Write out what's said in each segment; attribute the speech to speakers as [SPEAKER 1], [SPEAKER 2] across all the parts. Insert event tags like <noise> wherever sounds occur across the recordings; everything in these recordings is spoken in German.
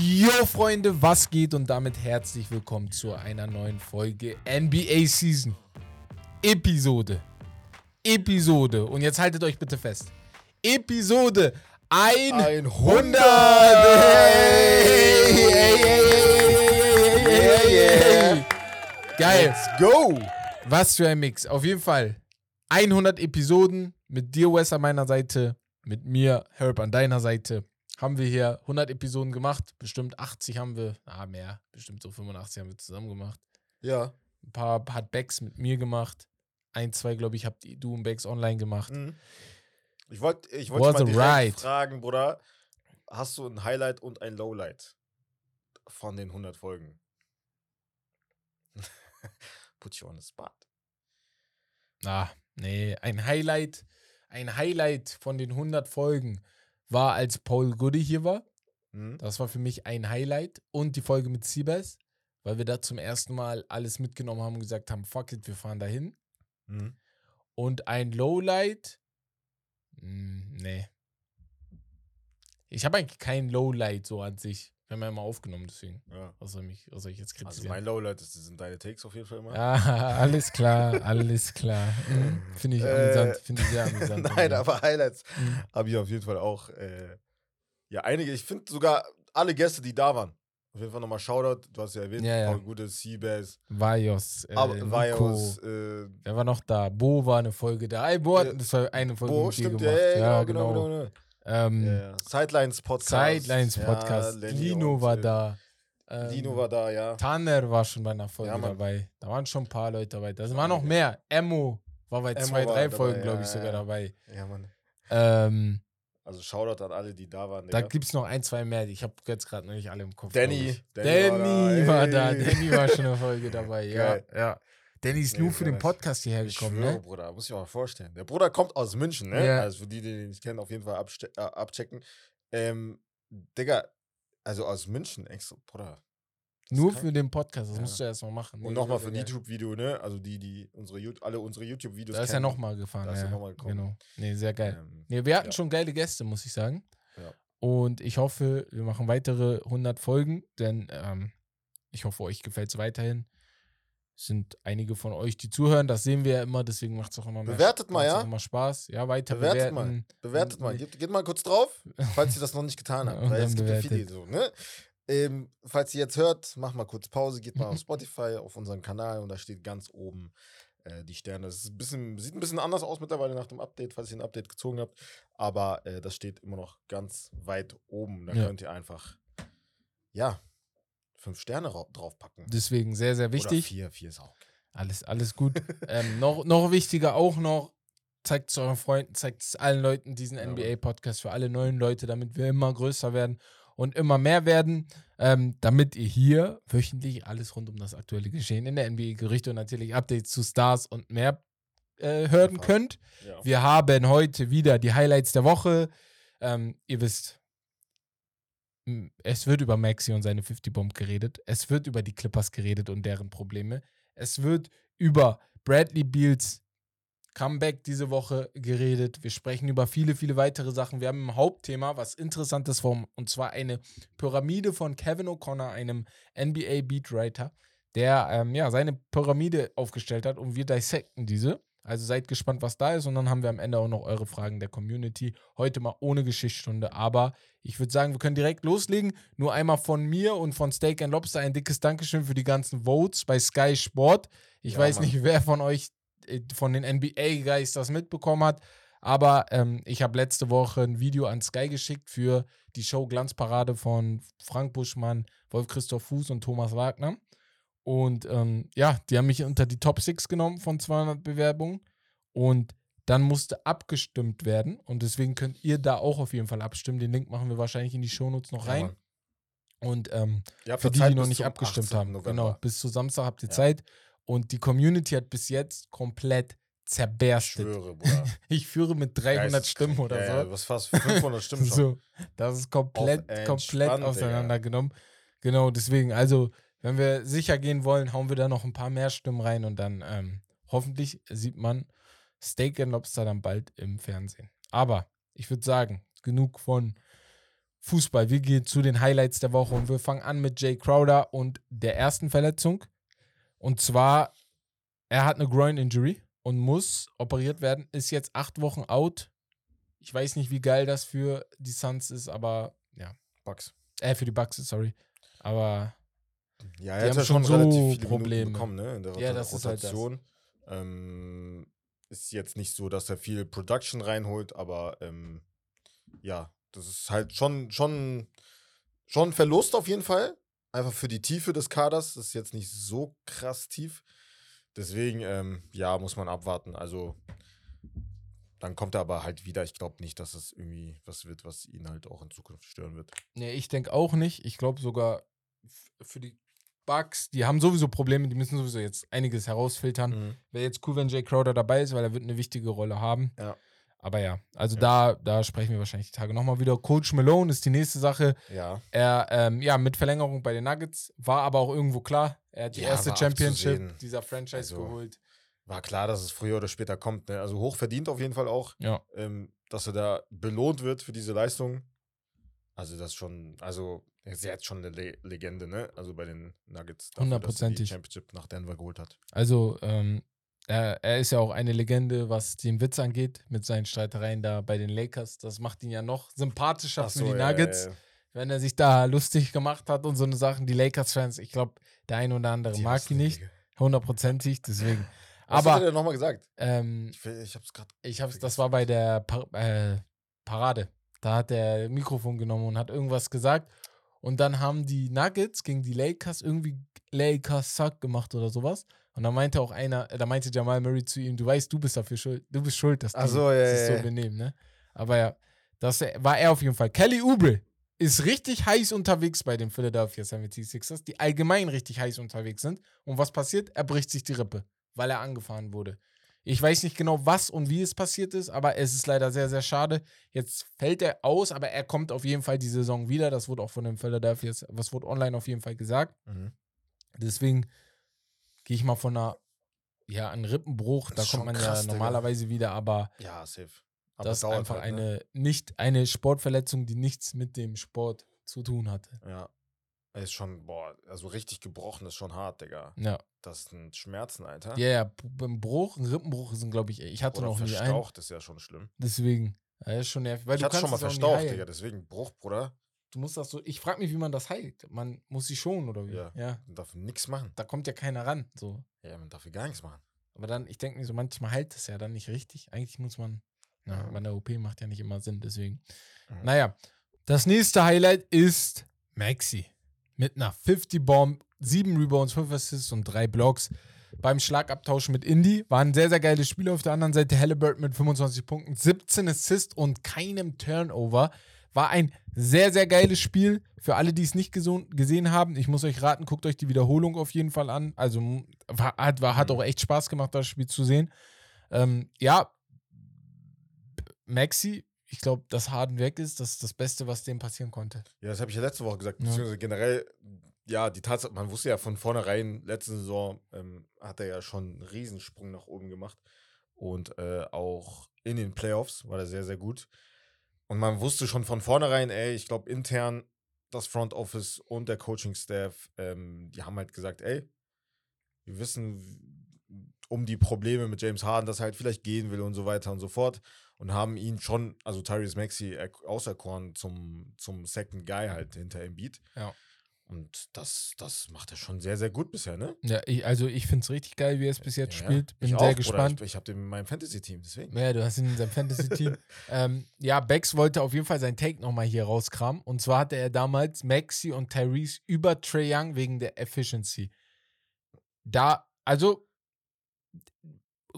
[SPEAKER 1] Yo Freunde, was geht und damit herzlich willkommen zu einer neuen Folge NBA Season. Episode. Episode. Und jetzt haltet euch bitte fest. Episode 100. Hey, hey, hey, hey, hey. Geil.
[SPEAKER 2] Let's go!
[SPEAKER 1] Was für ein Mix. Auf jeden Fall 100 Episoden mit dir, Wes, an meiner Seite, mit mir, Herb, an deiner Seite. Haben wir hier 100 Episoden gemacht. Bestimmt 80 haben wir, ah, mehr, bestimmt so 85 haben wir zusammen gemacht.
[SPEAKER 2] Ja.
[SPEAKER 1] Ein paar hat Becks mit mir gemacht. Ein, zwei, glaube ich, habt du und Becks online gemacht.
[SPEAKER 2] Mhm. Ich wollte ich wollt mal direkt
[SPEAKER 1] ride.
[SPEAKER 2] fragen, Bruder, hast du ein Highlight und ein Lowlight von den 100 Folgen? <laughs> Put you on the spot.
[SPEAKER 1] Ah, nee, ein Highlight, ein Highlight von den 100 Folgen war, als Paul Goody hier war.
[SPEAKER 2] Mhm.
[SPEAKER 1] Das war für mich ein Highlight und die Folge mit Siebes, weil wir da zum ersten Mal alles mitgenommen haben und gesagt haben, fuck it, wir fahren dahin.
[SPEAKER 2] Mhm.
[SPEAKER 1] Und ein Lowlight, hm, nee. Ich habe eigentlich kein Lowlight so an sich. Wir haben ja immer aufgenommen, deswegen.
[SPEAKER 2] Ja.
[SPEAKER 1] Soll, mich, soll ich jetzt
[SPEAKER 2] Also
[SPEAKER 1] kritisieren?
[SPEAKER 2] mein Lowlight ist, sind deine Takes auf jeden Fall immer.
[SPEAKER 1] ah, <laughs> alles klar, alles klar. Mhm, Finde ich
[SPEAKER 2] Äh,
[SPEAKER 1] amüsant, finde ich sehr amüsant. <laughs>
[SPEAKER 2] Nein, aber Highlights
[SPEAKER 1] Mhm.
[SPEAKER 2] habe ich auf jeden Fall auch. Äh, ja, einige. Ich finde sogar alle Gäste, die da waren. Auf jeden Fall nochmal Shoutout. Du hast ja erwähnt,
[SPEAKER 1] Ja, ja.
[SPEAKER 2] Gute, Seabass,
[SPEAKER 1] Vajos, äh,
[SPEAKER 2] aber Vajos, äh,
[SPEAKER 1] Wer war noch da? Bo war eine Folge da. Ey, Bo hat
[SPEAKER 2] Äh,
[SPEAKER 1] das war eine Folge
[SPEAKER 2] Bo,
[SPEAKER 1] mit
[SPEAKER 2] stimmt,
[SPEAKER 1] gemacht.
[SPEAKER 2] ja, ja,
[SPEAKER 1] ja,
[SPEAKER 2] genau, genau,
[SPEAKER 1] genau.
[SPEAKER 2] genau.
[SPEAKER 1] Ähm,
[SPEAKER 2] Ja, ja. Sidelines Podcast.
[SPEAKER 1] Sidelines
[SPEAKER 2] Ja,
[SPEAKER 1] Podcast.
[SPEAKER 2] Lenny
[SPEAKER 1] Lino war
[SPEAKER 2] äh,
[SPEAKER 1] da. Ähm,
[SPEAKER 2] Lino war da, ja.
[SPEAKER 1] Tanner war schon bei einer Folge
[SPEAKER 2] Ja,
[SPEAKER 1] dabei. Da waren schon ein paar Leute dabei. Da waren noch mehr. Emo war bei
[SPEAKER 2] Emo
[SPEAKER 1] zwei,
[SPEAKER 2] war
[SPEAKER 1] drei Folgen,
[SPEAKER 2] ja,
[SPEAKER 1] glaube ich,
[SPEAKER 2] ja,
[SPEAKER 1] sogar
[SPEAKER 2] ja.
[SPEAKER 1] dabei.
[SPEAKER 2] Ja, Mann.
[SPEAKER 1] Ähm,
[SPEAKER 2] Also Shoutout an alle, die da waren.
[SPEAKER 1] da
[SPEAKER 2] Digga.
[SPEAKER 1] gibt es noch ein, zwei mehr. Ich habe jetzt gerade noch nicht alle im Kopf.
[SPEAKER 2] Danny. Danny
[SPEAKER 1] Danny
[SPEAKER 2] war
[SPEAKER 1] war
[SPEAKER 2] da,
[SPEAKER 1] da.
[SPEAKER 2] ey.
[SPEAKER 1] Danny war schon eine <laughs> Folge dabei. ja, ja. Danny ist
[SPEAKER 2] Nee,
[SPEAKER 1] nur für den. Podcast hierher gekommen,
[SPEAKER 2] schwöre,
[SPEAKER 1] ne?
[SPEAKER 2] Bruder, muss ich mir mal vorstellen. Der Bruder kommt aus München, ne?
[SPEAKER 1] Ja.
[SPEAKER 2] Also für die, die den nicht kennen, auf jeden Fall abste- äh, abchecken. Ähm, Digga, also aus München, extra, Bruder.
[SPEAKER 1] Nur für den Podcast. Das
[SPEAKER 2] Ja.
[SPEAKER 1] musst du erst mal machen.
[SPEAKER 2] Und
[SPEAKER 1] Nee,
[SPEAKER 2] nochmal für ein. YouTube-Video, ne? Also die, die unsere, alle unsere YouTube-Videos
[SPEAKER 1] Da ist er
[SPEAKER 2] kennen.
[SPEAKER 1] nochmal gefahren.
[SPEAKER 2] Da ist er
[SPEAKER 1] ja,
[SPEAKER 2] noch mal gekommen.
[SPEAKER 1] Genau. Nee, sehr geil.
[SPEAKER 2] Ähm,
[SPEAKER 1] Nee, wir hatten
[SPEAKER 2] ja.
[SPEAKER 1] schon geile Gäste, muss ich sagen.
[SPEAKER 2] Ja.
[SPEAKER 1] Und ich hoffe, wir machen weitere 100 Folgen, denn ähm, ich hoffe, euch gefällt es weiterhin. Sind einige von euch, die zuhören, das sehen wir ja immer, deswegen macht es auch immer mehr
[SPEAKER 2] Bewertet mal, ja?
[SPEAKER 1] immer Spaß. Ja, weiter
[SPEAKER 2] Bewertet mal.
[SPEAKER 1] bewerten.
[SPEAKER 2] Bewertet
[SPEAKER 1] Und
[SPEAKER 2] mal. Geht, geht mal kurz drauf, falls ihr das noch nicht getan <laughs> habt. Weil es gibt ja viele
[SPEAKER 1] bewertet.
[SPEAKER 2] so, ne? Ähm, falls ihr jetzt hört, macht mal kurz Pause, geht mal auf Spotify, auf unseren Kanal und da steht ganz oben äh, die Sterne. Das ein bisschen, sieht ein bisschen anders aus mittlerweile nach dem Update, falls ihr ein Update gezogen habt. Aber äh, das steht immer noch ganz weit oben. Da
[SPEAKER 1] Ja.
[SPEAKER 2] könnt ihr einfach, ja, fünf Sterne ra- draufpacken.
[SPEAKER 1] Deswegen sehr, sehr
[SPEAKER 2] Oder
[SPEAKER 1] wichtig.
[SPEAKER 2] vier, vier ist auch. okay.
[SPEAKER 1] Alles, alles gut. <laughs> ähm, noch, noch wichtiger auch noch, zeigt es euren Freunden, zeigt es allen Leuten diesen
[SPEAKER 2] Ja.
[SPEAKER 1] NBA-Podcast für alle neuen Leute, damit wir immer größer werden und immer mehr werden, ähm, damit ihr hier wöchentlich alles rund um das aktuelle Geschehen in der NBA, Gerüchte und natürlich Updates zu Stars und mehr äh, hören könnt.
[SPEAKER 2] Ja.
[SPEAKER 1] Wir haben heute wieder die Highlights der Woche. Ähm, ihr wisst, es wird über Maxi und seine 50-Bomb geredet. Es wird über die Clippers geredet und deren Probleme. Es wird über Bradley Beals Comeback diese Woche geredet. Wir sprechen über viele, viele weitere Sachen. Wir haben ein Hauptthema, was interessantes vor, und zwar eine Pyramide von Kevin O'Connor, einem NBA-Beatwriter, der ähm, ja, seine Pyramide aufgestellt hat und wir dissecten diese. Also seid gespannt, was da ist und dann haben wir am Ende auch noch eure Fragen der Community. Heute mal ohne Geschichtsstunde, aber ich würde sagen, wir können direkt loslegen. Nur einmal von mir und von Steak and Lobster ein dickes Dankeschön für die ganzen Votes bei Sky Sport. Ich
[SPEAKER 2] Ja,
[SPEAKER 1] weiß
[SPEAKER 2] Mann.
[SPEAKER 1] nicht, wer von euch äh, von den NBA-Guys das mitbekommen hat, aber ähm, ich habe letzte Woche ein Video an Sky geschickt für die Show Glanzparade von Frank Buschmann, Wolf-Christoph Fuß und Thomas Wagner. Und ähm, ja, die haben mich unter die Top 6 genommen von 200 Bewerbungen. Und dann musste abgestimmt werden. Und deswegen könnt ihr da auch auf jeden Fall abstimmen. Den Link machen wir wahrscheinlich in die Shownotes noch
[SPEAKER 2] Ja,
[SPEAKER 1] rein.
[SPEAKER 2] Mann.
[SPEAKER 1] Und ähm,
[SPEAKER 2] habt
[SPEAKER 1] für die, die noch nicht abgestimmt
[SPEAKER 2] 18.
[SPEAKER 1] haben.
[SPEAKER 2] November.
[SPEAKER 1] Genau, bis zu Samstag habt ihr
[SPEAKER 2] Ja.
[SPEAKER 1] Zeit. Und die Community hat bis jetzt komplett
[SPEAKER 2] Ich
[SPEAKER 1] zerberstet.
[SPEAKER 2] schwöre, Bruder. <laughs>
[SPEAKER 1] Ich führe mit 300
[SPEAKER 2] Geisteskrank.
[SPEAKER 1] Stimmen oder
[SPEAKER 2] ja,
[SPEAKER 1] so.
[SPEAKER 2] Ja, hast fast 500 Stimmen <laughs> schon.
[SPEAKER 1] So, das ist komplett,
[SPEAKER 2] Auf
[SPEAKER 1] komplett auseinandergenommen. Genau, deswegen, also, wenn wir sicher gehen wollen, hauen wir da noch ein paar mehr Stimmen rein und dann ähm, hoffentlich sieht man Steak and Lobster dann bald im Fernsehen. Aber ich würde sagen, genug von Fußball. Wir gehen zu den Highlights der Woche und wir fangen an mit Jay Crowder und der ersten Verletzung. Und zwar, er hat eine Groin-Injury und muss operiert werden, ist jetzt acht Wochen out. Ich weiß nicht, wie geil das für die Suns ist, aber ja.
[SPEAKER 2] Bugs.
[SPEAKER 1] Äh, für die Bucks, sorry. Aber
[SPEAKER 2] Ja,
[SPEAKER 1] Die
[SPEAKER 2] er hat ja
[SPEAKER 1] schon
[SPEAKER 2] schon
[SPEAKER 1] so
[SPEAKER 2] relativ viele
[SPEAKER 1] Probleme.
[SPEAKER 2] Minuten bekommen, ne? In der
[SPEAKER 1] Ja, das ist halt das.
[SPEAKER 2] Rotation. Ähm, ist jetzt nicht so, dass er viel Production reinholt, aber ähm, ja, das ist halt schon, schon, schon ein Verlust auf jeden Fall. Einfach für die Tiefe des Kaders. Das ist jetzt nicht so krass tief. Deswegen, ähm, ja, muss man abwarten. Also, dann kommt er aber halt wieder. Ich glaube nicht, dass es irgendwie was wird, was ihn halt auch in Zukunft stören wird.
[SPEAKER 1] Nee, ich denke auch nicht. Ich glaube sogar für die Bugs, die haben sowieso Probleme, die müssen sowieso jetzt einiges herausfiltern. Wäre jetzt cool, wenn Jay Crowder dabei ist, weil er wird eine wichtige Rolle haben.
[SPEAKER 2] Ja.
[SPEAKER 1] Aber ja, also
[SPEAKER 2] Ja.
[SPEAKER 1] da, da sprechen wir wahrscheinlich die Tage nochmal wieder. Coach Malone ist die nächste Sache.
[SPEAKER 2] Ja.
[SPEAKER 1] Er, ähm, ja, mit Verlängerung bei den Nuggets war aber auch irgendwo klar. Er hat die
[SPEAKER 2] Ja,
[SPEAKER 1] erste Championship dieser Franchise
[SPEAKER 2] Also,
[SPEAKER 1] geholt.
[SPEAKER 2] War klar, dass es früher oder später kommt. Ne? Also hoch verdient auf jeden Fall auch.
[SPEAKER 1] Ja.
[SPEAKER 2] ähm, dass er da belohnt wird für diese Leistung. Also das schon, also er ist jetzt schon eine Le Legende, ne? Also bei den Nuggets. dass er die
[SPEAKER 1] Hundertprozentig.
[SPEAKER 2] Championship nach Denver geholt hat.
[SPEAKER 1] Also, ähm, er, er ist ja auch eine Legende, was den Witz angeht, mit seinen Streitereien da bei den Lakers. Das macht ihn ja noch sympathischer
[SPEAKER 2] Ach
[SPEAKER 1] für
[SPEAKER 2] so,
[SPEAKER 1] die
[SPEAKER 2] ja, ja,
[SPEAKER 1] Nuggets,
[SPEAKER 2] ja.
[SPEAKER 1] wenn er sich da lustig gemacht hat und so eine Sachen. Die Lakers-Fans, ich glaube, der eine oder andere
[SPEAKER 2] Die
[SPEAKER 1] mag ihn nicht, hundertprozentig, deswegen.
[SPEAKER 2] Was hat er
[SPEAKER 1] Aber
[SPEAKER 2] denn nochmal gesagt?
[SPEAKER 1] ähm,
[SPEAKER 2] Ich, ich hab's gerade.
[SPEAKER 1] ich hab's, das war bei der Par äh, Parade. Da hat er Mikrofon genommen und hat irgendwas gesagt. Und dann haben die Nuggets gegen die Lakers irgendwie Lakers Suck gemacht oder sowas. Und da meinte auch einer, äh, da meinte Jamal Murray zu ihm, du weißt, du bist dafür schuld, du bist schuld, dass die
[SPEAKER 2] so, ja,
[SPEAKER 1] sich
[SPEAKER 2] ja,
[SPEAKER 1] so benehmen, ne? Aber ja, das war er auf jeden Fall. Kelly Oubre ist richtig heiß unterwegs bei den Philadelphia 76ers, die allgemein richtig heiß unterwegs sind. Und was passiert? Er bricht sich die Rippe, weil er angefahren wurde. Ich weiß nicht genau, was und wie es passiert ist, aber es ist leider sehr, sehr schade. Jetzt fällt er aus, aber er kommt auf jeden Fall die Saison wieder. Das wurde auch von den Philadelphia, was wurde online auf jeden Fall gesagt.
[SPEAKER 2] Mhm.
[SPEAKER 1] Deswegen gehe ich mal von einer, ja, einem Rippenbruch. Da kommt man
[SPEAKER 2] krass,
[SPEAKER 1] ja
[SPEAKER 2] Digga.
[SPEAKER 1] normalerweise wieder, aber
[SPEAKER 2] Ja, safe.
[SPEAKER 1] das ist einfach
[SPEAKER 2] halt, ne?
[SPEAKER 1] eine, nicht eine Sportverletzung, die nichts mit dem Sport zu tun hatte.
[SPEAKER 2] Ja. Ist schon, boah, also richtig gebrochen ist schon hart, Digga.
[SPEAKER 1] Ja,
[SPEAKER 2] Das sind Schmerzen, Alter.
[SPEAKER 1] ja, ja b- ein Bruch, ein Rippenbruch sind, glaube ich, ich hatte
[SPEAKER 2] Oder
[SPEAKER 1] noch nie einen.
[SPEAKER 2] verstaucht ist ja schon schlimm.
[SPEAKER 1] Deswegen. Ja, ist schon nervig. Weil
[SPEAKER 2] Ich
[SPEAKER 1] du
[SPEAKER 2] hatte schon mal verstaucht. Digga. Deswegen Bruch, Bruder.
[SPEAKER 1] Du musst das so. Ich frage mich, wie man das heilt. Man muss sie schonen oder wie?
[SPEAKER 2] Ja.
[SPEAKER 1] ja.
[SPEAKER 2] Man darf nichts machen.
[SPEAKER 1] Da kommt ja keiner ran. So.
[SPEAKER 2] Ja, man darf gar nichts machen.
[SPEAKER 1] Aber dann, ich denke mir so, manchmal heilt es ja dann nicht richtig. Eigentlich muss man. Na,
[SPEAKER 2] Ja.
[SPEAKER 1] bei der OP macht ja nicht immer Sinn, deswegen.
[SPEAKER 2] Mhm.
[SPEAKER 1] Naja. Das nächste Highlight ist Maxi. Mit einer 50 Bomb, 7 Rebounds, 5 Assists und 3 Blocks. Beim Schlagabtausch mit Indy war ein sehr, sehr geiles Spiel. Auf der anderen Seite Halliburton mit 25 Punkten, 17 Assists und keinem Turnover. War ein sehr, sehr geiles Spiel. Für alle, die es nicht gesehen haben, ich muss euch raten, guckt euch die Wiederholung auf jeden Fall an. Also war, hat, war, hat auch echt Spaß gemacht, das Spiel zu sehen. Ähm, ja, Maxi, ich glaube, dass Harden weg ist, das ist das Beste, was dem passieren konnte.
[SPEAKER 2] Ja, das habe ich ja letzte Woche gesagt.
[SPEAKER 1] Ja.
[SPEAKER 2] Beziehungsweise generell, ja, die Tatsache, man wusste ja von vornherein, letzte Saison ähm, hat er ja schon einen Riesensprung nach oben gemacht. Und äh, auch in den Playoffs war er sehr, sehr gut. Und man wusste schon von vornherein, ey, ich glaube intern, das Front Office und der Coaching-Staff, ähm, die haben halt gesagt, ey, wir wissen um die Probleme mit James Harden, dass er halt vielleicht gehen will und so weiter und so fort. Und haben ihn schon, also Tyrese Maxey, er- auserkoren zum, zum Second Guy halt hinter Embiid.
[SPEAKER 1] Ja.
[SPEAKER 2] Und das, das macht er schon sehr, sehr gut bisher, ne?
[SPEAKER 1] Ja, ich, also ich finde es richtig geil, wie er es bis jetzt
[SPEAKER 2] Ja,
[SPEAKER 1] spielt. Bin
[SPEAKER 2] ich
[SPEAKER 1] sehr
[SPEAKER 2] auch,
[SPEAKER 1] gespannt.
[SPEAKER 2] Ich, ich habe den in meinem Fantasy-Team, deswegen.
[SPEAKER 1] Ja, du hast ihn in seinem Fantasy-Team. <laughs> ähm, ja, Bex wollte auf jeden Fall sein Take nochmal hier rauskramen. Und zwar hatte er damals Maxi und Tyrese über Trey Young wegen der Efficiency. Da, also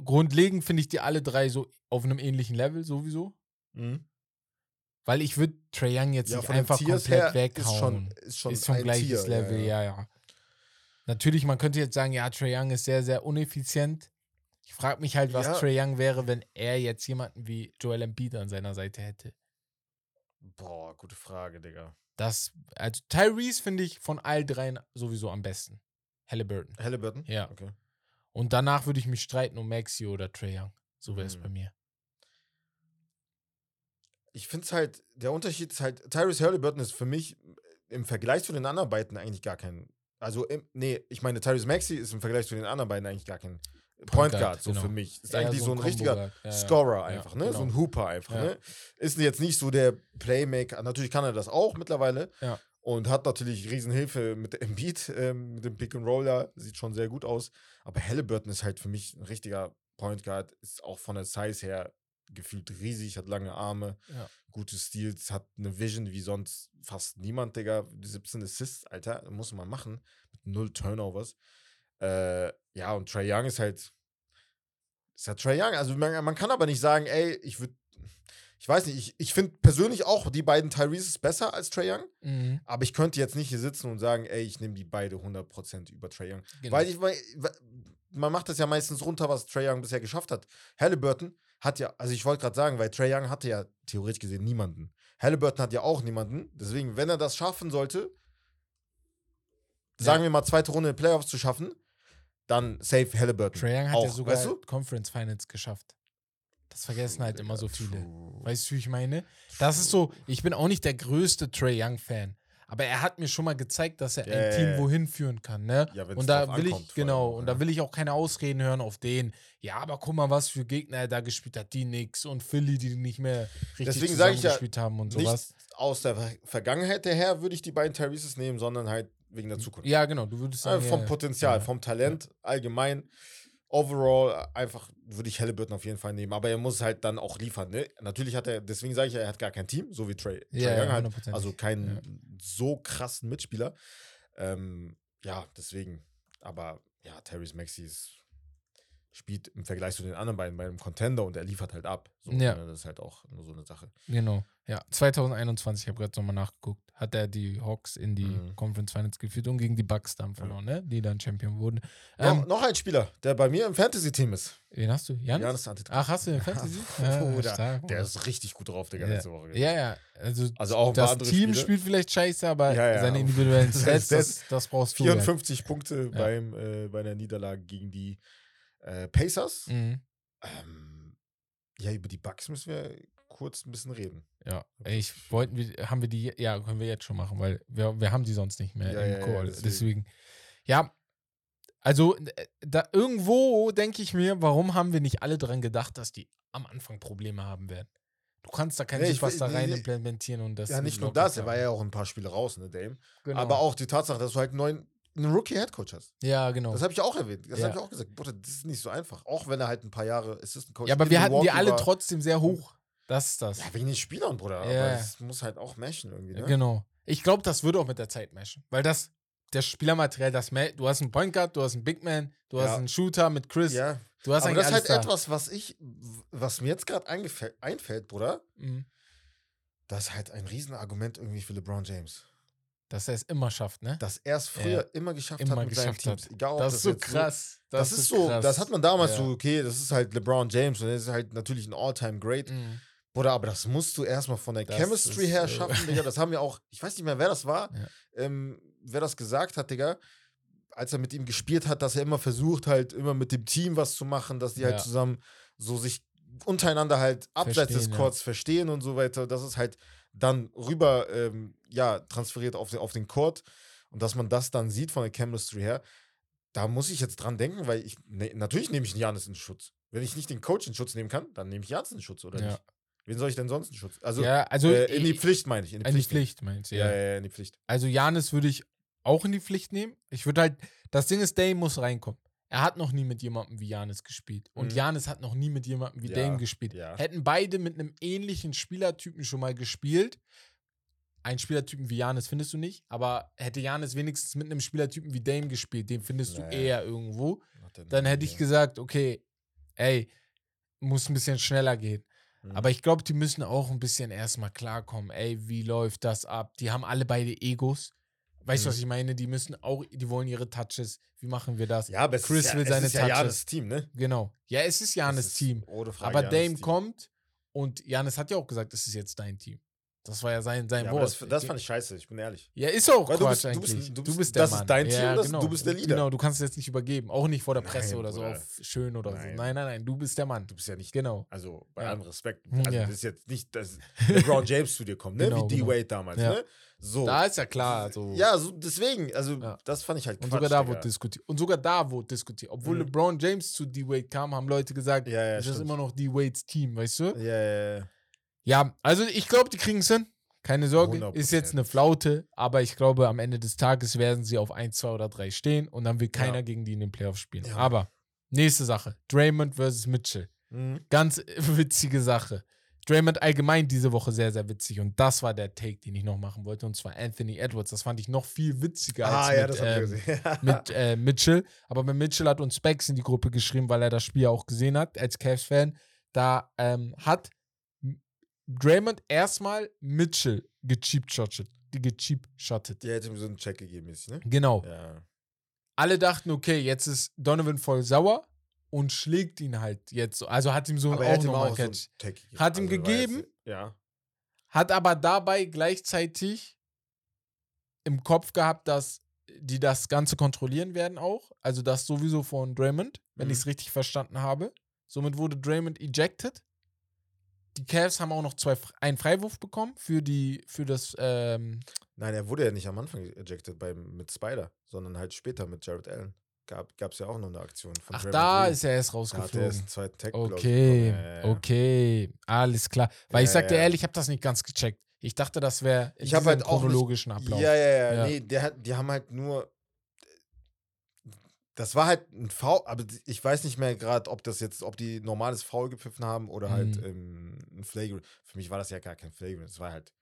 [SPEAKER 1] grundlegend finde ich die alle drei so auf einem ähnlichen Level sowieso.
[SPEAKER 2] Mhm.
[SPEAKER 1] Weil ich würde Trey Young jetzt
[SPEAKER 2] Ja,
[SPEAKER 1] nicht einfach
[SPEAKER 2] Tiers
[SPEAKER 1] komplett weghauen.
[SPEAKER 2] ist schon, ist schon,
[SPEAKER 1] ist schon
[SPEAKER 2] ein
[SPEAKER 1] gleiches
[SPEAKER 2] Tier,
[SPEAKER 1] Level, ja ja. Natürlich, man könnte jetzt sagen, ja, Trey Young ist sehr, sehr uneffizient. Ich frage mich halt, was
[SPEAKER 2] Ja.
[SPEAKER 1] Trey Young wäre, wenn er jetzt jemanden wie Joel Embiid an seiner Seite hätte.
[SPEAKER 2] Boah, gute Frage, Digga.
[SPEAKER 1] Das, also Tyrese finde ich von all dreien sowieso am besten. Halliburton.
[SPEAKER 2] Halliburton?
[SPEAKER 1] Ja.
[SPEAKER 2] Okay.
[SPEAKER 1] Und danach würde ich mich streiten um Maxi oder Trey Young. So wäre es
[SPEAKER 2] Hm.
[SPEAKER 1] bei mir.
[SPEAKER 2] ich finde es halt, der Unterschied ist halt, Tyrese Halliburton ist für mich im Vergleich zu den anderen beiden eigentlich gar kein, also, im, nee, ich meine, Tyrese Maxi ist im Vergleich zu den anderen beiden eigentlich gar kein Point Guard, so
[SPEAKER 1] genau.
[SPEAKER 2] für mich. Ist
[SPEAKER 1] Eher
[SPEAKER 2] eigentlich so ein,
[SPEAKER 1] Combo
[SPEAKER 2] richtiger
[SPEAKER 1] Guard. Ja, ja.
[SPEAKER 2] Scorer einfach, ne?
[SPEAKER 1] genau.
[SPEAKER 2] So ein Hooper einfach,
[SPEAKER 1] Ja.
[SPEAKER 2] ne? Ist jetzt nicht so der Playmaker. Natürlich kann er das auch mittlerweile.
[SPEAKER 1] Ja.
[SPEAKER 2] Und hat natürlich Riesenhilfe mit dem <laughs> Beat, ähm, mit dem Pick and Roll da. Sieht schon sehr gut aus. Aber Halliburton ist halt für mich ein richtiger Point Guard. Ist auch von der Size her gefühlt riesig, hat lange Arme,
[SPEAKER 1] Ja.
[SPEAKER 2] gute Steals, hat eine Vision wie sonst fast niemand, Digga. Die 17 Assists, Alter, muss man machen. Mit null Turnovers. Äh, ja, und Trey Young ist halt. Ist ja Trey Young. Also man, man kann aber nicht sagen, ey, ich würde. Ich weiß nicht, ich, ich finde persönlich auch die beiden Tyreses besser als Trey Young,
[SPEAKER 1] Mhm.
[SPEAKER 2] aber ich könnte jetzt nicht hier sitzen und sagen, ey, ich nehme die beide 100% über Trey Young.
[SPEAKER 1] Genau.
[SPEAKER 2] Weil ich, man macht das ja meistens runter, was Trey Young bisher geschafft hat. Halliburton hat ja, also ich wollte gerade sagen, weil Trey Young hatte ja theoretisch gesehen niemanden. Halliburton hat ja auch niemanden. Deswegen, wenn er das schaffen sollte, sagen wir mal zweite Runde in den Playoffs zu schaffen, dann safe Halliburton.
[SPEAKER 1] Trae Young hat
[SPEAKER 2] auch,
[SPEAKER 1] ja sogar
[SPEAKER 2] weißt du?
[SPEAKER 1] Conference Finals geschafft. Das vergessen halt immer so viele. Weißt du, wie ich meine? Das ist so, ich bin auch nicht der größte Trey Young-Fan. Aber er hat mir schon mal gezeigt, dass er ein Team wohin führen kann, ne?
[SPEAKER 2] Ja,
[SPEAKER 1] und da will
[SPEAKER 2] ankommt,
[SPEAKER 1] ich,
[SPEAKER 2] allem
[SPEAKER 1] genau,
[SPEAKER 2] auch,
[SPEAKER 1] und
[SPEAKER 2] ja.
[SPEAKER 1] da will ich auch keine Ausreden hören auf den. Ja, aber guck mal, was für Gegner er da gespielt hat. Die nix und Philly, die nicht mehr richtig
[SPEAKER 2] Deswegen ich ja,
[SPEAKER 1] gespielt haben und sowas.
[SPEAKER 2] Nicht aus der Ver- Vergangenheit her würde ich die beiden Tyreses nehmen, sondern halt wegen der Zukunft.
[SPEAKER 1] Ja, genau, du würdest
[SPEAKER 2] Äh,
[SPEAKER 1] sagen.
[SPEAKER 2] vom
[SPEAKER 1] ja,
[SPEAKER 2] Potenzial, vom Talent allgemein. Overall äh, einfach würde ich Halliburton auf jeden Fall nehmen, aber er muss halt dann auch liefern. Ne? Natürlich hat er, deswegen sage ich ja, er hat gar kein Team, so wie Trey, Trey
[SPEAKER 1] Ja, ja,
[SPEAKER 2] Young halt, also keinen so krassen Mitspieler. Ähm, ja, deswegen. Aber ja, Terrence Maxi ist, spielt im Vergleich zu den anderen beiden bei einem Contender und er liefert halt ab. So,
[SPEAKER 1] Ja.
[SPEAKER 2] ne? Das ist halt auch nur so eine Sache.
[SPEAKER 1] Genau, ja. 2021, ich habe gerade nochmal nachgeguckt, hat er die Hawks in die
[SPEAKER 2] Mhm.
[SPEAKER 1] Conference Finals geführt und gegen die Bucks dann verloren, ne? Die dann Champion wurden.
[SPEAKER 2] noch,
[SPEAKER 1] Ähm,
[SPEAKER 2] noch ein Spieler, der bei mir im Fantasy-Team ist.
[SPEAKER 1] wen hast du? Jan?
[SPEAKER 2] Janis Antetokounmpo.
[SPEAKER 1] Ach, hast du den Fantasy? <laughs> Ja,
[SPEAKER 2] Bruder,
[SPEAKER 1] stark,
[SPEAKER 2] Der ist richtig gut drauf, Digga,
[SPEAKER 1] Ja.
[SPEAKER 2] letzte Woche.
[SPEAKER 1] Ja, ja. Also,
[SPEAKER 2] Also auch
[SPEAKER 1] das Team
[SPEAKER 2] Spiele.
[SPEAKER 1] spielt vielleicht scheiße, aber
[SPEAKER 2] Ja, ja.
[SPEAKER 1] seine individuellen Stats, das, <laughs> das brauchst du. halt.
[SPEAKER 2] 54 Punkte beim, äh, bei der Niederlage gegen die äh, Pacers.
[SPEAKER 1] Mhm.
[SPEAKER 2] Ähm, ja, über die Bucks müssen wir kurz ein bisschen reden.
[SPEAKER 1] Ja, ich wollten wir, haben wir die, ja, können wir jetzt schon machen, weil wir, wir haben die sonst nicht mehr
[SPEAKER 2] Ja,
[SPEAKER 1] im
[SPEAKER 2] ja, ja,
[SPEAKER 1] Call.
[SPEAKER 2] deswegen.
[SPEAKER 1] deswegen. Ja, also äh, da irgendwo denke ich mir, warum haben wir nicht alle dran gedacht, dass die am Anfang Probleme haben werden? Du kannst da keinen
[SPEAKER 2] Nee,
[SPEAKER 1] Superstar
[SPEAKER 2] will-
[SPEAKER 1] rein
[SPEAKER 2] nee,
[SPEAKER 1] implementieren und das.
[SPEAKER 2] ja, nicht nur das, er war ja auch ein paar Spiele raus, ne, Dame.
[SPEAKER 1] Genau.
[SPEAKER 2] Aber auch die Tatsache, dass du halt neuen einen Rookie-Headcoach hast.
[SPEAKER 1] Ja, genau.
[SPEAKER 2] Das habe ich auch erwähnt. Das
[SPEAKER 1] Ja.
[SPEAKER 2] habe ich auch gesagt. Bruder, das ist nicht so einfach. Auch wenn er halt ein paar Jahre Assistant Coach
[SPEAKER 1] ja, aber wir hatten die
[SPEAKER 2] Milwaukee
[SPEAKER 1] alle trotzdem sehr hoch. Das ist das.
[SPEAKER 2] Ja, wegen den Spielern, Bruder.
[SPEAKER 1] Ja.
[SPEAKER 2] Aber es muss halt auch meshen irgendwie, ne?
[SPEAKER 1] Genau. Ich glaube, das würde auch mit der Zeit meshen. Weil das, das Spielermaterial, das du hast einen Point Guard, du hast einen Big Man, du
[SPEAKER 2] Ja.
[SPEAKER 1] hast einen Shooter mit Chris,
[SPEAKER 2] Ja,
[SPEAKER 1] du hast
[SPEAKER 2] aber das ist halt
[SPEAKER 1] da.
[SPEAKER 2] etwas, was ich, was mir jetzt gerade einfällt, Bruder.
[SPEAKER 1] Mhm.
[SPEAKER 2] Das ist halt ein Riesenargument irgendwie für LeBron James.
[SPEAKER 1] Dass er es immer schafft, ne?
[SPEAKER 2] Dass er es früher immer geschafft
[SPEAKER 1] Immer
[SPEAKER 2] hat mit seinen
[SPEAKER 1] geschafft
[SPEAKER 2] Teams.
[SPEAKER 1] hat.
[SPEAKER 2] Egal, ob
[SPEAKER 1] Das ist so krass.
[SPEAKER 2] Das, ist so,
[SPEAKER 1] krass.
[SPEAKER 2] das hat man damals
[SPEAKER 1] Ja.
[SPEAKER 2] so, okay, das ist halt LeBron James und er ist halt natürlich ein All-Time-Great.
[SPEAKER 1] Mhm.
[SPEAKER 2] Bruder, aber das musst du erstmal von der
[SPEAKER 1] Das
[SPEAKER 2] Chemistry
[SPEAKER 1] ist,
[SPEAKER 2] her
[SPEAKER 1] äh,
[SPEAKER 2] schaffen, <laughs> Digga. Das haben wir auch, ich weiß nicht mehr, wer das war,
[SPEAKER 1] Ja.
[SPEAKER 2] ähm, wer das gesagt hat, Digga. Als er mit ihm gespielt hat, dass er immer versucht, halt immer mit dem Team was zu machen, dass die halt
[SPEAKER 1] Ja.
[SPEAKER 2] zusammen so sich untereinander halt abseits des
[SPEAKER 1] Verstehen, ja.
[SPEAKER 2] Courts verstehen und so weiter. Das ist halt dann rüber, ähm, ja, transferiert auf den, auf den Court und dass man das dann sieht von der Chemistry her. Da muss ich jetzt dran denken, weil ich, ne, natürlich nehme ich einen Janis in Schutz. Wenn ich nicht den Coach in Schutz nehmen kann, dann nehme ich Janis in Schutz, oder
[SPEAKER 1] Ja.
[SPEAKER 2] nicht? Wen soll ich denn sonst in Schutz? Also,
[SPEAKER 1] ja, also
[SPEAKER 2] äh, in die
[SPEAKER 1] ich-
[SPEAKER 2] Pflicht meine ich. In die
[SPEAKER 1] in
[SPEAKER 2] Pflicht.
[SPEAKER 1] Pflicht, meinst du?
[SPEAKER 2] Ja,
[SPEAKER 1] Ja.
[SPEAKER 2] ja, ja, in die Pflicht.
[SPEAKER 1] Also Janis würde ich auch in die Pflicht nehmen. Ich würde halt, das Ding ist, Dame muss reinkommen. Er hat noch nie mit jemandem wie Janis gespielt. Und
[SPEAKER 2] Mhm.
[SPEAKER 1] Janis hat noch nie mit jemandem wie
[SPEAKER 2] Ja,
[SPEAKER 1] Dame gespielt.
[SPEAKER 2] ja.
[SPEAKER 1] Hätten beide mit einem ähnlichen Spielertypen schon mal gespielt. Einen Spielertypen wie Janis findest du nicht, aber hätte Janis wenigstens mit einem Spielertypen wie Dame gespielt, den findest du
[SPEAKER 2] Nee.
[SPEAKER 1] eher irgendwo, dann hätte ich gesagt, okay, ey, muss ein bisschen schneller gehen.
[SPEAKER 2] Mhm.
[SPEAKER 1] Aber ich glaube, die müssen auch ein bisschen erstmal klarkommen. Ey, wie läuft das ab? Die haben alle beide Egos. Weißt du,
[SPEAKER 2] Mhm.
[SPEAKER 1] was ich meine? Die müssen auch, die wollen ihre Touches. Wie machen wir das?
[SPEAKER 2] ja, aber es
[SPEAKER 1] Chris
[SPEAKER 2] ist ja,
[SPEAKER 1] will
[SPEAKER 2] es
[SPEAKER 1] seine
[SPEAKER 2] ist ja
[SPEAKER 1] Touches.
[SPEAKER 2] Janis Team, ne?
[SPEAKER 1] Genau. Ja, es ist Janis
[SPEAKER 2] Es ist
[SPEAKER 1] Team.
[SPEAKER 2] Ohne Frage
[SPEAKER 1] Aber Dame
[SPEAKER 2] Team.
[SPEAKER 1] kommt und Janis hat ja auch gesagt, das ist jetzt dein Team. Das war ja sein, sein
[SPEAKER 2] Ja,
[SPEAKER 1] Wort.
[SPEAKER 2] das, das fand ich scheiße, ich bin ehrlich.
[SPEAKER 1] ja, ist auch
[SPEAKER 2] Weil du
[SPEAKER 1] Quatsch
[SPEAKER 2] bist- du bist-
[SPEAKER 1] eigentlich.
[SPEAKER 2] du bist-
[SPEAKER 1] der
[SPEAKER 2] das ist
[SPEAKER 1] Mann.
[SPEAKER 2] dein Team,
[SPEAKER 1] ja, genau.
[SPEAKER 2] du bist der Leader.
[SPEAKER 1] Genau, du kannst es jetzt nicht übergeben. Auch nicht vor der Presse
[SPEAKER 2] Nein,
[SPEAKER 1] oder so auf schön oder so.
[SPEAKER 2] Nein.
[SPEAKER 1] Nein, nein, nein. Du bist der Mann.
[SPEAKER 2] Du bist ja nicht,
[SPEAKER 1] Genau.
[SPEAKER 2] also bei
[SPEAKER 1] Ja.
[SPEAKER 2] allem Respekt.
[SPEAKER 1] Hm,
[SPEAKER 2] Also das ist jetzt nicht, dass LeBron <laughs> James zu dir kommt, ne?
[SPEAKER 1] Genau,
[SPEAKER 2] Wie
[SPEAKER 1] genau.
[SPEAKER 2] D-Wade damals,
[SPEAKER 1] Ja.
[SPEAKER 2] ne? So.
[SPEAKER 1] Da ist ja klar. So.
[SPEAKER 2] Ja, so, deswegen, also
[SPEAKER 1] Ja.
[SPEAKER 2] das fand ich halt
[SPEAKER 1] Und
[SPEAKER 2] Quatsch,
[SPEAKER 1] sogar da wurde diskutiert. Und sogar da wurde diskutiert. Obwohl
[SPEAKER 2] Mhm.
[SPEAKER 1] LeBron James zu D-Wade kam, haben Leute gesagt,
[SPEAKER 2] Ja, ja,
[SPEAKER 1] das ist immer noch D-Wades Team, weißt du?
[SPEAKER 2] Ja, ja, ja.
[SPEAKER 1] Ja, also ich glaube, die kriegen es hin. Keine Sorge.
[SPEAKER 2] 100%.
[SPEAKER 1] Ist jetzt eine Flaute, aber ich glaube, am Ende des Tages werden sie auf 1, 2 oder 3 stehen und dann will keiner gegen die in den Playoffs spielen. Aber nächste Sache: Draymond versus Mitchell.
[SPEAKER 2] Mhm.
[SPEAKER 1] Ganz <laughs> witzige Sache. Draymond allgemein diese Woche sehr, sehr witzig. Und das war der Take, den ich noch machen wollte. Und zwar Anthony Edwards. Das fand ich noch viel witziger als
[SPEAKER 2] Ah, ja,
[SPEAKER 1] mit, ähm, <laughs> mit äh, Mitchell. Aber bei Mitchell hat uns Specs in die Gruppe geschrieben, weil er das Spiel auch gesehen hat, als Cavs-Fan. Da ähm, hat Draymond erstmal Mitchell gecheapshottet. gecheapshottet.
[SPEAKER 2] Die hätte ihm so einen Check gegeben, mäßig, ne?
[SPEAKER 1] Genau.
[SPEAKER 2] Ja.
[SPEAKER 1] Alle dachten, okay, jetzt ist Donovan voll sauer und schlägt ihn halt jetzt so. Also hat ihm so
[SPEAKER 2] Aber er
[SPEAKER 1] auch
[SPEAKER 2] ihm
[SPEAKER 1] nochmal
[SPEAKER 2] so
[SPEAKER 1] Catch.
[SPEAKER 2] Check gegeben.
[SPEAKER 1] Hat ihm
[SPEAKER 2] war jetzt-
[SPEAKER 1] gegeben?
[SPEAKER 2] Ja.
[SPEAKER 1] Hat aber dabei gleichzeitig im Kopf gehabt, dass die das Ganze kontrollieren werden auch. Also das sowieso von Draymond, wenn
[SPEAKER 2] Mhm.
[SPEAKER 1] ich es richtig verstanden habe. Somit wurde Draymond ejected. Die Cavs haben auch noch zwei, einen Freiwurf bekommen für die, für das, ähm,
[SPEAKER 2] Nein, er wurde ja nicht am Anfang ejected bei, mit Spider, sondern halt später mit Jared Allen. Gab es ja auch noch eine Aktion von
[SPEAKER 1] ach, da
[SPEAKER 2] Green.
[SPEAKER 1] ist er erst
[SPEAKER 2] Da hat er erst
[SPEAKER 1] rausgeflogen.
[SPEAKER 2] einen zweiten Tag, ich,
[SPEAKER 1] Okay.
[SPEAKER 2] Ja, ja,
[SPEAKER 1] okay, alles klar. Weil ich
[SPEAKER 2] Ja,
[SPEAKER 1] sag dir
[SPEAKER 2] ja.
[SPEAKER 1] ehrlich, ich habe das nicht ganz gecheckt. Ich dachte, das wäre
[SPEAKER 2] Ich hab halt auch nicht-
[SPEAKER 1] chronologischen Ablauf.
[SPEAKER 2] Ja, ja, ja. Nee, der hat, die haben halt nur. Das war halt ein Foul, aber ich weiß nicht mehr gerade, ob das jetzt, ob die normales Foul gepfiffen haben oder halt
[SPEAKER 1] Mhm.
[SPEAKER 2] ähm, ein Flagrant. Für mich war das ja gar kein Flagrant, es war halt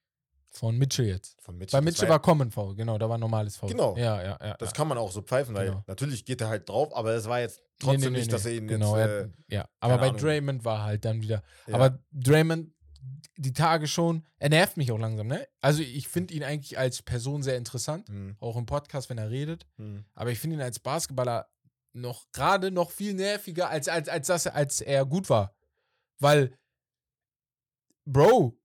[SPEAKER 1] Von Mitchell jetzt.
[SPEAKER 2] von Mitchell.
[SPEAKER 1] Bei Mitchell
[SPEAKER 2] ja-
[SPEAKER 1] war Common Foul, genau, da war normales Foul.
[SPEAKER 2] Genau.
[SPEAKER 1] Ja, ja, ja.
[SPEAKER 2] Das
[SPEAKER 1] ja.
[SPEAKER 2] kann man auch so pfeifen, weil
[SPEAKER 1] Genau.
[SPEAKER 2] natürlich geht er halt drauf, aber es war jetzt
[SPEAKER 1] Nee,
[SPEAKER 2] trotzdem
[SPEAKER 1] nee, nee,
[SPEAKER 2] nicht, dass
[SPEAKER 1] nee.
[SPEAKER 2] er ihn
[SPEAKER 1] genau,
[SPEAKER 2] jetzt. Äh,
[SPEAKER 1] ja. Aber bei
[SPEAKER 2] Ahnung.
[SPEAKER 1] Draymond war halt dann wieder.
[SPEAKER 2] ja.
[SPEAKER 1] Aber Draymond, die Tage schon, er nervt mich auch langsam, ne? Also ich finde ihn eigentlich als Person sehr interessant,
[SPEAKER 2] Hm,
[SPEAKER 1] auch im Podcast, wenn er redet.
[SPEAKER 2] hm.
[SPEAKER 1] Aber ich finde ihn als Basketballer noch gerade noch viel nerviger, als, als, als, das, als er gut war. Weil, Bro,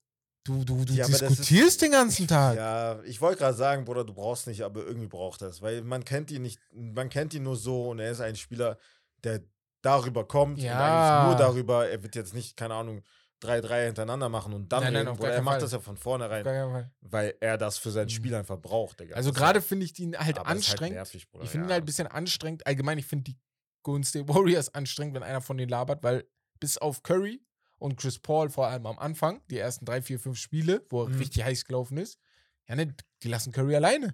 [SPEAKER 1] du, du, du
[SPEAKER 2] Ja, das
[SPEAKER 1] diskutierst
[SPEAKER 2] ist-
[SPEAKER 1] den ganzen Tag.
[SPEAKER 2] Ja, ich wollte gerade sagen, Bruder, du brauchst nicht, aber irgendwie braucht es, weil man kennt ihn nicht, man kennt ihn nur so und er ist ein Spieler, der darüber kommt und
[SPEAKER 1] Ja.
[SPEAKER 2] eigentlich nur darüber, er wird jetzt nicht, keine Ahnung, drei, drei hintereinander machen und dann
[SPEAKER 1] Nein, nein,
[SPEAKER 2] reden, er macht
[SPEAKER 1] Fall.
[SPEAKER 2] das ja von vornherein, weil er das für sein
[SPEAKER 1] Mhm.
[SPEAKER 2] Spiel einfach braucht.
[SPEAKER 1] Also
[SPEAKER 2] Das
[SPEAKER 1] gerade
[SPEAKER 2] halt-
[SPEAKER 1] finde ich ihn halt
[SPEAKER 2] aber das ist
[SPEAKER 1] anstrengend.
[SPEAKER 2] nervig, Bruder,
[SPEAKER 1] ich finde ihn
[SPEAKER 2] ja.
[SPEAKER 1] halt ein bisschen anstrengend. Allgemein, ich finde die Golden State Warriors anstrengend, wenn einer von denen labert, weil bis auf Curry und Chris Paul vor allem am Anfang, die ersten drei, vier, fünf Spiele, wo er
[SPEAKER 2] Mhm.
[SPEAKER 1] richtig heiß gelaufen ist, ja, ne, die lassen Curry alleine.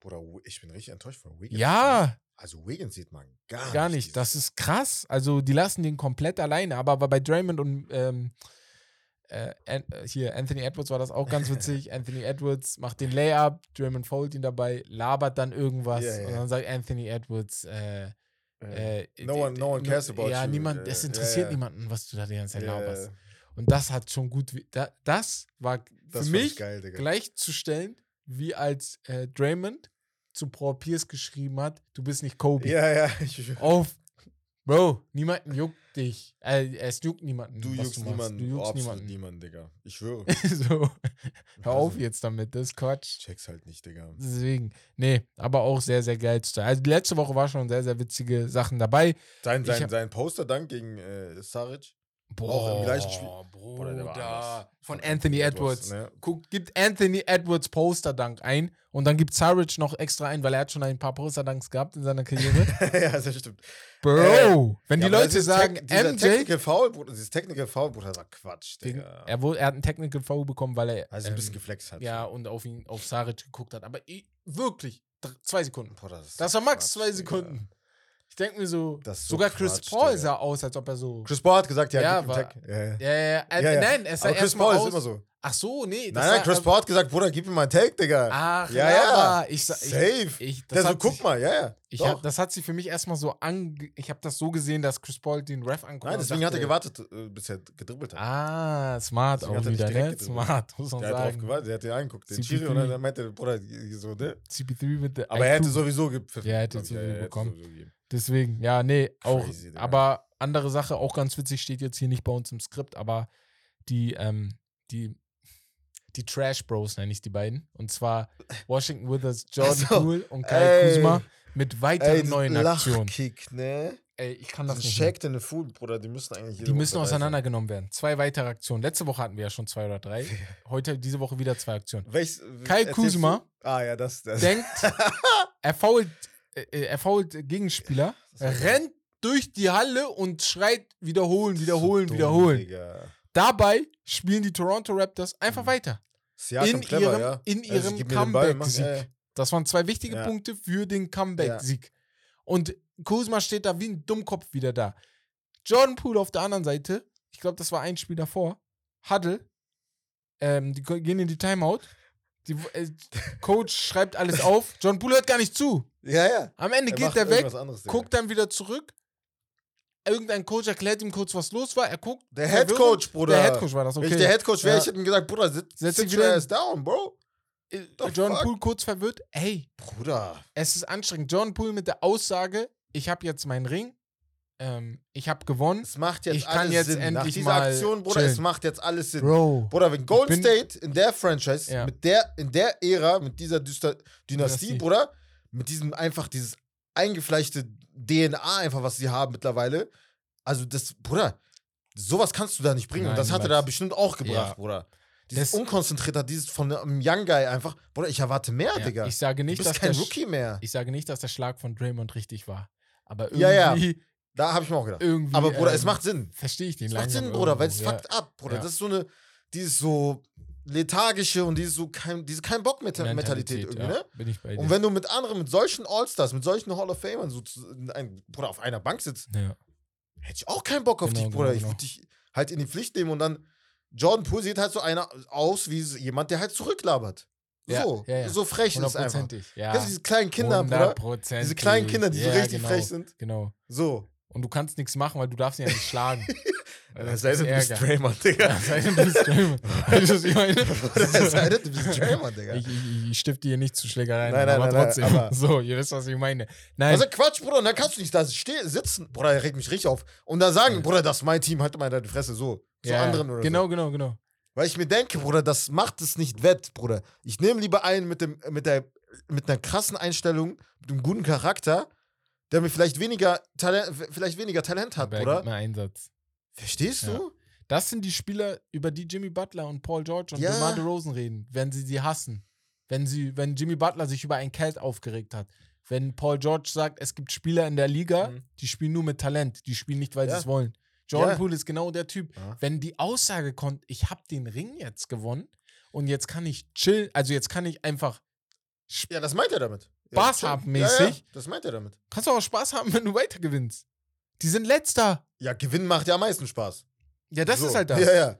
[SPEAKER 2] Bruder, ich bin richtig enttäuscht von Wiggins.
[SPEAKER 1] Ja,
[SPEAKER 2] Also Wiggins sieht man gar,
[SPEAKER 1] gar
[SPEAKER 2] nicht.
[SPEAKER 1] nicht.
[SPEAKER 2] dieses
[SPEAKER 1] Das ist krass. Also, die lassen den komplett alleine. Aber, bei Draymond und ähm, äh, An äh, hier Anthony Edwards war das auch ganz witzig. <laughs> Anthony Edwards macht den Layup, Draymond foult ihn dabei, labert dann irgendwas
[SPEAKER 2] Ja, ja.
[SPEAKER 1] und dann sagt Anthony Edwards, äh,
[SPEAKER 2] Äh,
[SPEAKER 1] äh,
[SPEAKER 2] no one- no one cares about
[SPEAKER 1] Ja,
[SPEAKER 2] you.
[SPEAKER 1] niemand, es interessiert
[SPEAKER 2] ja.
[SPEAKER 1] niemanden, was du da die ganze Zeit laberst. Und das hat schon gut, da, das war
[SPEAKER 2] das
[SPEAKER 1] für mich
[SPEAKER 2] geil,
[SPEAKER 1] gleichzustellen, wie als äh, Draymond zu Paul Pierce geschrieben hat, du bist nicht Kobe.
[SPEAKER 2] Ja, ja, <laughs>
[SPEAKER 1] Auf, Bro, niemanden juckt dich. Äh, es juckt niemanden.
[SPEAKER 2] du juckst
[SPEAKER 1] machst.
[SPEAKER 2] niemanden,
[SPEAKER 1] Du juckst niemanden.
[SPEAKER 2] niemanden, Digga. Ich schwöre. <laughs>
[SPEAKER 1] so, hör auf
[SPEAKER 2] Also,
[SPEAKER 1] jetzt damit, das ist Quatsch.
[SPEAKER 2] Check's halt nicht, Digga.
[SPEAKER 1] Deswegen, nee, aber auch sehr, sehr geil. Also die letzte Woche war schon sehr, sehr witzige Sachen dabei.
[SPEAKER 2] Sein, sein, sein Poster-Dank gegen äh, Saric.
[SPEAKER 1] Boah,
[SPEAKER 2] im gleichen Spiel.
[SPEAKER 1] Bruder,
[SPEAKER 2] der war anders.
[SPEAKER 1] von Anthony Edwards.
[SPEAKER 2] ne?
[SPEAKER 1] Guck, gibt Anthony Edwards Poster-Dank ein und dann gibt Saric noch extra ein, weil er hat schon ein paar Poster-Danks gehabt in seiner Karriere. <laughs>
[SPEAKER 2] ja, das stimmt.
[SPEAKER 1] Bro,
[SPEAKER 2] Äh,
[SPEAKER 1] wenn die
[SPEAKER 2] Ja, aber
[SPEAKER 1] Leute sagen,
[SPEAKER 2] dieser
[SPEAKER 1] MJ,
[SPEAKER 2] Technical Foul, Bruder, dieses Technical Foul, Bruder, war Quatsch,
[SPEAKER 1] wegen,
[SPEAKER 2] Digga.
[SPEAKER 1] er, wurde, er hat einen Technical Foul bekommen, weil er
[SPEAKER 2] also ein bisschen
[SPEAKER 1] ähm,
[SPEAKER 2] geflext hat.
[SPEAKER 1] ja und auf ihn, auf Saric geguckt hat. Aber i- wirklich, dr- zwei Sekunden.
[SPEAKER 2] Bruder, das,
[SPEAKER 1] Das war max
[SPEAKER 2] Quatsch,
[SPEAKER 1] zwei
[SPEAKER 2] Digga.
[SPEAKER 1] Ich denke mir so,
[SPEAKER 2] so
[SPEAKER 1] sogar Chris
[SPEAKER 2] Quatsch,
[SPEAKER 1] Paul sah aus, als ob er so.
[SPEAKER 2] Chris Paul hat gesagt, ja,
[SPEAKER 1] Ja, war-.
[SPEAKER 2] Ja, ja.
[SPEAKER 1] ja, ja, ja, äh,
[SPEAKER 2] Ja, ja.
[SPEAKER 1] Nein, es sah
[SPEAKER 2] Aber Chris Paul
[SPEAKER 1] aus.
[SPEAKER 2] ist immer so.
[SPEAKER 1] Ach so, nee.
[SPEAKER 2] Nein, nein, Chris Paul hat gesagt, Bruder, gib ihm mal einen Take, Digga.
[SPEAKER 1] Ach,
[SPEAKER 2] Ja,
[SPEAKER 1] ja,
[SPEAKER 2] ja.
[SPEAKER 1] ja. Ich, sa- ich,
[SPEAKER 2] Safe.
[SPEAKER 1] ich, das
[SPEAKER 2] so, guck
[SPEAKER 1] sich,
[SPEAKER 2] mal, ja, ja.
[SPEAKER 1] Ich hab, das hat sie für mich erstmal so ange. Ich habe das so gesehen, dass Chris Paul den Ref anguckt.
[SPEAKER 2] Nein, deswegen hat er
[SPEAKER 1] dachte,
[SPEAKER 2] gewartet, äh, bis er gedribbelt hat.
[SPEAKER 1] Ah, smart
[SPEAKER 2] Deswegen
[SPEAKER 1] auch
[SPEAKER 2] er
[SPEAKER 1] wieder, ne? Smart, muss man
[SPEAKER 2] der hat drauf
[SPEAKER 1] sagen.
[SPEAKER 2] gewartet, der hat den angeguckt, den
[SPEAKER 1] CP3.
[SPEAKER 2] Chiri, und dann meinte der Bruder, so, ne?
[SPEAKER 1] CP3 mit der.
[SPEAKER 2] Aber er hätte sowieso gepfiffen.
[SPEAKER 1] Ja, er hätte sowieso bekommen. Deswegen, ja, nee, auch.
[SPEAKER 2] Crazy,
[SPEAKER 1] aber andere Sache, auch ganz witzig, steht jetzt hier nicht bei uns im Skript, aber die, ähm, die, die Trash Bros nenne ich die beiden. Und zwar <laughs> Washington Withers, Jordan
[SPEAKER 2] so,
[SPEAKER 1] Poole und Kai
[SPEAKER 2] ey.
[SPEAKER 1] Kuzma mit weiteren
[SPEAKER 2] Ey,
[SPEAKER 1] neuen Aktionen.
[SPEAKER 2] Lachkick, ne?
[SPEAKER 1] Ey, ich kann das
[SPEAKER 2] Das
[SPEAKER 1] nicht.
[SPEAKER 2] In the Food, Bruder, die müssen eigentlich
[SPEAKER 1] Die müssen
[SPEAKER 2] sein.
[SPEAKER 1] auseinandergenommen werden. Zwei weitere Aktionen. Letzte Woche hatten wir ja schon zwei oder drei. Heute, diese Woche wieder zwei Aktionen.
[SPEAKER 2] Welches,
[SPEAKER 1] Kai Kuzma.
[SPEAKER 2] du? Ah, ja, das. das
[SPEAKER 1] Denkt, <laughs> er fault, äh, er fault Gegenspieler, rennt durch die Halle und schreit wiederholen, wiederholen,
[SPEAKER 2] So dumm,
[SPEAKER 1] wiederholen.
[SPEAKER 2] Digga.
[SPEAKER 1] Dabei spielen die Toronto Raptors einfach
[SPEAKER 2] Mhm.
[SPEAKER 1] weiter. In
[SPEAKER 2] clever,
[SPEAKER 1] ihrem-
[SPEAKER 2] ja.
[SPEAKER 1] in
[SPEAKER 2] Also,
[SPEAKER 1] ihrem
[SPEAKER 2] mach-
[SPEAKER 1] Comeback-Sieg.
[SPEAKER 2] ja, ja.
[SPEAKER 1] Das waren zwei wichtige. Punkte für den Comeback-Sieg. Und Kuzma steht da wie ein Dummkopf wieder da. Jordan Poole auf der anderen Seite, ich glaube, das war ein Spiel davor, Huddle, ähm, die gehen in die Timeout. Die, äh, Coach schreibt alles auf. Jordan Poole hört gar nicht zu.
[SPEAKER 2] Ja, ja.
[SPEAKER 1] Am Ende
[SPEAKER 2] Er
[SPEAKER 1] geht er weg, guckt dann wieder zurück. Irgendein Coach erklärt ihm kurz, was los war. Er guckt.
[SPEAKER 2] Der
[SPEAKER 1] verwirrt.
[SPEAKER 2] Headcoach, Bruder.
[SPEAKER 1] Der Headcoach war das,
[SPEAKER 2] Wenn
[SPEAKER 1] okay.
[SPEAKER 2] ich der Headcoach wäre,
[SPEAKER 1] Ja.
[SPEAKER 2] ich hätte ihm gesagt, Bruder, sit,
[SPEAKER 1] Setz dich wieder
[SPEAKER 2] ass down, Bro.
[SPEAKER 1] Äh,
[SPEAKER 2] the fuck?
[SPEAKER 1] Poole kurz verwirrt. Hey,
[SPEAKER 2] Bruder.
[SPEAKER 1] es ist anstrengend. Jordan Poole mit der Aussage, ich habe jetzt meinen Ring, ähm, ich habe gewonnen.
[SPEAKER 2] Es macht jetzt
[SPEAKER 1] Ich kann
[SPEAKER 2] alles
[SPEAKER 1] jetzt
[SPEAKER 2] Sinn. Nach
[SPEAKER 1] endlich
[SPEAKER 2] dieser
[SPEAKER 1] mal
[SPEAKER 2] Aktion, Bruder,
[SPEAKER 1] chillen.
[SPEAKER 2] es macht jetzt alles Sinn.
[SPEAKER 1] Bro.
[SPEAKER 2] Bruder, wenn Golden State in der Franchise,
[SPEAKER 1] Ja.
[SPEAKER 2] mit der, in der Ära, mit dieser Dysta Dynastie,
[SPEAKER 1] Dynastie.
[SPEAKER 2] Bruder, mit diesem einfach dieses eingefleischte DNA einfach, was sie haben mittlerweile, also das, Bruder, sowas kannst du da nicht bringen.
[SPEAKER 1] Nein,
[SPEAKER 2] Und das hat er da bestimmt auch gebracht,
[SPEAKER 1] Ja.
[SPEAKER 2] Bruder. Dieses
[SPEAKER 1] Das-
[SPEAKER 2] unkonzentriert dieses von einem Young Guy einfach, Bruder, ich erwarte mehr,
[SPEAKER 1] Ja,
[SPEAKER 2] Digga.
[SPEAKER 1] ich sage
[SPEAKER 2] du
[SPEAKER 1] nicht,
[SPEAKER 2] bist
[SPEAKER 1] dass
[SPEAKER 2] kein
[SPEAKER 1] der,
[SPEAKER 2] Rookie mehr.
[SPEAKER 1] ich sage nicht, dass der Schlag von Draymond richtig war. Aber irgendwie,
[SPEAKER 2] Ja, ja. Da habe ich mir auch gedacht.
[SPEAKER 1] irgendwie
[SPEAKER 2] Aber Bruder, es
[SPEAKER 1] ähm,
[SPEAKER 2] macht Sinn.
[SPEAKER 1] verstehe ich den
[SPEAKER 2] Es macht Sinn, Bruder, weil es
[SPEAKER 1] irgendwo,
[SPEAKER 2] fuckt ab, Bruder.
[SPEAKER 1] Ja.
[SPEAKER 2] Das ist so eine, dieses so lethargische und dieses so kein, diese kein Bock
[SPEAKER 1] ja.
[SPEAKER 2] Mentalität irgendwie,
[SPEAKER 1] ja,
[SPEAKER 2] ne?
[SPEAKER 1] Bin ich bei dir.
[SPEAKER 2] Und wenn du mit anderen, mit solchen All-Stars, mit solchen Hall of Famern so ein, Bruder, auf einer Bank sitzt,
[SPEAKER 1] ja.
[SPEAKER 2] hätte ich auch keinen Bock auf
[SPEAKER 1] Genau,
[SPEAKER 2] dich, Bruder.
[SPEAKER 1] genau,
[SPEAKER 2] Ich
[SPEAKER 1] genau.
[SPEAKER 2] würde dich halt in die Pflicht nehmen und dann Jordan Poole sieht halt so einer aus wie jemand, der halt zurücklabert.
[SPEAKER 1] Ja,
[SPEAKER 2] so,
[SPEAKER 1] ja, ja.
[SPEAKER 2] so frech ist es einfach.
[SPEAKER 1] Ja.
[SPEAKER 2] Kennst du diese kleinen Kinder, Bruder? Diese kleinen Kinder, die so
[SPEAKER 1] Ja,
[SPEAKER 2] richtig
[SPEAKER 1] genau,
[SPEAKER 2] frech sind.
[SPEAKER 1] Genau.
[SPEAKER 2] So.
[SPEAKER 1] Und du kannst nichts machen, weil du darfst ihn ja nicht schlagen. <laughs> Das
[SPEAKER 2] sei
[SPEAKER 1] ist
[SPEAKER 2] denn, du bist. Draymond, <laughs> Digga.
[SPEAKER 1] Ja, sei denn, du bist Draymond. <laughs> Weißt du, was ich meine?
[SPEAKER 2] Sei denn, du bist Draymond, Digga.
[SPEAKER 1] Ich, ich, ich stifte hier nicht zu Schlägereien,
[SPEAKER 2] Nein, nein,
[SPEAKER 1] aber
[SPEAKER 2] nein,
[SPEAKER 1] trotzdem.
[SPEAKER 2] aber-
[SPEAKER 1] so, ihr wisst, was ich meine. Nein,
[SPEAKER 2] Also Quatsch, Bruder, und dann kannst du nicht da stehen, sitzen. Bruder, der regt mich richtig auf. Und dann sagen,
[SPEAKER 1] Ja.
[SPEAKER 2] Bruder, das ist mein Team, halt mal deine Fresse so. Zu
[SPEAKER 1] ja,
[SPEAKER 2] anderen oder
[SPEAKER 1] Genau,
[SPEAKER 2] so.
[SPEAKER 1] genau, genau.
[SPEAKER 2] Weil ich mir denke, Bruder, das macht es nicht wett, Bruder. Ich nehme lieber einen mit, dem, mit, der, mit einer krassen Einstellung, mit einem guten Charakter, der mir vielleicht weniger Talent, vielleicht weniger Talent hat,
[SPEAKER 1] Aber er gibt mir Einsatz.
[SPEAKER 2] Verstehst
[SPEAKER 1] Ja.
[SPEAKER 2] du?
[SPEAKER 1] Das sind die Spieler, über die Jimmy Butler und Paul George und
[SPEAKER 2] Ja.
[SPEAKER 1] DeMar DeRozan reden, wenn sie sie hassen. Wenn, sie, wenn Jimmy Butler sich über ein Kelt aufgeregt hat. Wenn Paul George sagt, es gibt Spieler in der Liga,
[SPEAKER 2] Mhm.
[SPEAKER 1] die spielen nur mit Talent, die spielen nicht, weil
[SPEAKER 2] Ja.
[SPEAKER 1] sie es wollen. Jordan
[SPEAKER 2] Ja.
[SPEAKER 1] Poole ist genau der Typ.
[SPEAKER 2] Ja.
[SPEAKER 1] Wenn die Aussage kommt, ich habe den Ring jetzt gewonnen und jetzt kann ich chillen, also jetzt kann ich einfach,
[SPEAKER 2] Ja, das meint er damit.
[SPEAKER 1] Spaß
[SPEAKER 2] ja,
[SPEAKER 1] haben
[SPEAKER 2] Ja, ja,
[SPEAKER 1] mäßig.
[SPEAKER 2] das meint er damit.
[SPEAKER 1] kannst du auch Spaß haben, wenn du weiter gewinnst. Die sind letzter.
[SPEAKER 2] Ja, Gewinnen macht ja am meisten Spaß.
[SPEAKER 1] Ja, das
[SPEAKER 2] So.
[SPEAKER 1] ist halt das.
[SPEAKER 2] Ja, ja.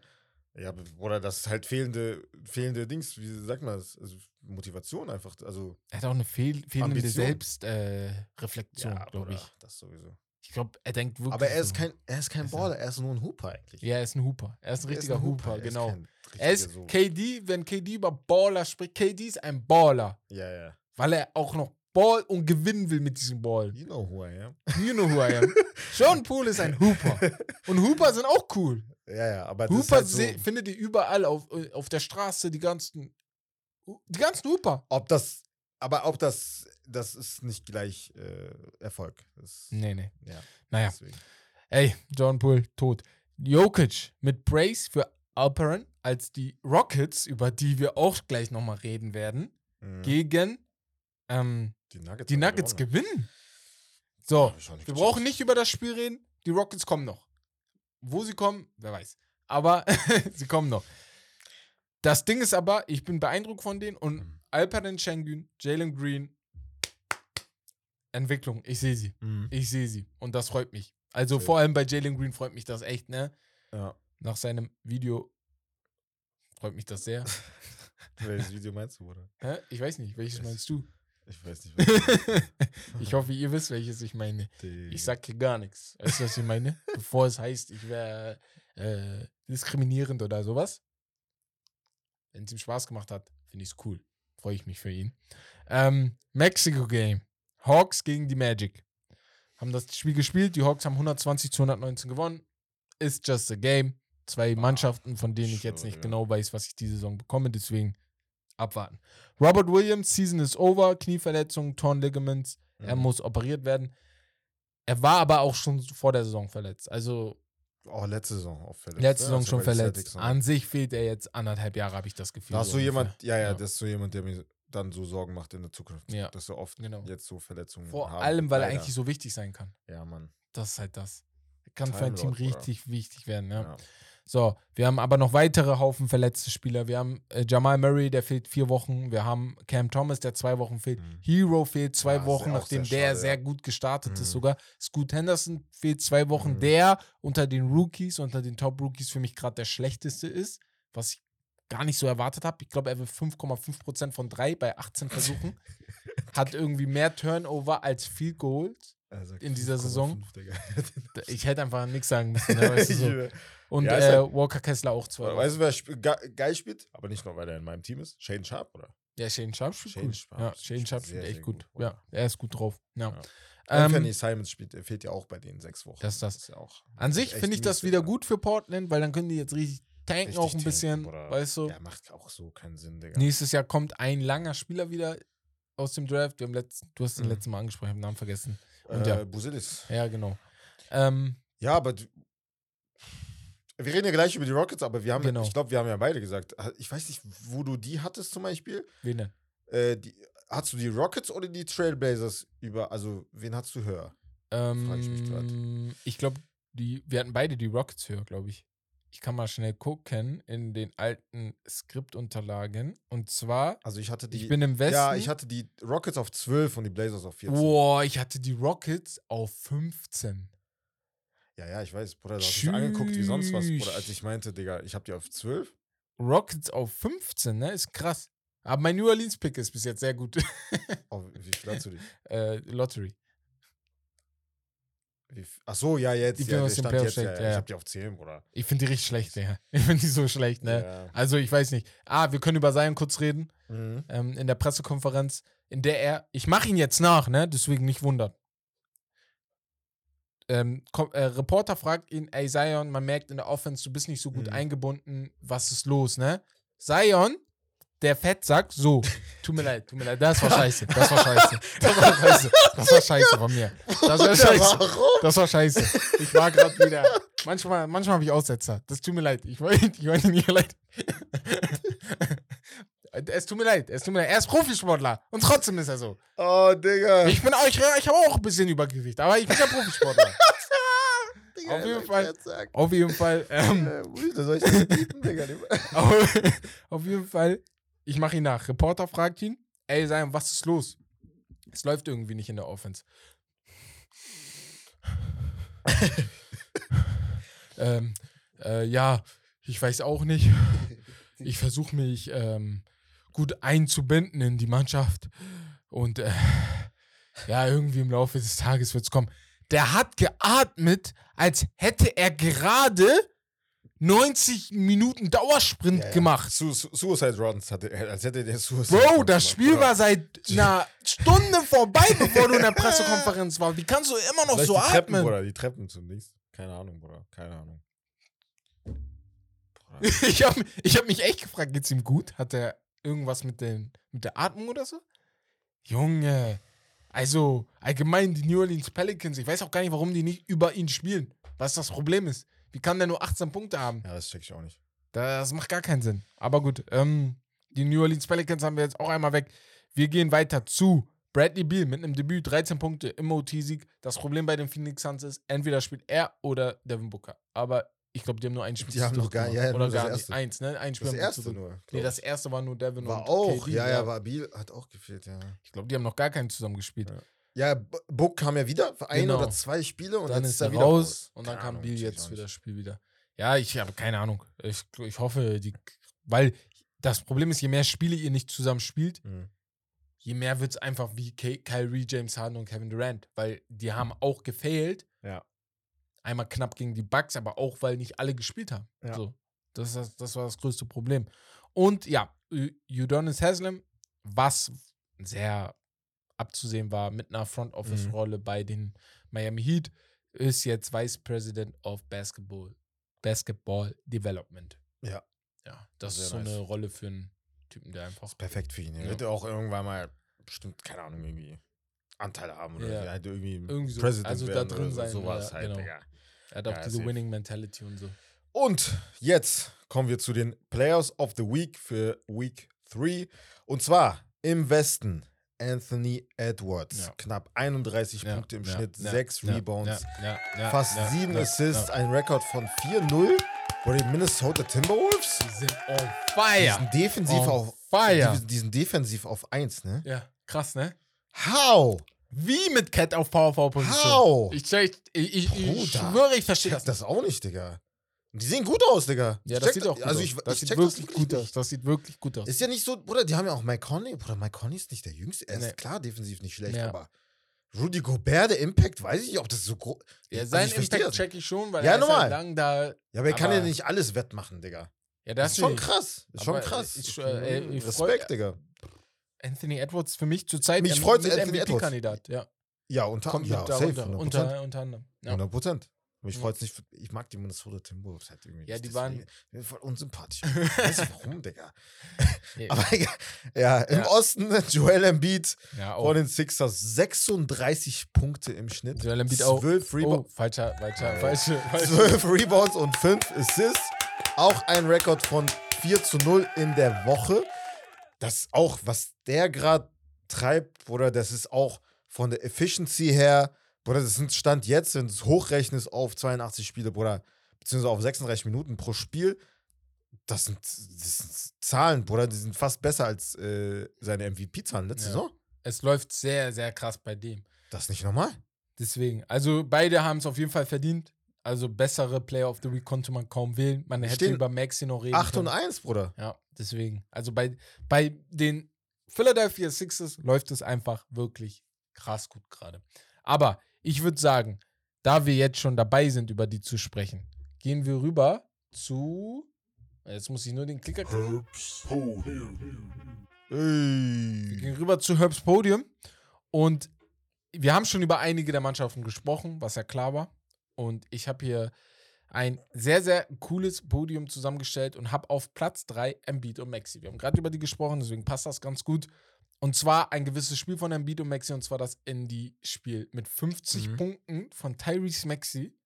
[SPEAKER 2] Ja, Bruder, das ist halt fehlende, fehlende Dings, wie sagt man das? Also Motivation einfach. Also,
[SPEAKER 1] Er hat auch eine fehl fehlende. Selbstreflexion, äh, Reflexion, glaube ich.
[SPEAKER 2] Das sowieso.
[SPEAKER 1] Ich glaube, er denkt wirklich.
[SPEAKER 2] Aber er ist
[SPEAKER 1] so.
[SPEAKER 2] kein, er ist kein
[SPEAKER 1] Ist er-
[SPEAKER 2] Baller, er ist nur ein Hooper eigentlich.
[SPEAKER 1] Ja, er ist ein Hooper. Er ist ein
[SPEAKER 2] Er ist
[SPEAKER 1] richtiger Hooper,
[SPEAKER 2] er ist
[SPEAKER 1] genau.
[SPEAKER 2] kein
[SPEAKER 1] Er ist
[SPEAKER 2] richtiger so-
[SPEAKER 1] KD, wenn KD über Baller spricht, KD ist ein Baller,
[SPEAKER 2] Ja, ja.
[SPEAKER 1] Weil er auch noch Ball und gewinnen will mit diesem Ball.
[SPEAKER 2] You know who I am.
[SPEAKER 1] You know who I am. <laughs> Sean Poole ist ein Hooper. Und Hooper sind auch cool.
[SPEAKER 2] Ja, ja, aber das ist
[SPEAKER 1] Hooper
[SPEAKER 2] halt so,
[SPEAKER 1] findet ihr überall auf, äh, auf der Straße, die ganzen, die ganzen Hooper.
[SPEAKER 2] ob das, aber ob das, das ist nicht gleich äh, Erfolg. Das,
[SPEAKER 1] Nee, nee.
[SPEAKER 2] ja,
[SPEAKER 1] Naja.
[SPEAKER 2] deswegen.
[SPEAKER 1] Ey, John Poole, tot. Jokic mit Brace für Alperin als die Rockets, über die wir auch gleich nochmal reden werden,
[SPEAKER 2] Mhm.
[SPEAKER 1] gegen ähm,
[SPEAKER 2] Die Nuggets,
[SPEAKER 1] die Nuggets gewinnen. So, wir brauchen nicht über das Spiel reden. Die Rockets kommen noch. Wo sie kommen, wer weiß. Aber <laughs> sie kommen noch. Das Ding ist aber, ich bin beeindruckt von denen und
[SPEAKER 2] Mhm.
[SPEAKER 1] Alperen Schengen, Jalen Green, Entwicklung, ich sehe sie.
[SPEAKER 2] Mhm.
[SPEAKER 1] Ich sehe sie. Und das freut mich. Also
[SPEAKER 2] Safe.
[SPEAKER 1] vor allem bei Jalen Green freut mich das echt, ne?
[SPEAKER 2] Ja.
[SPEAKER 1] Nach seinem Video freut mich das sehr. <laughs>
[SPEAKER 2] Welches Video meinst du, Bruder?
[SPEAKER 1] Hä? Ich weiß nicht, welches
[SPEAKER 2] Es-
[SPEAKER 1] meinst du?
[SPEAKER 2] Ich weiß nicht. <laughs>
[SPEAKER 1] ich hoffe, ihr wisst, welches ich meine. Ich sag hier gar nichts. Weißt du, was ich meine? <laughs> Bevor es heißt, ich wäre äh, diskriminierend oder sowas. Wenn es ihm Spaß gemacht hat, finde ich es cool. Freue ich mich für ihn. Ähm, Mexico Game. Hawks gegen die Magic. Haben das Spiel gespielt. Die Hawks haben 120 zu 119 gewonnen. Ist just a game. Zwei Mannschaften, von denen ich jetzt nicht genau weiß, was ich diese Saison bekomme, deswegen abwarten. Robert Williams, Season is over, Knieverletzung, Torn Ligaments, er
[SPEAKER 2] Mhm.
[SPEAKER 1] muss operiert werden. Er war aber auch schon vor der Saison verletzt. Also
[SPEAKER 2] Oh, letzte Saison auch verletzt.
[SPEAKER 1] letzte
[SPEAKER 2] ne?
[SPEAKER 1] Saison
[SPEAKER 2] Als er
[SPEAKER 1] schon verletzt. An sich fehlt er jetzt anderthalb Jahre, habe ich das Gefühl.
[SPEAKER 2] Da hast
[SPEAKER 1] so
[SPEAKER 2] du jemand, ja, ja,
[SPEAKER 1] Ja.
[SPEAKER 2] das ist so jemand, der mir dann so Sorgen macht in der Zukunft.
[SPEAKER 1] Ja.
[SPEAKER 2] Dass er oft
[SPEAKER 1] Genau.
[SPEAKER 2] jetzt so Verletzungen
[SPEAKER 1] Vor
[SPEAKER 2] haben.
[SPEAKER 1] allem, weil er
[SPEAKER 2] Leider.
[SPEAKER 1] eigentlich so wichtig sein kann.
[SPEAKER 2] Ja, Mann.
[SPEAKER 1] Das ist halt das. Er kann für
[SPEAKER 2] Time
[SPEAKER 1] ein Team
[SPEAKER 2] Lord,
[SPEAKER 1] richtig wichtig werden, ja.
[SPEAKER 2] Ja.
[SPEAKER 1] So, wir haben aber noch weitere Haufen verletzte Spieler. Wir haben äh, Jamal Murray, der fehlt vier Wochen. Wir haben Cam Thomas, der zwei Wochen fehlt.
[SPEAKER 2] Mhm.
[SPEAKER 1] Hero fehlt zwei
[SPEAKER 2] Ja, ist
[SPEAKER 1] Wochen, nachdem
[SPEAKER 2] sehr
[SPEAKER 1] der
[SPEAKER 2] schade,
[SPEAKER 1] sehr gut gestartet ist
[SPEAKER 2] Mhm.
[SPEAKER 1] sogar. Scoot Henderson fehlt zwei Wochen.
[SPEAKER 2] Mhm.
[SPEAKER 1] Der unter den Rookies, unter den Top-Rookies für mich gerade der schlechteste ist, was ich gar nicht so erwartet habe. Ich glaube, er will 5,5% von drei bei 18 Versuchen. <laughs> Hat irgendwie mehr Turnover als Field Goals.
[SPEAKER 2] Sagt
[SPEAKER 1] In dieser Saison?
[SPEAKER 2] 5,5, Digga. <laughs>
[SPEAKER 1] Ich hätte einfach nichts sagen müssen. Ne? <laughs> So. Und
[SPEAKER 2] Ja, ist
[SPEAKER 1] äh,
[SPEAKER 2] halt-
[SPEAKER 1] Walker Kessler auch zwei.
[SPEAKER 2] Weißt du, wer geil spielt? Aber nicht nur, weil er in meinem Team ist. Shane Sharp, oder?
[SPEAKER 1] Ja, Shane Sharp spielt
[SPEAKER 2] Shane
[SPEAKER 1] gut.
[SPEAKER 2] Sharp
[SPEAKER 1] ja, Shane Sharp spielt echt gut.
[SPEAKER 2] gut,
[SPEAKER 1] Ja, er ist gut drauf. Ja.
[SPEAKER 2] Ja.
[SPEAKER 1] Ähm,
[SPEAKER 2] Anthony Simons spielt, er fehlt ja auch bei den sechs Wochen.
[SPEAKER 1] Das ist das.
[SPEAKER 2] ja auch.
[SPEAKER 1] an sich
[SPEAKER 2] ist
[SPEAKER 1] finde ich das wieder gut für Portland, weil dann können die jetzt richtig tanken
[SPEAKER 2] Richtig
[SPEAKER 1] auch ein
[SPEAKER 2] tanken,
[SPEAKER 1] bisschen,
[SPEAKER 2] Bruder.
[SPEAKER 1] weißt du.
[SPEAKER 2] Ja, macht auch so keinen Sinn, Digga.
[SPEAKER 1] Nächstes Jahr kommt ein langer Spieler wieder aus dem Draft. Wir haben letzt, du hast den
[SPEAKER 2] Mhm.
[SPEAKER 1] letzten Mal angesprochen, ich habe den Namen vergessen. Und
[SPEAKER 2] äh,
[SPEAKER 1] ja.
[SPEAKER 2] Busilis.
[SPEAKER 1] Ja, genau. Ähm,
[SPEAKER 2] Ja, aber wir reden ja gleich über die Rockets, aber wir haben,
[SPEAKER 1] Genau.
[SPEAKER 2] ich glaube, wir haben ja beide gesagt, ich weiß nicht, wo du die hattest zum Beispiel.
[SPEAKER 1] wen denn?
[SPEAKER 2] Äh, die, hast du die Rockets oder die Trailblazers über, also wen hast du höher? Frag ich mich.
[SPEAKER 1] Ähm, ich glaube, die, wir hatten beide die Rockets höher, glaube ich. Ich kann mal schnell gucken in den alten Skriptunterlagen. Und zwar,
[SPEAKER 2] Also ich hatte die.
[SPEAKER 1] ich bin im Westen.
[SPEAKER 2] ja, ich hatte die Rockets auf 12 und die Blazers auf 14.
[SPEAKER 1] Boah, ich hatte die Rockets auf 15.
[SPEAKER 2] Ja, ja, ich weiß, Bruder, du hast dich angeguckt wie sonst was, Bruder, als ich meinte, Digga, ich hab die auf 12.
[SPEAKER 1] Rockets auf 15, ne? Ist krass. Aber mein New Orleans Pick ist bis jetzt sehr gut.
[SPEAKER 2] Oh, wie viel hast du die? <laughs>
[SPEAKER 1] äh, Lottery.
[SPEAKER 2] Ach so, ja, jetzt.
[SPEAKER 1] Die
[SPEAKER 2] ja,
[SPEAKER 1] aus dem Playoff
[SPEAKER 2] jetzt, ja, ja. Ich hab die auf 10, Bruder.
[SPEAKER 1] Ich finde die richtig schlecht, ja. <laughs> Ich finde die so schlecht, ne?
[SPEAKER 2] Ja.
[SPEAKER 1] Also, ich weiß nicht. Ah, wir können über Zion kurz reden.
[SPEAKER 2] Mhm.
[SPEAKER 1] Ähm, in der Pressekonferenz, in der er, ich mache ihn jetzt nach, ne? Deswegen nicht wundern. Ähm, äh, Reporter fragt ihn, ey Zion, man merkt in der Offense, du bist nicht so gut
[SPEAKER 2] Mhm.
[SPEAKER 1] eingebunden, was ist los, ne? Zion, der Fett sagt so, tut mir leid, tut mir leid, das war scheiße, das war scheiße, das war <laughs> scheiße, das war scheiße von mir, das war scheiße, das war scheiße. Ich war gerade wieder, manchmal, manchmal habe ich Aussetzer, das tut mir leid, ich wollte ich wollte nicht leid. Es tut mir leid, es tut mir leid. Er ist Profisportler und trotzdem ist er so.
[SPEAKER 2] Oh, Digga.
[SPEAKER 1] Ich bin auch, ich, ich habe auch ein bisschen Übergewicht, aber ich bin ja Profisportler. <laughs>
[SPEAKER 2] Digga,
[SPEAKER 1] auf jeden Fall. Auf jeden Fall, ähm,
[SPEAKER 2] Äh, ui, da soll ich das bieten, Digga. <laughs>
[SPEAKER 1] auf, auf jeden Fall, ich mache ihn nach. Reporter fragt ihn, ey, Sam, was ist los? Es läuft irgendwie nicht in der Offense. <laughs> ähm, äh, ja, ich weiß auch nicht. Ich versuche mich ähm, gut einzubinden in die Mannschaft. Und äh, ja, irgendwie im Laufe des Tages wird es kommen. Der hat geatmet, als hätte er gerade 90 Minuten Dauersprint
[SPEAKER 2] Ja, ja.
[SPEAKER 1] gemacht.
[SPEAKER 2] Su Su Suicide Runs, hatte, als hätte der Suicide
[SPEAKER 1] Bro,
[SPEAKER 2] Runs
[SPEAKER 1] das
[SPEAKER 2] gemacht,
[SPEAKER 1] Spiel
[SPEAKER 2] Bruder.
[SPEAKER 1] war seit einer <laughs> Stunde vorbei, bevor du in der <laughs> Pressekonferenz warst. Wie kannst du immer noch
[SPEAKER 2] Vielleicht
[SPEAKER 1] so
[SPEAKER 2] die Treppen,
[SPEAKER 1] atmen?
[SPEAKER 2] Bruder, die Treppen zum Dings. Keine Ahnung, Bruder. Keine Ahnung. <laughs> Bruder.
[SPEAKER 1] Ich habe ich hab mich echt gefragt, geht's ihm gut? Hat er irgendwas mit, den, mit der Atmung oder so? Junge, also allgemein die New Orleans Pelicans, ich weiß auch gar nicht, warum die nicht über ihn spielen. Was das Problem ist. Wie kann der nur 18 Punkte haben?
[SPEAKER 2] Ja, das check ich auch nicht.
[SPEAKER 1] Das macht gar keinen Sinn. Aber gut, ähm, die New Orleans Pelicans haben wir jetzt auch einmal weg. Wir gehen weiter zu Bradley Beal mit einem Debüt, 13 Punkte im OT-Sieg. Das Problem bei den Phoenix Suns ist, entweder spielt er oder Devin Booker. Aber ich glaube, die haben nur ein Spiel
[SPEAKER 2] Die haben noch gar- ja, ja,
[SPEAKER 1] Oder
[SPEAKER 2] das
[SPEAKER 1] gar nicht.
[SPEAKER 2] erste.
[SPEAKER 1] Eins, ne? Ein Spiel
[SPEAKER 2] Das erste
[SPEAKER 1] zu dritt.
[SPEAKER 2] nur.
[SPEAKER 1] Nee, das erste war nur Devin
[SPEAKER 2] war
[SPEAKER 1] und
[SPEAKER 2] auch.
[SPEAKER 1] KD,
[SPEAKER 2] ja, ja, war Biel hat auch gefehlt, ja.
[SPEAKER 1] Ich glaube, die haben noch gar keinen zusammen gespielt.
[SPEAKER 2] Ja. Ja, Book kam ja wieder für ein
[SPEAKER 1] Genau.
[SPEAKER 2] oder zwei Spiele und
[SPEAKER 1] dann ist er
[SPEAKER 2] er wieder
[SPEAKER 1] raus und dann
[SPEAKER 2] Keine
[SPEAKER 1] kam
[SPEAKER 2] Ahnung,
[SPEAKER 1] Biel
[SPEAKER 2] check ich
[SPEAKER 1] jetzt für das Spiel wieder. Ja, ich habe keine Ahnung. Ich, ich hoffe, die, weil das Problem ist, je mehr Spiele ihr nicht zusammen spielt,
[SPEAKER 2] Mhm.
[SPEAKER 1] je mehr wird es einfach wie Ky- Kyrie, James Harden und Kevin Durant, weil die haben auch gefailt.
[SPEAKER 2] Ja.
[SPEAKER 1] Einmal knapp gegen die Bucks, aber auch, weil nicht alle gespielt haben.
[SPEAKER 2] Ja.
[SPEAKER 1] So, das, das, das war das größte Problem. Und ja, Udonis Haslam, was sehr abzusehen war mit einer Front Office
[SPEAKER 2] Mhm.
[SPEAKER 1] Rolle bei den Miami Heat, ist jetzt Vice President of Basketball Basketball Development.
[SPEAKER 2] Ja.
[SPEAKER 1] Ja, das
[SPEAKER 2] Sehr
[SPEAKER 1] ist so
[SPEAKER 2] nice.
[SPEAKER 1] eine Rolle für einen Typen, der einfach.
[SPEAKER 2] ist perfekt für ihn. Er
[SPEAKER 1] Ja.
[SPEAKER 2] wird ja auch irgendwann mal bestimmt, keine Ahnung, irgendwie Anteile haben oder
[SPEAKER 1] Ja.
[SPEAKER 2] ja. halt irgendwie,
[SPEAKER 1] Irgendwie so,
[SPEAKER 2] President
[SPEAKER 1] also da drin
[SPEAKER 2] oder
[SPEAKER 1] sein,
[SPEAKER 2] sowas
[SPEAKER 1] ja,
[SPEAKER 2] halt,
[SPEAKER 1] genau.
[SPEAKER 2] Digga.
[SPEAKER 1] Er hat auch
[SPEAKER 2] Ja,
[SPEAKER 1] diese
[SPEAKER 2] safe.
[SPEAKER 1] Winning Mentality und so.
[SPEAKER 2] Und jetzt kommen wir zu den Players of the Week für Week 3. Und zwar im Westen Anthony Edwards.
[SPEAKER 1] Ja.
[SPEAKER 2] Knapp 31
[SPEAKER 1] Ja,
[SPEAKER 2] Punkte im
[SPEAKER 1] ja,
[SPEAKER 2] Schnitt,
[SPEAKER 1] ja,
[SPEAKER 2] 6
[SPEAKER 1] ja,
[SPEAKER 2] Rebounds, fast
[SPEAKER 1] ja,
[SPEAKER 2] 7
[SPEAKER 1] ja,
[SPEAKER 2] Assists, ein Rekord von 4-0. Oder die Minnesota Timberwolves?
[SPEAKER 1] Die sind on
[SPEAKER 2] Die
[SPEAKER 1] fire.
[SPEAKER 2] sind defensiv
[SPEAKER 1] On
[SPEAKER 2] auf
[SPEAKER 1] fire.
[SPEAKER 2] Die, die sind defensiv auf 1, ne?
[SPEAKER 1] Ja, krass, ne?
[SPEAKER 2] How?
[SPEAKER 1] Wie mit Cat auf Power-Position.
[SPEAKER 2] How?
[SPEAKER 1] Ich, ich, ich, ich, ich schwöre, ich
[SPEAKER 2] Ich
[SPEAKER 1] verstehe das.
[SPEAKER 2] das auch nicht, Digga. Die sehen gut aus, Digga.
[SPEAKER 1] Ja,
[SPEAKER 2] Ich
[SPEAKER 1] das sieht auch gut
[SPEAKER 2] also
[SPEAKER 1] aus.
[SPEAKER 2] ich,
[SPEAKER 1] das
[SPEAKER 2] ich
[SPEAKER 1] sieht wirklich
[SPEAKER 2] das
[SPEAKER 1] gut aus. Das sieht wirklich gut aus.
[SPEAKER 2] Ist ja nicht so, Bruder, die haben ja auch Mike Conley. Bruder, Mike Conley ist nicht der Jüngste. Er ist
[SPEAKER 1] Nee.
[SPEAKER 2] klar defensiv nicht schlecht,
[SPEAKER 1] Ja.
[SPEAKER 2] aber Rudy Gobert, der Impact, weiß ich nicht, ob das so groß
[SPEAKER 1] ja,
[SPEAKER 2] also
[SPEAKER 1] sein
[SPEAKER 2] verstehe
[SPEAKER 1] Impact
[SPEAKER 2] das.
[SPEAKER 1] check ich schon, weil
[SPEAKER 2] Ja,
[SPEAKER 1] er ist halt lang da.
[SPEAKER 2] Ja, aber er kann ja
[SPEAKER 1] aber-
[SPEAKER 2] nicht alles wettmachen, Digga.
[SPEAKER 1] Ja,
[SPEAKER 2] Das
[SPEAKER 1] das
[SPEAKER 2] ist schon krass. Ist schon
[SPEAKER 1] Aber
[SPEAKER 2] krass.
[SPEAKER 1] ich, äh, ich freu-
[SPEAKER 2] Respekt, Digga.
[SPEAKER 1] Anthony Edwards für mich zurzeit
[SPEAKER 2] Mich Edwards.
[SPEAKER 1] MVP-Kandidat. Ja,
[SPEAKER 2] Ja, unter,
[SPEAKER 1] kommt
[SPEAKER 2] ja, safe. 100%.
[SPEAKER 1] Unter, unter anderem. Ja.
[SPEAKER 2] 100 Prozent. Mich
[SPEAKER 1] Ja.
[SPEAKER 2] freut's nicht. Ich mag die Minnesota Timberwolves halt irgendwie.
[SPEAKER 1] Ja, die waren-
[SPEAKER 2] sind voll unsympathisch. ich weiß nicht warum, <laughs> Digga.
[SPEAKER 1] Nee.
[SPEAKER 2] Aber ja, ja, im
[SPEAKER 1] Ja.
[SPEAKER 2] Osten Joel Embiid
[SPEAKER 1] ja,
[SPEAKER 2] von den Sixers 36 Punkte im Schnitt.
[SPEAKER 1] Joel Embiid auch.
[SPEAKER 2] 12
[SPEAKER 1] Oh,
[SPEAKER 2] Rebounds.
[SPEAKER 1] falscher, falscher, falsche, falsche.
[SPEAKER 2] 12 Rebounds und 5 Assists. Auch ein Rekord von 4 zu 0 in der Woche. Das ist auch, was der gerade treibt, Bruder, das ist auch von der Efficiency her, Bruder, das sind Stand jetzt, wenn du es hochrechnest auf 82 Spiele, Bruder, beziehungsweise auf 36 Minuten pro Spiel, das sind, das sind Zahlen, Bruder, die sind fast besser als äh, seine MVP-Zahlen letzte
[SPEAKER 1] Ja.
[SPEAKER 2] Saison.
[SPEAKER 1] Es läuft sehr, sehr krass bei dem.
[SPEAKER 2] Das ist nicht normal.
[SPEAKER 1] Deswegen. Also beide haben es auf jeden Fall verdient. Also bessere Player of the Week konnte man kaum wählen. Man hätte über Maxi noch reden
[SPEAKER 2] 8 und
[SPEAKER 1] können.
[SPEAKER 2] 1, Bruder.
[SPEAKER 1] Ja, deswegen. Also bei, bei den Philadelphia Sixers läuft es einfach wirklich krass gut gerade. Aber ich würde sagen, da wir jetzt schon dabei sind, über die zu sprechen, gehen wir rüber zu. Jetzt muss ich nur den Klicker kriegen. Wir
[SPEAKER 2] Ey.
[SPEAKER 1] gehen rüber zu Herbs Podium. Und wir haben schon über einige der Mannschaften gesprochen, was ja klar war. Und ich habe hier ein sehr, sehr cooles Podium zusammengestellt und habe auf Platz 3 Embiid und Maxi. Wir haben gerade über die gesprochen, deswegen passt das ganz gut. Und zwar ein gewisses Spiel von Embiid und Maxi, und zwar das Indie-Spiel mit 50
[SPEAKER 2] Mhm.
[SPEAKER 1] Punkten von Tyrese Maxi.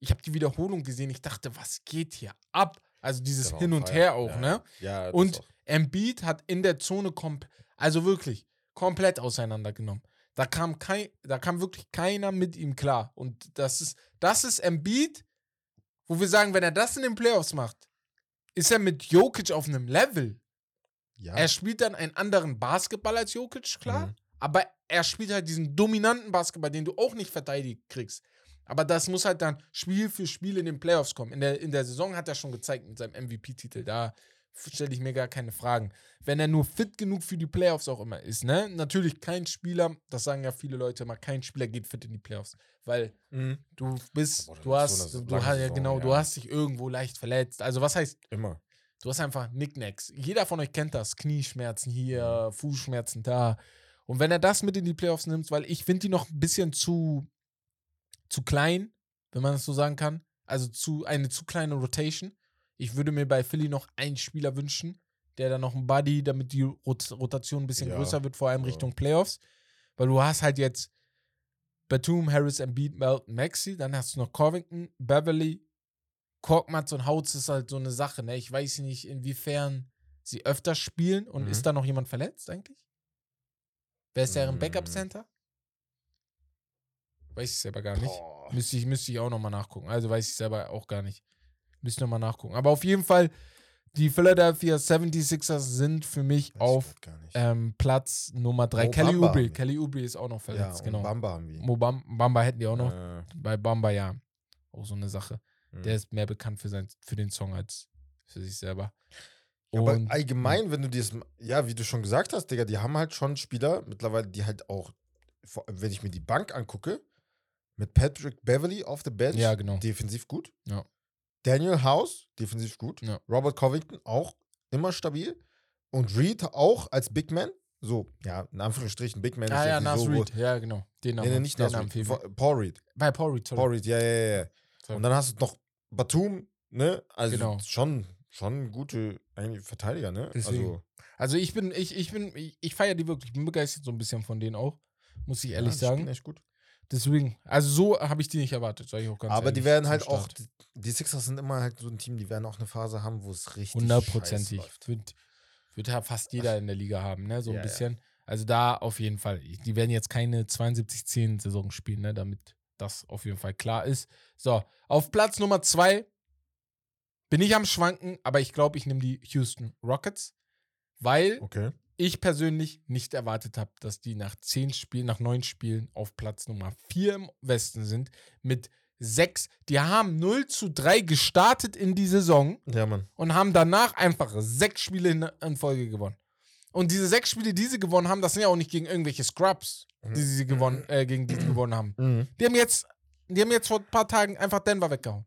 [SPEAKER 1] Ich habe die Wiederholung gesehen, ich dachte, was geht hier ab? Also dieses
[SPEAKER 2] war
[SPEAKER 1] Hin und. Her auch,
[SPEAKER 2] Ja,
[SPEAKER 1] ne?
[SPEAKER 2] Ja,
[SPEAKER 1] Und
[SPEAKER 2] auch.
[SPEAKER 1] Embiid hat in der Zone komp also wirklich komplett auseinandergenommen. Da kam kein, da kam wirklich keiner mit ihm klar. Und das ist, das ist Embiid, wo wir sagen, wenn er das in den Playoffs macht, ist er mit Jokic auf einem Level.
[SPEAKER 2] Ja.
[SPEAKER 1] Er spielt dann einen anderen Basketball als Jokic, klar.
[SPEAKER 2] Mhm.
[SPEAKER 1] Aber er spielt halt diesen dominanten Basketball, den du auch nicht verteidigt kriegst. Aber das muss halt dann Spiel für Spiel in den Playoffs kommen. In der, in der Saison hat er schon gezeigt mit seinem MVP-Titel. Da stelle ich mir gar keine Fragen. Wenn er nur fit genug für die Playoffs auch immer ist, ne? Natürlich kein Spieler, das sagen ja viele Leute immer, kein Spieler geht fit in die Playoffs. Weil
[SPEAKER 2] Mhm.
[SPEAKER 1] du bist,
[SPEAKER 2] Aber
[SPEAKER 1] du hast,
[SPEAKER 2] so
[SPEAKER 1] du hast ja genau, du
[SPEAKER 2] ja.
[SPEAKER 1] hast dich irgendwo leicht verletzt. Also was heißt
[SPEAKER 2] Immer.
[SPEAKER 1] Du hast einfach Nicknacks. Jeder von euch kennt das. Knieschmerzen hier, Fußschmerzen da. Und wenn er das mit in die Playoffs nimmt, weil ich finde die noch ein bisschen zu, zu klein, wenn man das so sagen kann. Also zu, eine zu kleine Rotation. Ich würde mir bei Philly noch einen Spieler wünschen, der dann noch ein Buddy, damit die Rot Rotation ein bisschen
[SPEAKER 2] Ja,
[SPEAKER 1] größer wird, vor allem
[SPEAKER 2] ja.
[SPEAKER 1] Richtung Playoffs. Weil du hast halt jetzt Batum, Harris, Embiid, Melton, Maxi, dann hast du noch Covington, Beverly, Korkmaz und Hautz ist halt so eine Sache, ne? Ich weiß nicht, inwiefern sie öfter spielen und
[SPEAKER 2] Mhm.
[SPEAKER 1] ist da noch jemand verletzt eigentlich? Wer ist deren
[SPEAKER 2] Mm.
[SPEAKER 1] Backup-Center? Weiß ich selber gar nicht.
[SPEAKER 2] Boah.
[SPEAKER 1] Müsste ich, müsste ich auch nochmal nachgucken. Also weiß ich selber auch gar nicht. Müsste nochmal nachgucken. Aber auf jeden Fall, die Philadelphia 76ers sind für mich
[SPEAKER 2] Weiß
[SPEAKER 1] auf ähm, Platz Nummer 3.
[SPEAKER 2] Mo
[SPEAKER 1] Kelly Oubre.
[SPEAKER 2] wir.
[SPEAKER 1] Kelly Oubre ist auch noch
[SPEAKER 2] ja,
[SPEAKER 1] verletzt,
[SPEAKER 2] und
[SPEAKER 1] genau.
[SPEAKER 2] Bamba haben wir.
[SPEAKER 1] Mo Bam Bamba hätten die auch noch.
[SPEAKER 2] Äh,
[SPEAKER 1] Bei Bamba ja. Auch so eine Sache.
[SPEAKER 2] Mhm.
[SPEAKER 1] Der ist mehr bekannt für, sein, für den Song als für sich selber.
[SPEAKER 2] Ja, aber
[SPEAKER 1] Und-
[SPEAKER 2] allgemein, wenn du dieses, ja, wie du schon gesagt hast, Digga, die haben halt schon Spieler mittlerweile, die halt auch, wenn ich mir die Bank angucke, mit Patrick Beverly auf der Bench,
[SPEAKER 1] Ja, genau.
[SPEAKER 2] defensiv gut.
[SPEAKER 1] Ja.
[SPEAKER 2] Daniel House, defensiv gut.
[SPEAKER 1] Ja.
[SPEAKER 2] Robert Covington, auch immer stabil. Und Reed auch als Big Man. So, ja, in Anführungsstrichen Big Man.
[SPEAKER 1] Ah
[SPEAKER 2] ist
[SPEAKER 1] ja, Nas
[SPEAKER 2] so
[SPEAKER 1] Reed. Ja, genau. Den Namen.
[SPEAKER 2] Nee, nee, nicht Nas
[SPEAKER 1] Name
[SPEAKER 2] Reed. Paul Reed.
[SPEAKER 1] Bei Paul Reed, sorry.
[SPEAKER 2] Paul Reed, ja, ja, ja. Und dann hast du noch Batum, ne? Also
[SPEAKER 1] Genau.
[SPEAKER 2] schon, schon gute eigentlich Verteidiger, ne?
[SPEAKER 1] Deswegen.
[SPEAKER 2] Also,
[SPEAKER 1] Also ich bin, ich, ich bin, ich, ich feiere die wirklich, ich bin begeistert so ein bisschen von denen auch, muss ich ehrlich
[SPEAKER 2] ja,
[SPEAKER 1] sagen.
[SPEAKER 2] echt gut.
[SPEAKER 1] Deswegen, also so habe ich die nicht erwartet, sage ich auch ganz
[SPEAKER 2] Aber
[SPEAKER 1] ehrlich.
[SPEAKER 2] die werden halt auch,
[SPEAKER 1] Start.
[SPEAKER 2] die, die Sixers sind immer halt so ein Team, die werden auch eine Phase haben, wo es richtig
[SPEAKER 1] Hundertprozentig. Wird, wird ja fast jeder in der Liga haben, ne? So ein
[SPEAKER 2] Ja, ja.
[SPEAKER 1] bisschen. Also da auf jeden Fall. Die werden jetzt keine 72-10-Saison spielen, ne? Damit das auf jeden Fall klar ist. So, auf Platz Nummer zwei bin ich am Schwanken, aber ich glaube, ich nehme die Houston Rockets, weil
[SPEAKER 2] Okay.
[SPEAKER 1] ich persönlich nicht erwartet habe, dass die nach zehn Spielen, nach neun Spielen auf Platz Nummer vier im Westen sind mit sechs. Die haben 0 zu 3 gestartet in die Saison
[SPEAKER 2] Ja,
[SPEAKER 1] und haben danach einfach sechs Spiele in, in Folge gewonnen. Und diese sechs Spiele, die sie gewonnen haben, das sind ja auch nicht gegen irgendwelche Scrubs, die sie gewonnen, äh, gegen die sie gewonnen haben.
[SPEAKER 2] Mhm.
[SPEAKER 1] Die haben jetzt, die haben jetzt vor ein paar Tagen einfach Denver weggehauen.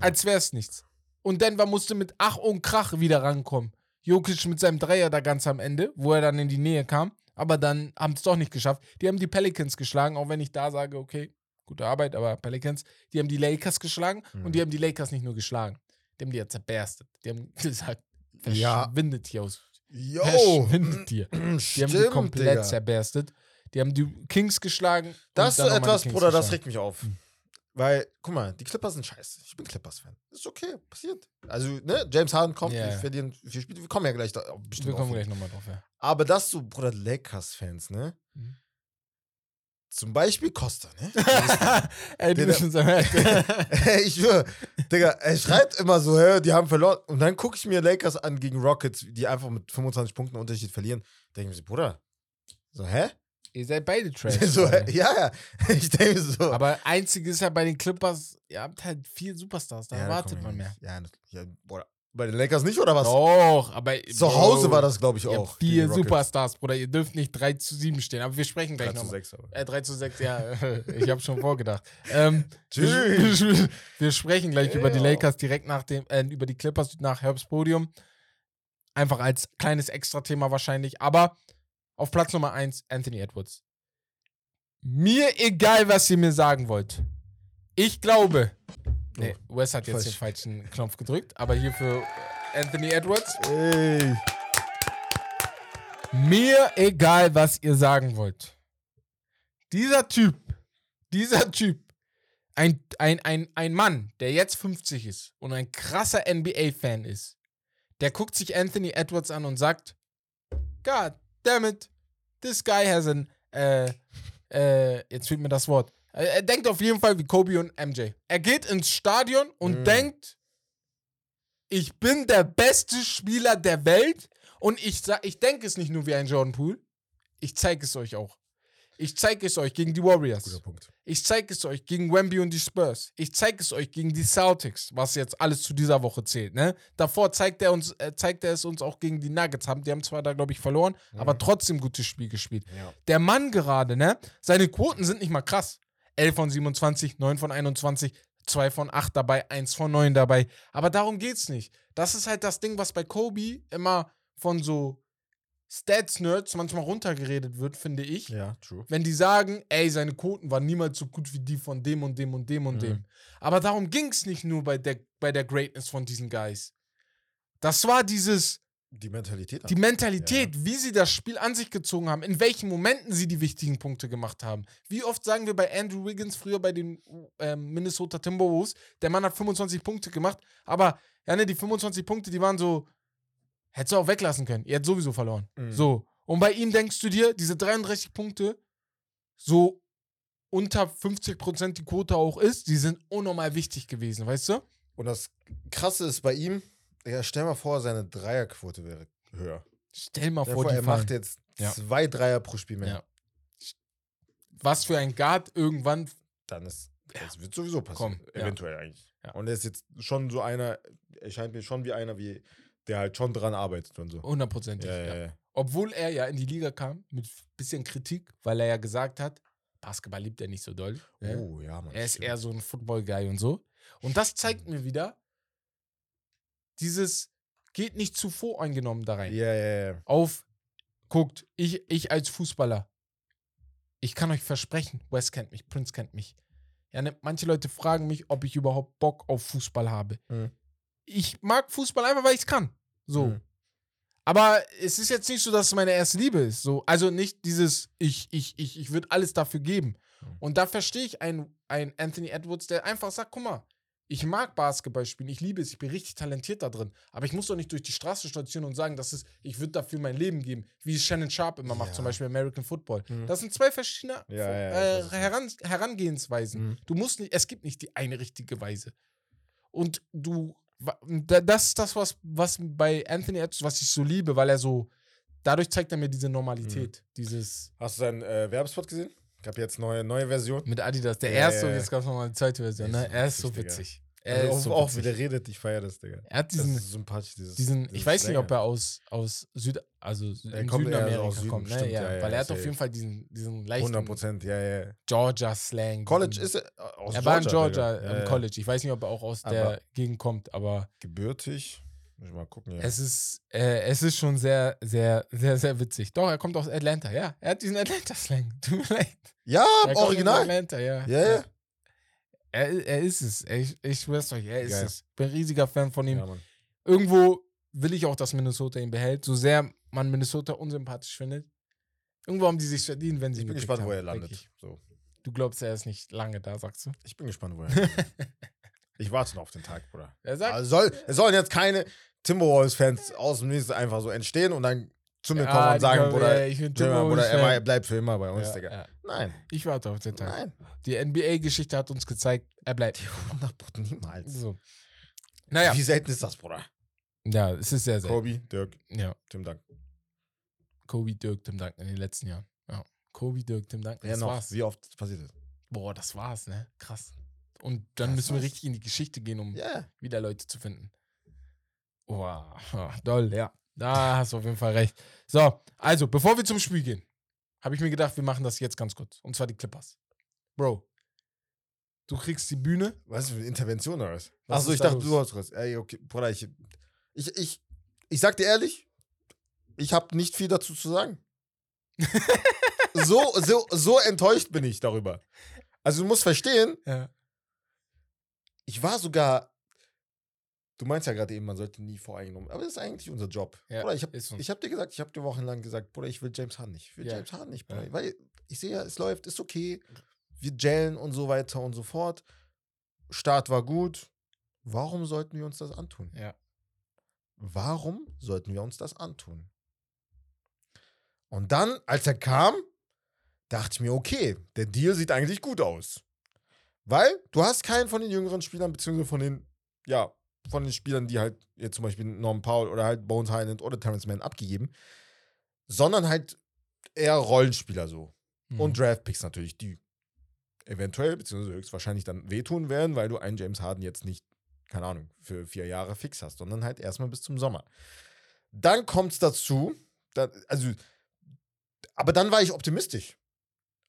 [SPEAKER 1] Als wäre es nichts. Und Denver musste mit Ach und Krach wieder rankommen. Jokic mit seinem Dreier da ganz am Ende, wo er dann in die Nähe kam. Aber dann haben es doch nicht geschafft. Die haben die Pelicans geschlagen, auch wenn ich da sage, okay, gute Arbeit, aber Pelicans. Die haben die Lakers geschlagen
[SPEAKER 2] Mhm.
[SPEAKER 1] und die haben die Lakers nicht nur geschlagen. Die haben die ja zerberstet. Die haben <laughs> gesagt,
[SPEAKER 2] Ja.
[SPEAKER 1] verschwindet hier aus.
[SPEAKER 2] Yo!
[SPEAKER 1] Verschwindet hier. <clears throat> Die haben die
[SPEAKER 2] Stimmt,
[SPEAKER 1] komplett
[SPEAKER 2] Digga.
[SPEAKER 1] zerbärstet. Die haben die Kings geschlagen.
[SPEAKER 2] Das ist so etwas, Bruder, das regt mich auf. Weil, guck mal, die Clippers sind scheiße. Ich bin Clippers-Fan. Ist okay, passiert. Also, ne, James Harden kommt,
[SPEAKER 1] Ja,
[SPEAKER 2] wir verlieren vier Spiele. Wir kommen ja gleich da bestimmt
[SPEAKER 1] Wir kommen
[SPEAKER 2] auf.
[SPEAKER 1] gleich nochmal drauf, ja.
[SPEAKER 2] Aber das so, Bruder, Lakers-Fans, ne?
[SPEAKER 1] Mhm.
[SPEAKER 2] Zum Beispiel Costa, ne? <laughs>
[SPEAKER 1] Ey, du bist unser Held.
[SPEAKER 2] Ey, ich schwöre, Digga, er schreibt immer so, hä, die haben verloren. Und dann gucke ich mir Lakers an gegen Rockets, die einfach mit 25 Punkten Unterschied verlieren. Denke ich mir so, Bruder, so, hä?
[SPEAKER 1] Ihr seid beide <laughs> Trash.
[SPEAKER 2] so. Ja, ja. Ich denke mir so.
[SPEAKER 1] Aber einzig ist ja bei den Clippers, ihr habt halt vier Superstars, da
[SPEAKER 2] ja,
[SPEAKER 1] erwartet man mehr.
[SPEAKER 2] Ja, das- ja, Bruder. Bei den Lakers nicht, oder was?
[SPEAKER 1] Doch, aber.
[SPEAKER 2] Zu Hause war das, glaube ich,
[SPEAKER 1] Ihr
[SPEAKER 2] auch.
[SPEAKER 1] vier. Superstars, Bruder. Ihr dürft nicht 3 zu 7 stehen, aber wir sprechen
[SPEAKER 2] 3
[SPEAKER 1] gleich
[SPEAKER 2] zu
[SPEAKER 1] nochmal.
[SPEAKER 2] 6, aber.
[SPEAKER 1] Äh, 3 zu 6, ja. <laughs> ich habe schon vorgedacht. Ähm,
[SPEAKER 2] Tschüss.
[SPEAKER 1] wir, <laughs> wir sprechen gleich über die
[SPEAKER 2] Ja.
[SPEAKER 1] Lakers direkt nach dem, äh, über die Clippers nach Herbst Podium. Einfach als kleines Extra-Thema wahrscheinlich. Aber auf Platz Nummer 1 Anthony Edwards. Mir egal, was ihr mir sagen wollt. Ich glaube. Nee, Wes hat jetzt
[SPEAKER 2] falsch.
[SPEAKER 1] den falschen Knopf gedrückt, aber hier für Anthony Edwards.
[SPEAKER 2] Ey.
[SPEAKER 1] Mir egal, was ihr sagen wollt. Dieser Typ, dieser Typ, ein, ein, ein, ein Mann, der jetzt 50 ist und ein krasser NBA-Fan ist, der guckt sich Anthony Edwards an und sagt, God damn it, this guy has an, äh, äh, jetzt fehlt mir das Wort. Er, denkt auf jeden Fall wie Kobe und MJ. Er geht ins Stadion und
[SPEAKER 2] Mm.
[SPEAKER 1] denkt, ich bin der beste Spieler der Welt und ich, ich denke es nicht nur wie ein Jordan Poole, ich zeige es euch auch. Ich zeige es euch gegen die Warriors.
[SPEAKER 2] Guter Punkt.
[SPEAKER 1] Ich zeige es euch gegen Wemby und die Spurs. Ich zeige es euch gegen die Celtics, was jetzt alles zu dieser Woche zählt. Ne? Davor zeigt er, uns, äh, zeigt er es uns auch gegen die Nuggets. Haben, die haben zwar da, glaube ich, verloren, aber trotzdem gutes Spiel gespielt.
[SPEAKER 2] Ja.
[SPEAKER 1] Der Mann gerade, ne? Seine Quoten sind nicht mal krass. 11 von 27, 9 von 21, 2 von 8 dabei, 1 von 9 dabei. Aber darum geht's nicht. Das ist halt das Ding, was bei Kobe immer von so Stats-Nerds manchmal runtergeredet wird, finde ich
[SPEAKER 2] Ja, true.
[SPEAKER 1] wenn die sagen, ey, seine Quoten waren niemals so gut wie die von dem und dem und dem und
[SPEAKER 2] Mhm.
[SPEAKER 1] dem. Aber darum ging es nicht nur bei der, bei der Greatness von diesen Guys. Das war dieses,
[SPEAKER 2] Die Mentalität.
[SPEAKER 1] die Mentalität, wie sie das Spiel an sich gezogen haben, in welchen Momenten sie die wichtigen Punkte gemacht haben. Wie oft sagen wir bei Andrew Wiggins, früher bei den ähm, Minnesota Timberwolves, der Mann hat 25 Punkte gemacht, aber ja, ne, die 25 Punkte, die waren so, hättest du auch weglassen können. Ihr hättet sowieso verloren.
[SPEAKER 2] Mhm.
[SPEAKER 1] So. Und bei ihm denkst du dir, diese 33 Punkte, so unter 50% die Quote auch ist, die sind unnormal wichtig gewesen, weißt du?
[SPEAKER 2] Und das Krasse ist bei ihm, ja, stell mal vor, seine Dreierquote wäre höher.
[SPEAKER 1] Stell mal
[SPEAKER 2] Stell
[SPEAKER 1] vor,
[SPEAKER 2] vor, er
[SPEAKER 1] fallen.
[SPEAKER 2] macht jetzt
[SPEAKER 1] Ja.
[SPEAKER 2] zwei Dreier pro Spiel mehr.
[SPEAKER 1] Ja. Was für ein Guard irgendwann.
[SPEAKER 2] Dann ist, das wird sowieso passieren.
[SPEAKER 1] Komm.
[SPEAKER 2] Eventuell eigentlich. Und er ist jetzt schon so einer, er scheint mir schon wie einer, wie, der halt schon dran arbeitet und so.
[SPEAKER 1] Hundertprozentig.
[SPEAKER 2] Ja.
[SPEAKER 1] Obwohl er ja in die Liga kam mit bisschen Kritik, weil er ja gesagt hat, Basketball liebt er nicht so doll. ne?
[SPEAKER 2] Oh, ja, Mann.
[SPEAKER 1] Er ist
[SPEAKER 2] stimmt.
[SPEAKER 1] eher so ein Football-Guy und so. Und das zeigt mir wieder, dieses geht nicht zu voreingenommen da rein.
[SPEAKER 2] Ja, ja, ja.
[SPEAKER 1] Auf, guckt, ich, ich als Fußballer, ich kann euch versprechen, Wes kennt mich, Prince kennt mich. Ja, ne, manche Leute fragen mich, ob ich überhaupt Bock auf Fußball habe.
[SPEAKER 2] Mhm.
[SPEAKER 1] ich mag Fußball einfach, weil ich es kann. So.
[SPEAKER 2] Mhm.
[SPEAKER 1] Aber es ist jetzt nicht so, dass es meine erste Liebe ist. So. Also nicht dieses, ich, ich, ich, ich würde alles dafür geben.
[SPEAKER 2] Mhm.
[SPEAKER 1] Und da verstehe ich einen, einen Anthony Edwards, der einfach sagt, guck mal, ich mag Basketball spielen, ich liebe es, ich bin richtig talentiert da drin. Aber ich muss doch nicht durch die Straße stationieren und sagen, dass es, ich würde dafür mein Leben geben, wie Shannon Sharp immer macht,
[SPEAKER 2] Ja.
[SPEAKER 1] zum Beispiel American Football.
[SPEAKER 2] Mhm.
[SPEAKER 1] Das sind zwei verschiedene
[SPEAKER 2] Ja,
[SPEAKER 1] äh,
[SPEAKER 2] das ist-
[SPEAKER 1] Heran Herangehensweisen.
[SPEAKER 2] Mhm.
[SPEAKER 1] Du musst nicht, es gibt nicht die eine richtige Weise. Und du, das ist das, was, was bei Anthony Edwards, was ich so liebe, weil er so, dadurch zeigt er mir diese Normalität,
[SPEAKER 2] Mhm.
[SPEAKER 1] dieses
[SPEAKER 2] Hast du seinen äh, Werbespot gesehen? Gab jetzt neue, neue Version.
[SPEAKER 1] mit Adidas. Der
[SPEAKER 2] Ja,
[SPEAKER 1] erste
[SPEAKER 2] ja,
[SPEAKER 1] und jetzt gab es nochmal eine zweite Version. Ne? Er ist so
[SPEAKER 2] witzig.
[SPEAKER 1] Er
[SPEAKER 2] Also
[SPEAKER 1] ist
[SPEAKER 2] auch,
[SPEAKER 1] so
[SPEAKER 2] auch wie der redet, ich feiere das, Digga.
[SPEAKER 1] Er hat
[SPEAKER 2] Das
[SPEAKER 1] diesen,
[SPEAKER 2] ist sympathisch, dieses.
[SPEAKER 1] diesen
[SPEAKER 2] dieses
[SPEAKER 1] ich weiß nicht, ob er aus, aus Süd, also im
[SPEAKER 2] kommt
[SPEAKER 1] Süden
[SPEAKER 2] eher so
[SPEAKER 1] Amerika
[SPEAKER 2] aus Süden,
[SPEAKER 1] kommt, ne?
[SPEAKER 2] stimmt,
[SPEAKER 1] ja,
[SPEAKER 2] ja, ja,
[SPEAKER 1] weil er hat auf jeden Fall diesen, diesen leichten
[SPEAKER 2] 100 Prozent, ja, ja.
[SPEAKER 1] Georgia-Slang.
[SPEAKER 2] College ist er äh, aus
[SPEAKER 1] er war in Georgia
[SPEAKER 2] Digga.
[SPEAKER 1] im. College. Ich weiß nicht, ob er auch aus der Gegend kommt, aber
[SPEAKER 2] Gebürtig. Muss ich mal gucken, ja.
[SPEAKER 1] es ist, äh, es ist schon sehr, sehr, sehr, sehr witzig. Doch, er kommt aus Atlanta, ja. Er hat diesen Atlanta-Slang. <laughs> Tut mir leid.
[SPEAKER 2] ja,
[SPEAKER 1] Er
[SPEAKER 2] original.
[SPEAKER 1] Atlanta, ja.
[SPEAKER 2] Ja, ja.
[SPEAKER 1] Er, er ist es. Ich, ich schwör's euch, er ist
[SPEAKER 2] Geil.
[SPEAKER 1] es. Bin ein riesiger Fan von ihm.
[SPEAKER 2] Ja.
[SPEAKER 1] Irgendwo will ich auch, dass Minnesota ihn behält. So sehr man Minnesota unsympathisch findet. Irgendwo haben die sich verdient, wenn sie
[SPEAKER 2] Ich
[SPEAKER 1] ihn
[SPEAKER 2] bin
[SPEAKER 1] gepickt
[SPEAKER 2] gespannt,
[SPEAKER 1] haben,
[SPEAKER 2] wo er landet.
[SPEAKER 1] ich.
[SPEAKER 2] So.
[SPEAKER 1] Du glaubst, er ist nicht lange da, sagst du?
[SPEAKER 2] Ich bin gespannt, wo er landet. <laughs> Ich warte noch auf den Tag, Bruder.
[SPEAKER 1] Er sagt,
[SPEAKER 2] Also soll, es sollen jetzt keine Timberwolves-Fans aus dem Nichts einfach so entstehen und dann zu mir kommen und sagen, Bruder,
[SPEAKER 1] ja, ich bin
[SPEAKER 2] Bruder, Bruder er, bleibt für immer bei uns,
[SPEAKER 1] Ja,
[SPEAKER 2] Digga.
[SPEAKER 1] ja.
[SPEAKER 2] Nein,
[SPEAKER 1] Ich warte auf den Tag.
[SPEAKER 2] nein.
[SPEAKER 1] Die NBA-Geschichte hat uns gezeigt, er bleibt.
[SPEAKER 2] 100 Prozent niemals.
[SPEAKER 1] So. Naja,
[SPEAKER 2] Wie selten ist das, Bruder?
[SPEAKER 1] ja, es ist sehr, sehr.
[SPEAKER 2] Kobe, Dirk,
[SPEAKER 1] Ja,
[SPEAKER 2] Tim Dank.
[SPEAKER 1] Kobe, Dirk, Tim Duncan in den letzten Jahren. Ja. Kobe, Dirk, Tim Duncan.
[SPEAKER 2] Wer
[SPEAKER 1] Das
[SPEAKER 2] noch?
[SPEAKER 1] war's.
[SPEAKER 2] Wie oft passiert das?
[SPEAKER 1] Boah, das war's, ne? Krass. Und dann
[SPEAKER 2] Das
[SPEAKER 1] müssen wir richtig in die Geschichte gehen, um
[SPEAKER 2] Ja.
[SPEAKER 1] wieder Leute zu finden. Boah, <laughs> doll, ja. Da hast du auf jeden Fall recht. So, also, bevor wir zum Spiel gehen, habe ich mir gedacht, wir machen das jetzt ganz kurz. Und zwar die Clippers. Bro, du kriegst die Bühne.
[SPEAKER 2] Was ist für eine Intervention oder was? Achso, ich
[SPEAKER 1] da
[SPEAKER 2] dachte, du
[SPEAKER 1] los?
[SPEAKER 2] hast was. Ey, okay, Bruder, ich, ich, ich, ich sag dir ehrlich, ich habe nicht viel dazu zu sagen. <laughs> so, so, so enttäuscht bin ich darüber. Also du musst verstehen,
[SPEAKER 1] Ja.
[SPEAKER 2] Ich war sogar, du meinst ja gerade eben, man sollte nie voreingenommen, aber das ist eigentlich unser Job.
[SPEAKER 1] Ja,
[SPEAKER 2] Bruder, ich habe
[SPEAKER 1] so.
[SPEAKER 2] hab dir gesagt, ich habe dir wochenlang gesagt, Bruder, ich will James Harden nicht. Ich will
[SPEAKER 1] Ja.
[SPEAKER 2] James Harden nicht,
[SPEAKER 1] Ja.
[SPEAKER 2] Bruder. Weil ich sehe ja, es läuft, ist okay. Wir gellen und so weiter und so fort. Start war gut. Warum sollten wir uns das antun?
[SPEAKER 1] Ja.
[SPEAKER 2] Warum sollten wir uns das antun? Und dann, als er kam, dachte ich mir, okay, der Deal sieht eigentlich gut aus. Weil du hast keinen von den jüngeren Spielern, beziehungsweise von den, ja, von den Spielern, die halt jetzt zum Beispiel Norman Powell oder halt Bones Highland oder Terrence Mann abgegeben, sondern halt eher Rollenspieler so.
[SPEAKER 1] Mhm.
[SPEAKER 2] Und Draftpicks natürlich, die eventuell, beziehungsweise höchstwahrscheinlich dann wehtun werden, weil du einen James Harden jetzt nicht, keine Ahnung, für vier Jahre fix hast, sondern halt erstmal bis zum Sommer. Dann kommt es dazu, da, also, aber dann war ich optimistisch.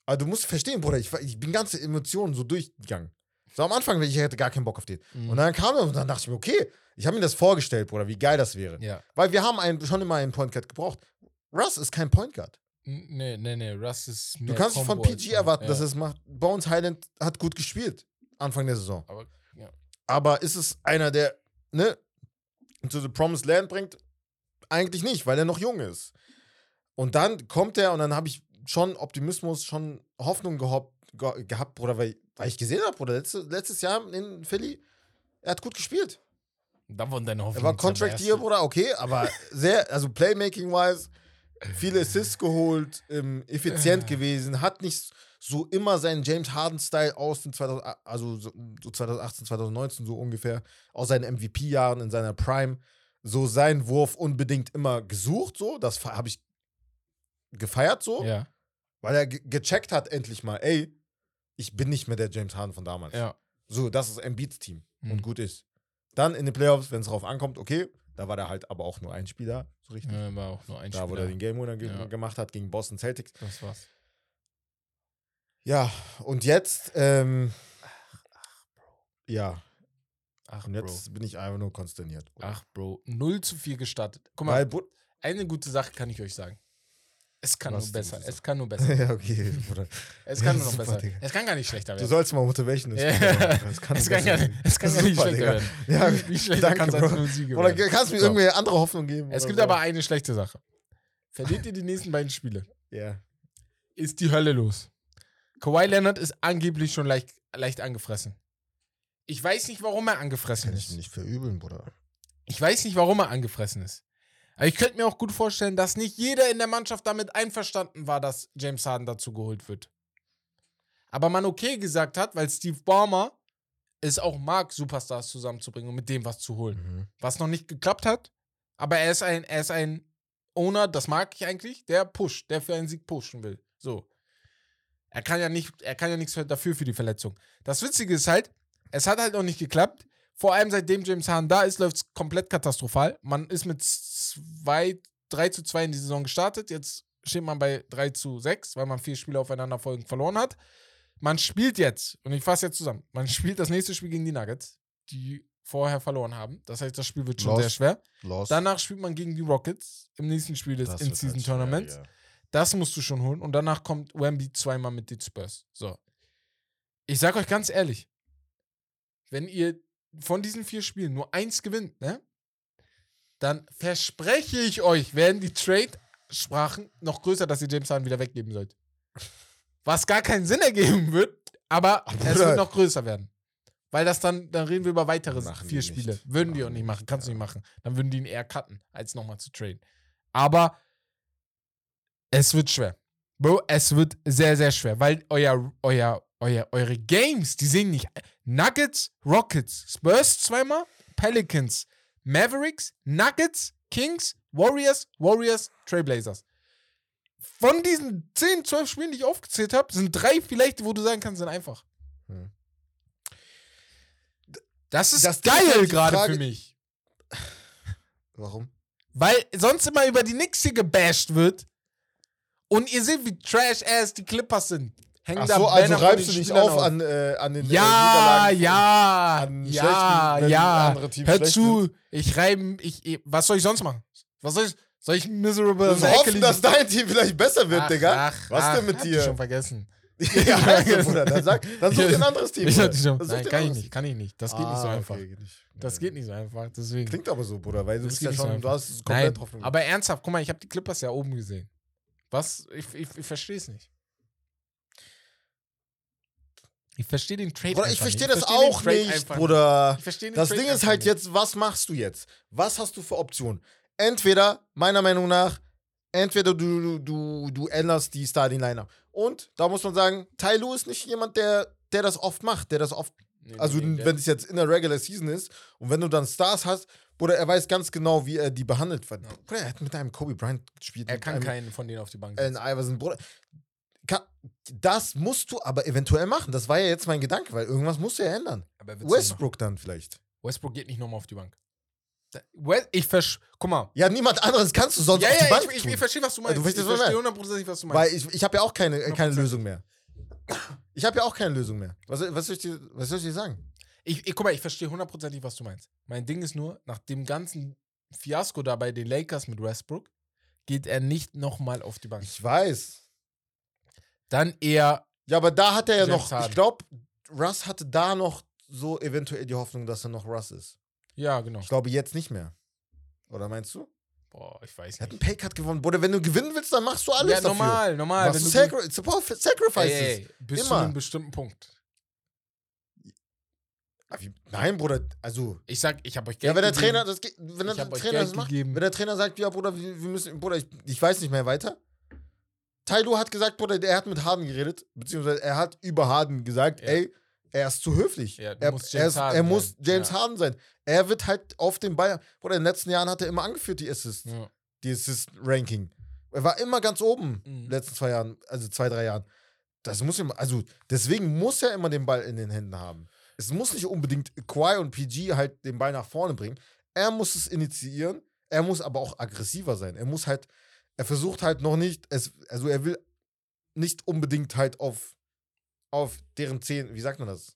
[SPEAKER 2] Aber du musst verstehen, Bruder, ich, ich bin ganze Emotionen so durchgegangen. So am Anfang, ich hätte gar keinen Bock auf den.
[SPEAKER 1] Mhm.
[SPEAKER 2] Und dann kam er und dann dachte ich mir, okay, ich habe mir das vorgestellt, Bruder, wie geil das wäre.
[SPEAKER 1] ja.
[SPEAKER 2] Weil wir haben einen, schon immer einen Point Guard gebraucht. Russ ist kein Point Guard.
[SPEAKER 1] Nee, nee, nee, Russ ist
[SPEAKER 2] Du kannst nicht von
[SPEAKER 1] Combo als
[SPEAKER 2] PG erwarten,
[SPEAKER 1] ja.
[SPEAKER 2] dass er es macht. Bones Highland hat gut gespielt, Anfang der Saison.
[SPEAKER 1] Aber, ja.
[SPEAKER 2] Aber ist es einer, der, ne, zu The Promised Land bringt? Eigentlich nicht, weil er noch jung ist. Und dann kommt er und dann habe ich schon Optimismus, schon Hoffnung gehabt, ge gehabt Bruder, weil, weil ich gesehen habe, Bruder, letzte, letztes Jahr in Philly, er hat gut gespielt.
[SPEAKER 1] Dann wurden deine
[SPEAKER 2] Er
[SPEAKER 1] Hoffnungen.
[SPEAKER 2] war Contract Year, Bruder, okay, aber <laughs> sehr, also Playmaking-wise, viele Assists geholt, ähm, effizient
[SPEAKER 1] Äh.
[SPEAKER 2] gewesen, hat nicht so immer seinen James Harden-Style aus den 2000, also so so 2018, 2019 so ungefähr, aus seinen MVP-Jahren in seiner Prime, so seinen Wurf unbedingt immer gesucht, so, das habe ich gefeiert so,
[SPEAKER 1] Ja,
[SPEAKER 2] weil er ge gecheckt hat endlich mal, ey, ich bin nicht mehr der James Harden von damals.
[SPEAKER 1] ja.
[SPEAKER 2] So, das ist Embiids Team
[SPEAKER 1] Mhm.
[SPEAKER 2] und gut ist. Dann in den Playoffs, wenn es drauf ankommt, okay, da war der halt aber auch nur ein Spieler, so richtig.
[SPEAKER 1] ja war auch nur ein
[SPEAKER 2] da, wo
[SPEAKER 1] Spieler.
[SPEAKER 2] er den Game Winner ge
[SPEAKER 1] Ja.
[SPEAKER 2] gemacht hat gegen Boston Celtics.
[SPEAKER 1] Das war's.
[SPEAKER 2] Ja, und jetzt, ähm, ja,
[SPEAKER 1] Ach,
[SPEAKER 2] und
[SPEAKER 1] Bro.
[SPEAKER 2] jetzt bin ich einfach nur konsterniert.
[SPEAKER 1] Ach, Bro. 0 zu 4 gestartet. Guck mal,
[SPEAKER 2] Weil,
[SPEAKER 1] eine gute Sache kann ich euch sagen. Es kann nur
[SPEAKER 2] du <laughs>
[SPEAKER 1] besser. Es kann nur besser.
[SPEAKER 2] ja, okay, Bruder.
[SPEAKER 1] Es kann
[SPEAKER 2] Ja, <laughs>
[SPEAKER 1] nur noch besser.
[SPEAKER 2] Digga.
[SPEAKER 1] Es kann gar nicht schlechter
[SPEAKER 2] Du
[SPEAKER 1] werden.
[SPEAKER 2] sollst mal Motivation
[SPEAKER 1] Ja.
[SPEAKER 2] Das <laughs> kann,
[SPEAKER 1] Es kann gar es kann gar nicht schlechter
[SPEAKER 2] Digga.
[SPEAKER 1] werden.
[SPEAKER 2] Ja,
[SPEAKER 1] Wie schlechter
[SPEAKER 2] danke,
[SPEAKER 1] kann es als Siege
[SPEAKER 2] Oder kannst du mir
[SPEAKER 1] So.
[SPEAKER 2] irgendwie andere Hoffnung geben?
[SPEAKER 1] Es gibt
[SPEAKER 2] so?
[SPEAKER 1] aber eine schlechte Sache. Verliert ihr die nächsten beiden Spiele,
[SPEAKER 2] Ja.
[SPEAKER 1] ist die Hölle los. Kawhi Leonard ist angeblich schon leicht, leicht angefressen. Ich weiß nicht, warum er angefressen
[SPEAKER 2] Kann ich
[SPEAKER 1] ist.
[SPEAKER 2] nicht verübeln, Bruder.
[SPEAKER 1] Ich weiß nicht, warum er angefressen ist. Aber ich könnte mir auch gut vorstellen, dass nicht jeder in der Mannschaft damit einverstanden war, dass James Harden dazu geholt wird. Aber man okay gesagt hat, weil Steve Ballmer es auch mag, Superstars zusammenzubringen und mit dem was zu holen.
[SPEAKER 2] Mhm.
[SPEAKER 1] Was noch nicht geklappt hat, aber er ist ein, er ist ein Owner, das mag ich eigentlich, der pusht, der für einen Sieg pushen will. So. Er kann ja nicht, er kann ja nichts dafür für die Verletzung. Das Witzige ist halt, es hat halt noch nicht geklappt. Vor allem seitdem James Harden da ist, läuft es komplett katastrophal. Man ist mit 2, 3 zu 2 in die Saison gestartet. Jetzt steht man bei 3 zu 6, weil man vier Spiele aufeinander folgend verloren hat. Man spielt jetzt, und ich fasse jetzt zusammen, man spielt das nächste Spiel gegen die Nuggets, die vorher verloren haben. Das heißt, das Spiel wird schon
[SPEAKER 2] Lost.
[SPEAKER 1] sehr schwer.
[SPEAKER 2] Lost.
[SPEAKER 1] Danach spielt man gegen die Rockets im nächsten Spiel des
[SPEAKER 2] Das wird
[SPEAKER 1] In-Season
[SPEAKER 2] halt ja.
[SPEAKER 1] Das musst du schon holen. Und danach kommt Wemby zweimal mit den Spurs. So. Ich sag euch ganz ehrlich, wenn ihr von diesen vier Spielen nur eins gewinnt, ne? Dann verspreche ich euch, werden die Trade-Sprachen noch größer, dass ihr James Harden wieder weggeben sollt. Was gar keinen Sinn ergeben wird, aber
[SPEAKER 2] Aber
[SPEAKER 1] es wird noch größer werden. Weil das dann, dann reden wir über weitere
[SPEAKER 2] Machen
[SPEAKER 1] vier
[SPEAKER 2] die nicht.
[SPEAKER 1] Spiele. Würden die auch
[SPEAKER 2] Machen
[SPEAKER 1] nicht machen, kannst du
[SPEAKER 2] ja.
[SPEAKER 1] nicht machen. Dann würden die ihn eher cutten, als nochmal zu traden. Aber es wird schwer. Bro, es wird sehr, sehr schwer, weil euer, euer, euer, eure Games, die sehen nicht. Nuggets, Rockets, Spurs zweimal, Pelicans, Mavericks, Nuggets, Kings, Warriors, Warriors, Trailblazers. Von diesen 10, 12 Spielen, die ich aufgezählt habe, sind drei vielleicht, wo du sagen kannst, sind einfach.
[SPEAKER 2] Hm.
[SPEAKER 1] Das ist
[SPEAKER 2] Das ist
[SPEAKER 1] geil gerade
[SPEAKER 2] Frage-
[SPEAKER 1] für mich. <sighs>
[SPEAKER 2] Warum?
[SPEAKER 1] Weil sonst immer über die Knicks hier gebasht wird. Und ihr seht, wie trash-ass die Clippers sind. Hängen
[SPEAKER 2] Ach
[SPEAKER 1] da
[SPEAKER 2] so, also
[SPEAKER 1] Banner von
[SPEAKER 2] reibst du dich auf an, äh, an den äh,
[SPEAKER 1] Ja,
[SPEAKER 2] Niederlagen
[SPEAKER 1] ja,
[SPEAKER 2] an
[SPEAKER 1] ja,
[SPEAKER 2] schlechten,
[SPEAKER 1] ja.
[SPEAKER 2] andere Teams
[SPEAKER 1] Hör zu, ich reibe, ich, was soll ich sonst machen? Was soll ich, soll ich miserable Ecke
[SPEAKER 2] hoffen,
[SPEAKER 1] liegen?
[SPEAKER 2] dass dein Team vielleicht besser wird,
[SPEAKER 1] Ach,
[SPEAKER 2] Digga.
[SPEAKER 1] ach,
[SPEAKER 2] Was
[SPEAKER 1] ach,
[SPEAKER 2] denn mit
[SPEAKER 1] hab ich
[SPEAKER 2] dir?
[SPEAKER 1] schon vergessen. <laughs> <laughs>
[SPEAKER 2] ja, also, Bruder, dann, sag, dann such dir ein anderes Team.
[SPEAKER 1] Ich hatte schon, nein,
[SPEAKER 2] dir ein
[SPEAKER 1] kann ich nicht, kann ich nicht. Das geht nicht so
[SPEAKER 2] Ah,
[SPEAKER 1] einfach.
[SPEAKER 2] okay, nicht.
[SPEAKER 1] Das geht nicht so einfach, deswegen.
[SPEAKER 2] Klingt aber so, Bruder, weil du
[SPEAKER 1] Das
[SPEAKER 2] bist ja
[SPEAKER 1] so
[SPEAKER 2] schon,
[SPEAKER 1] einfach.
[SPEAKER 2] du hast es komplett
[SPEAKER 1] Nein,
[SPEAKER 2] drauf
[SPEAKER 1] aber ernsthaft, guck mal, ich habe die Clippers ja oben gesehen. Was? Ich, ich, ich verstehe es nicht. Ich verstehe den Trade
[SPEAKER 2] Bruder, ich verstehe
[SPEAKER 1] nicht.
[SPEAKER 2] das
[SPEAKER 1] versteh
[SPEAKER 2] auch nicht, Bruder.
[SPEAKER 1] Ich verstehe den
[SPEAKER 2] Das
[SPEAKER 1] Trade
[SPEAKER 2] Ding ist halt
[SPEAKER 1] nicht.
[SPEAKER 2] jetzt, was machst du jetzt? Was hast du für Optionen? Entweder, meiner Meinung nach, entweder du, du, du änderst die Starting Lineup. Und da muss man sagen, Tai Lu ist nicht jemand, der, der das oft macht, der das oft,
[SPEAKER 1] Nee,
[SPEAKER 2] also
[SPEAKER 1] nee,
[SPEAKER 2] wenn es jetzt in der Regular Season ist und wenn du dann Stars hast, Bruder, er weiß ganz genau, wie er die behandelt. Weil, Bruder, er hat mit einem Kobe Bryant gespielt.
[SPEAKER 1] er kann
[SPEAKER 2] einem
[SPEAKER 1] keinen von denen auf die Bank
[SPEAKER 2] Allen
[SPEAKER 1] setzen.
[SPEAKER 2] Iverson, Bruder. Das musst du aber eventuell machen. Das war ja jetzt mein Gedanke, weil irgendwas musst du ja ändern.
[SPEAKER 1] Er.
[SPEAKER 2] Westbrook dann vielleicht.
[SPEAKER 1] Westbrook geht nicht nochmal auf die Bank. Ich versch... Guck mal.
[SPEAKER 2] Ja, niemand anderes kannst du sonst
[SPEAKER 1] Ja,
[SPEAKER 2] auf die
[SPEAKER 1] ja,
[SPEAKER 2] Bank
[SPEAKER 1] ich, ich,
[SPEAKER 2] tun.
[SPEAKER 1] ich verstehe, was du meinst.
[SPEAKER 2] Du
[SPEAKER 1] ich verstehe hundertprozentig, was du meinst.
[SPEAKER 2] Weil ich, ich habe ja auch keine, äh, keine
[SPEAKER 1] 100%.
[SPEAKER 2] Lösung mehr. Ich habe ja auch keine Lösung mehr. Was, was, soll ich dir, was soll ich dir sagen?
[SPEAKER 1] Ich, ich, guck mal, ich verstehe hundertprozentig, was du meinst. Mein Ding ist nur, nach dem ganzen Fiasko da bei den Lakers mit Westbrook, geht er nicht nochmal auf die Bank.
[SPEAKER 2] Ich weiß.
[SPEAKER 1] Dann eher,
[SPEAKER 2] Ja, aber da hat er ja
[SPEAKER 1] James
[SPEAKER 2] noch, ich glaube, Russ hatte da noch so eventuell die Hoffnung, dass er noch Russ ist.
[SPEAKER 1] ja, genau.
[SPEAKER 2] Ich glaube jetzt nicht mehr. Oder meinst du?
[SPEAKER 1] Boah, ich weiß
[SPEAKER 2] Er hat einen
[SPEAKER 1] nicht.
[SPEAKER 2] Paycut gewonnen. Bruder, wenn du gewinnen willst, dann machst du alles
[SPEAKER 1] Ja,
[SPEAKER 2] dafür.
[SPEAKER 1] normal, normal.
[SPEAKER 2] Machst
[SPEAKER 1] Wenn
[SPEAKER 2] du Sacri Sacrifices.
[SPEAKER 1] ey, ey, bis zu
[SPEAKER 2] Immer.
[SPEAKER 1] einem bestimmten Punkt.
[SPEAKER 2] Nein, Bruder, also.
[SPEAKER 1] Ich sag, ich habe euch
[SPEAKER 2] Ja,
[SPEAKER 1] Geld
[SPEAKER 2] wenn der
[SPEAKER 1] gegeben.
[SPEAKER 2] Trainer das, wenn der
[SPEAKER 1] hab
[SPEAKER 2] Trainer das macht,
[SPEAKER 1] gegeben.
[SPEAKER 2] wenn der Trainer sagt, ja, Bruder, wir, wir müssen, Bruder, ich, ich weiß nicht mehr weiter. Tailu hat gesagt, Bruder, er hat mit Harden geredet, beziehungsweise er hat über Harden gesagt,
[SPEAKER 1] Ja.
[SPEAKER 2] ey, er ist zu höflich.
[SPEAKER 1] Ja,
[SPEAKER 2] er,
[SPEAKER 1] musst
[SPEAKER 2] er,
[SPEAKER 1] James
[SPEAKER 2] ist,
[SPEAKER 1] Harden
[SPEAKER 2] er muss. James
[SPEAKER 1] Ja.
[SPEAKER 2] Harden sein. Er wird halt auf den Ball, Bruder, in den letzten Jahren hat er immer angeführt, die Assists, die Assist-Ranking. Er war immer ganz oben, in
[SPEAKER 1] Mhm.
[SPEAKER 2] den letzten zwei Jahren, also zwei, drei Jahren. Das muss ihm, also deswegen muss er immer den Ball in den Händen haben. Es muss nicht unbedingt Kawhi und PG halt den Ball nach vorne bringen. Er muss es initiieren. Er muss aber auch aggressiver sein. Er muss halt, er versucht halt noch nicht, es, also er will nicht unbedingt halt auf, auf deren Zehen, wie sagt man das?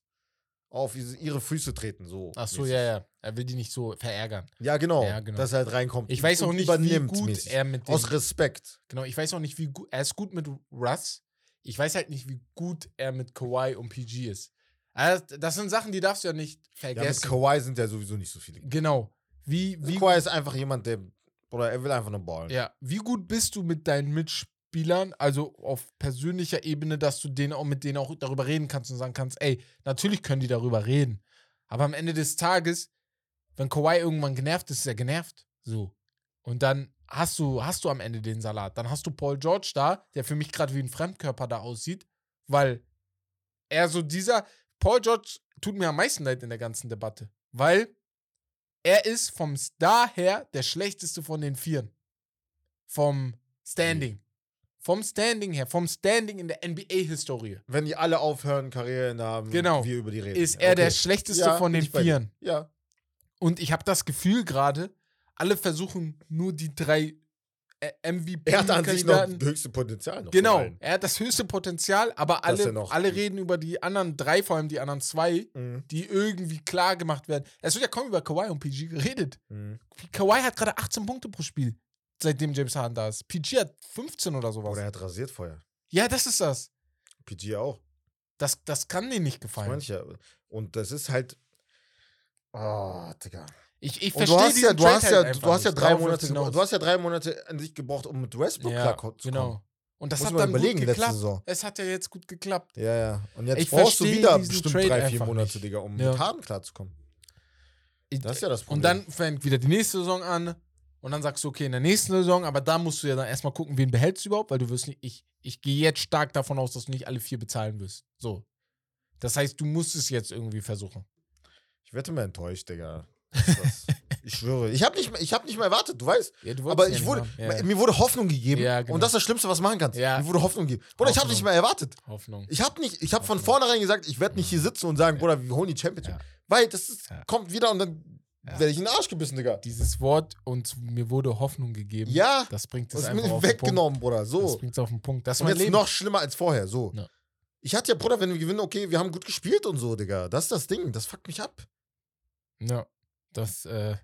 [SPEAKER 2] Auf ihre Füße treten. So.
[SPEAKER 1] Ach so,
[SPEAKER 2] mäßig.
[SPEAKER 1] ja, ja. Er will die nicht so verärgern.
[SPEAKER 2] Ja, genau.
[SPEAKER 1] Ja, genau.
[SPEAKER 2] Dass er halt reinkommt.
[SPEAKER 1] Ich weiß auch nicht, wie gut
[SPEAKER 2] mäßig.
[SPEAKER 1] er mit dem,
[SPEAKER 2] Aus Respekt.
[SPEAKER 1] Genau, ich weiß auch nicht, wie gut. Er ist gut mit Russ. Ich weiß halt nicht, wie gut er mit Kawhi und PG ist. Also, das sind Sachen, die darfst du ja nicht
[SPEAKER 2] Ja, mit
[SPEAKER 1] vergessen.
[SPEAKER 2] Kawhi sind ja sowieso nicht so viele.
[SPEAKER 1] genau. Wie, wie,
[SPEAKER 2] Kawhi ist einfach jemand, der. Oder er will einfach nur ballen.
[SPEAKER 1] ja, wie gut bist du mit deinen Mitspielern, also auf persönlicher Ebene, dass du denen auch mit denen auch darüber reden kannst und sagen kannst, ey, natürlich können die darüber reden. Aber am Ende des Tages, wenn Kawhi irgendwann genervt ist, ist er genervt. So. Und dann hast du, hast du am Ende den Salat. Dann hast du Paul George da, der für mich gerade wie ein Fremdkörper da aussieht, weil er so dieser. Paul George tut mir am meisten leid in der ganzen Debatte, weil er ist vom Star her der schlechteste von den Vieren. Vom Standing. Vom Standing her, vom Standing in der NBA-Historie.
[SPEAKER 2] Wenn die alle aufhören, Karriere haben,
[SPEAKER 1] Genau.
[SPEAKER 2] wir über die reden.
[SPEAKER 1] Ist er
[SPEAKER 2] Okay.
[SPEAKER 1] der schlechteste
[SPEAKER 2] Ja,
[SPEAKER 1] von den. Vieren.
[SPEAKER 2] Ja.
[SPEAKER 1] Und ich habe das Gefühl gerade, alle versuchen nur die drei MVP
[SPEAKER 2] Er hat an sich noch das höchste Potenzial. Noch
[SPEAKER 1] Genau, er hat das höchste Potenzial, aber alle, alle reden über die anderen drei, vor allem die anderen zwei,
[SPEAKER 2] Mhm.
[SPEAKER 1] die irgendwie klar gemacht werden. Es wird ja kaum über Kawhi und PG geredet.
[SPEAKER 2] Mhm.
[SPEAKER 1] Kawhi hat gerade 18 Punkte pro Spiel, seitdem James Harden da ist. PG hat 15 oder sowas.
[SPEAKER 2] Oder er hat rasiert vorher.
[SPEAKER 1] Ja, das ist das.
[SPEAKER 2] PG auch.
[SPEAKER 1] Das, das kann dir nicht gefallen.
[SPEAKER 2] Manche. Und das ist halt. Oh, Digga.
[SPEAKER 1] Ich, ich
[SPEAKER 2] Und du
[SPEAKER 1] verstehe
[SPEAKER 2] hast ja, du
[SPEAKER 1] Trade
[SPEAKER 2] hast
[SPEAKER 1] halt
[SPEAKER 2] ja,
[SPEAKER 1] einfach
[SPEAKER 2] du hast ja
[SPEAKER 1] nicht.
[SPEAKER 2] drei Monate, du hast ja drei Monate an dich gebraucht, um mit Westbrook
[SPEAKER 1] ja,
[SPEAKER 2] klar zu
[SPEAKER 1] genau.
[SPEAKER 2] kommen.
[SPEAKER 1] Und das
[SPEAKER 2] Muss
[SPEAKER 1] hat dann
[SPEAKER 2] überlegen,
[SPEAKER 1] gut
[SPEAKER 2] letzte
[SPEAKER 1] geklappt.
[SPEAKER 2] Saison.
[SPEAKER 1] Es hat ja jetzt gut geklappt.
[SPEAKER 2] Ja, ja. Und jetzt
[SPEAKER 1] Ich
[SPEAKER 2] brauchst du
[SPEAKER 1] verstehe
[SPEAKER 2] wieder bestimmt
[SPEAKER 1] Trade
[SPEAKER 2] drei, vier Monate,
[SPEAKER 1] nicht.
[SPEAKER 2] Digga, um
[SPEAKER 1] Ja.
[SPEAKER 2] mit Harden klarzukommen. Das ist ja das Problem.
[SPEAKER 1] Und dann fängt wieder die nächste Saison an. Und dann sagst du, okay, in der nächsten Saison, aber da musst du ja dann erstmal gucken, wen behältst du überhaupt, weil du wirst nicht, ich, ich gehe jetzt stark davon aus, dass du nicht alle vier bezahlen wirst. So. Das heißt, du musst es jetzt irgendwie versuchen.
[SPEAKER 2] Ich werde mal enttäuscht, Digga. Das das. ich schwöre. Ich habe nicht, ich hab nicht mehr erwartet, du weißt.
[SPEAKER 1] Ja, du
[SPEAKER 2] Aber ich
[SPEAKER 1] ja
[SPEAKER 2] wurde,
[SPEAKER 1] ja.
[SPEAKER 2] mir wurde Hoffnung gegeben.
[SPEAKER 1] Genau.
[SPEAKER 2] Und das ist das Schlimmste, was du machen kannst. Mir wurde Hoffnung gegeben. Bruder, ich habe nicht mehr erwartet.
[SPEAKER 1] Hoffnung.
[SPEAKER 2] Ich habe nicht, ich habe von vornherein gesagt, ich werde nicht hier sitzen und sagen, Bruder, wir holen die Championship.
[SPEAKER 1] Ja.
[SPEAKER 2] Weil das ist, kommt wieder und dann
[SPEAKER 1] Ja.
[SPEAKER 2] werde ich in den Arsch gebissen, Digga.
[SPEAKER 1] Dieses Wort und mir wurde Hoffnung gegeben.
[SPEAKER 2] Ja,
[SPEAKER 1] Das bringt
[SPEAKER 2] das
[SPEAKER 1] es einfach
[SPEAKER 2] mir
[SPEAKER 1] auf den Punkt.
[SPEAKER 2] weggenommen, Bruder.
[SPEAKER 1] Das
[SPEAKER 2] So.
[SPEAKER 1] bringt es auf den Punkt. Das ist
[SPEAKER 2] jetzt
[SPEAKER 1] Leben.
[SPEAKER 2] noch schlimmer als vorher. So.
[SPEAKER 1] Ja.
[SPEAKER 2] Ich hatte ja, Bruder, wenn wir gewinnen, okay, wir haben gut gespielt und so, Digga. Das ist das Ding. Das fuckt mich ab.
[SPEAKER 1] Ja, das äh,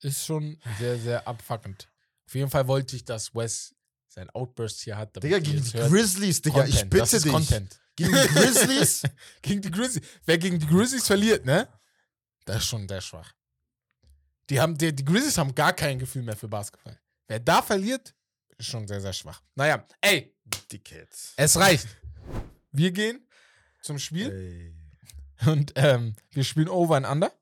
[SPEAKER 1] ist schon sehr, sehr abfuckend. Auf jeden Fall wollte ich, dass Wes sein Outburst hier hat.
[SPEAKER 2] Digga, gegen die. Grizzlies, Digga. ich
[SPEAKER 1] Content, das
[SPEAKER 2] bitte
[SPEAKER 1] ist
[SPEAKER 2] dich.
[SPEAKER 1] Content.
[SPEAKER 2] Gegen die Grizzlies? <laughs>
[SPEAKER 1] Gegen die Grizzlies. Wer gegen die Grizzlies verliert, ne? Das ist schon sehr schwach. Die, haben, die, die Grizzlies haben gar kein Gefühl mehr für Basketball. Wer da verliert, ist schon sehr, sehr schwach. Naja, ey,
[SPEAKER 2] Dickheads.
[SPEAKER 1] es reicht. Wir gehen zum Spiel
[SPEAKER 2] Ey.
[SPEAKER 1] und ähm, wir spielen Over and Under.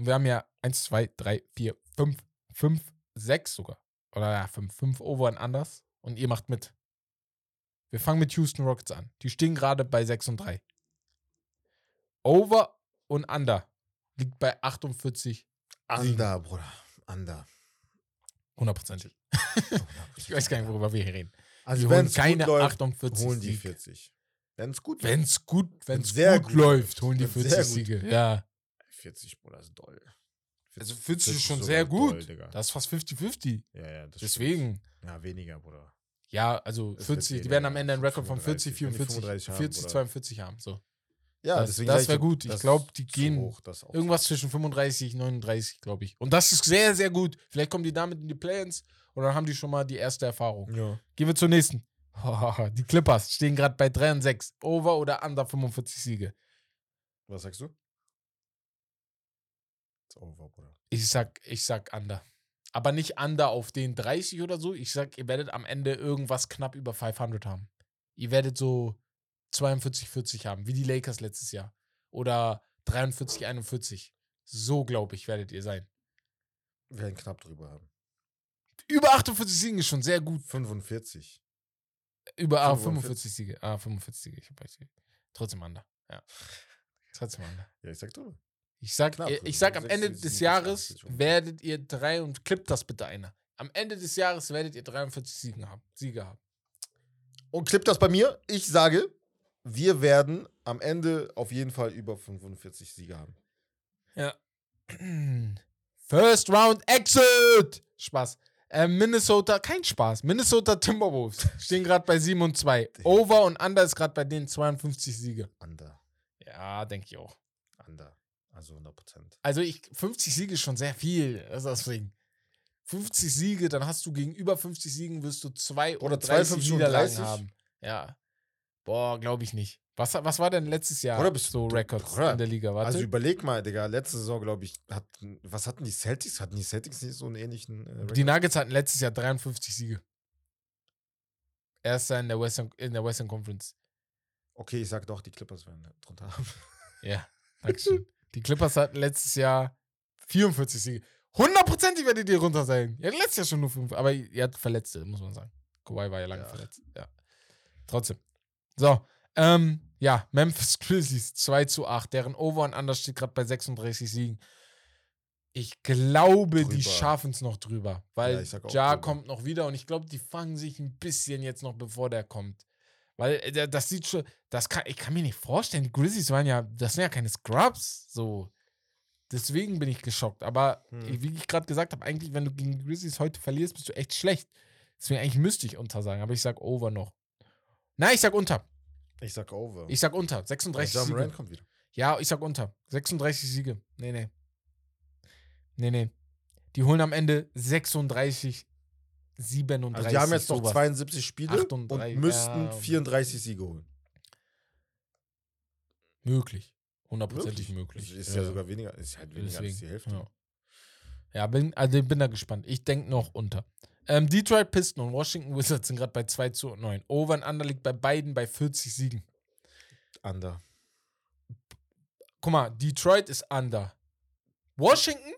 [SPEAKER 1] Und wir haben ja 1, 2, 3, 4, 5, 5, 6 sogar. Oder ja, 5, 5 Over and Unders. Und ihr macht mit. Wir fangen mit Houston Rockets an. Die stehen gerade bei 6 und 3. Over und Under liegt bei 48,
[SPEAKER 2] Under, Bruder. Under.
[SPEAKER 1] hundertprozentig. <laughs> Ich weiß gar nicht, worüber wir hier reden.
[SPEAKER 2] Also,
[SPEAKER 1] wir
[SPEAKER 2] wenn
[SPEAKER 1] holen
[SPEAKER 2] es
[SPEAKER 1] keine
[SPEAKER 2] gut läuft,
[SPEAKER 1] 48
[SPEAKER 2] holen die
[SPEAKER 1] Siege.
[SPEAKER 2] 40. Wenn es gut
[SPEAKER 1] Wenn es gut, wenn's
[SPEAKER 2] sehr
[SPEAKER 1] gut,
[SPEAKER 2] gut
[SPEAKER 1] läuft, holen die
[SPEAKER 2] Wenn's
[SPEAKER 1] 40
[SPEAKER 2] sehr gut-
[SPEAKER 1] Siege. Ja.
[SPEAKER 2] 40, Bruder, ist doll.
[SPEAKER 1] Also 40 ist schon sehr gut.
[SPEAKER 2] Doll.
[SPEAKER 1] Das ist fast 50-50.
[SPEAKER 2] ja, ja, das
[SPEAKER 1] Deswegen.
[SPEAKER 2] Stimmt. Ja, weniger, Bruder.
[SPEAKER 1] Ja, also
[SPEAKER 2] wird
[SPEAKER 1] 40, die werden am Ende einen Rekord von
[SPEAKER 2] 35,
[SPEAKER 1] 40,
[SPEAKER 2] wenn die
[SPEAKER 1] 44,
[SPEAKER 2] 35 haben,
[SPEAKER 1] 40,
[SPEAKER 2] oder?
[SPEAKER 1] 42 haben. So.
[SPEAKER 2] Ja,
[SPEAKER 1] Das-
[SPEAKER 2] deswegen
[SPEAKER 1] das
[SPEAKER 2] sag ich
[SPEAKER 1] wär
[SPEAKER 2] ja,
[SPEAKER 1] gut. Ich
[SPEAKER 2] das
[SPEAKER 1] glaub,
[SPEAKER 2] ist
[SPEAKER 1] die gehen
[SPEAKER 2] hoch, das.
[SPEAKER 1] Irgendwas zwischen 35, 39, glaube ich. Und das ist sehr, sehr gut. Vielleicht kommen die damit in die Play-ins und dann haben die schon mal die erste Erfahrung.
[SPEAKER 2] Ja.
[SPEAKER 1] Gehen wir zur nächsten. <laughs> Die Clippers stehen gerade bei 3 und 6. Over oder under 45 Siege.
[SPEAKER 2] Was sagst du? Ist over, Bruder.
[SPEAKER 1] Ich sag, ich sag under. Aber nicht under auf den 30 oder so. Ich sag, ihr werdet am Ende irgendwas knapp über 500 haben. Ihr werdet so 42, 40 haben, wie die Lakers letztes Jahr. Oder 43, 41. So, glaube ich, werdet ihr sein.
[SPEAKER 2] Wir werden knapp drüber haben.
[SPEAKER 1] Über 48 Siegen ist schon sehr gut.
[SPEAKER 2] 45.
[SPEAKER 1] Über ah,
[SPEAKER 2] 45.
[SPEAKER 1] 45 Siege. Ah, 45 Siege. Ich hab recht. Trotzdem under. Ja. <laughs> Trotzdem under.
[SPEAKER 2] Ja, ich sag drüber.
[SPEAKER 1] Ich sag,
[SPEAKER 2] Knapp
[SPEAKER 1] ich,
[SPEAKER 2] drüber.
[SPEAKER 1] ich sag am
[SPEAKER 2] 60,
[SPEAKER 1] Ende
[SPEAKER 2] 70,
[SPEAKER 1] des Jahres
[SPEAKER 2] 80 ungefähr.
[SPEAKER 1] werdet ihr drei und klippt das bitte einer. Am Ende des Jahres werdet ihr 43 Siege haben. Siege haben.
[SPEAKER 2] Und klippt das bei mir. Ich sage, wir werden am Ende auf jeden Fall über 45 Siege haben.
[SPEAKER 1] Ja. <clears throat> First Round Exit! Spaß. Äh, Minnesota, kein Spaß. Minnesota Timberwolves <laughs> stehen gerade bei 7 und 2. Over und Under ist gerade bei denen 52 Siege.
[SPEAKER 2] Under.
[SPEAKER 1] Ja, denke ich auch.
[SPEAKER 2] Under. Also 100 Prozent.
[SPEAKER 1] Also ich, 50 Siege ist schon sehr viel. Also deswegen. 50 Siege, dann hast du gegenüber 50 Siegen wirst du zwei
[SPEAKER 2] Oder
[SPEAKER 1] oder 30
[SPEAKER 2] 52 und
[SPEAKER 1] Niederlagen
[SPEAKER 2] 30?
[SPEAKER 1] haben. Ja. Boah, glaube ich nicht. Was, was war denn letztes Jahr
[SPEAKER 2] Oder bist
[SPEAKER 1] so
[SPEAKER 2] du-
[SPEAKER 1] Records
[SPEAKER 2] Bruder,
[SPEAKER 1] in der Liga? Warte.
[SPEAKER 2] Also überleg mal, Digga, letzte Saison, glaube ich, hatten, was hatten die Celtics? Hatten die Celtics nicht so einen ähnlichen äh,
[SPEAKER 1] die Nuggets hatten letztes Jahr 53 Siege. Erster in der Western, in der Western Conference.
[SPEAKER 2] Okay, ich sag doch, die Clippers werden drunter haben.
[SPEAKER 1] Ja, <laughs> Dankeschön. Die Clippers hatten letztes Jahr 44 Siege. Hundertprozentig werdet ihr runter sein. Ihr hattet letztes Jahr schon nur fünf, aber ihr hattet Verletzte, muss man sagen. Kawhi war ja lange
[SPEAKER 2] Ja.
[SPEAKER 1] verletzt. Ja. Trotzdem. So, ähm, ja, Memphis <laughs> Grizzlies 2 zu 8. Deren Over und Under steht gerade bei 36 Siegen. Ich glaube, die
[SPEAKER 2] Drüber.
[SPEAKER 1] schaffen es noch drüber, weil
[SPEAKER 2] Ja,
[SPEAKER 1] Ja kommt noch wieder und ich glaube, die fangen sich ein bisschen jetzt noch, bevor der kommt. Weil äh, das sieht schon, das kann, ich kann mir nicht vorstellen, die Grizzlies waren ja, das sind ja keine Scrubs, so. Deswegen bin ich geschockt. Aber
[SPEAKER 2] Hm.
[SPEAKER 1] wie ich gerade gesagt habe, eigentlich, wenn du gegen die Grizzlies heute verlierst, bist du echt schlecht. Deswegen eigentlich müsste ich unter sagen, aber ich sag over noch. Nein, ich sag unter.
[SPEAKER 2] Ich sag over.
[SPEAKER 1] Ich sag unter. 36
[SPEAKER 2] John
[SPEAKER 1] Siege.
[SPEAKER 2] Kommt wieder.
[SPEAKER 1] Ja, ich sag unter. 36 Siege. Nee, nee. Nee, nee. Die holen am Ende 36, 37.
[SPEAKER 2] Also die haben jetzt noch
[SPEAKER 1] sowas.
[SPEAKER 2] 72 Spiele
[SPEAKER 1] 38,
[SPEAKER 2] und müssten
[SPEAKER 1] ja.
[SPEAKER 2] 34 Siege holen.
[SPEAKER 1] Möglich. Hundertprozentig möglich.
[SPEAKER 2] Ist ja, sogar weniger, ist halt weniger als die Hälfte.
[SPEAKER 1] Ja, ja bin, also bin da gespannt. Ich denke noch unter. Ähm, Detroit Pistons und Washington Wizards sind gerade bei 2 zu 9. Over und Under liegt bei beiden bei 40 Siegen.
[SPEAKER 2] Under.
[SPEAKER 1] Guck mal, Detroit ist Under. Washington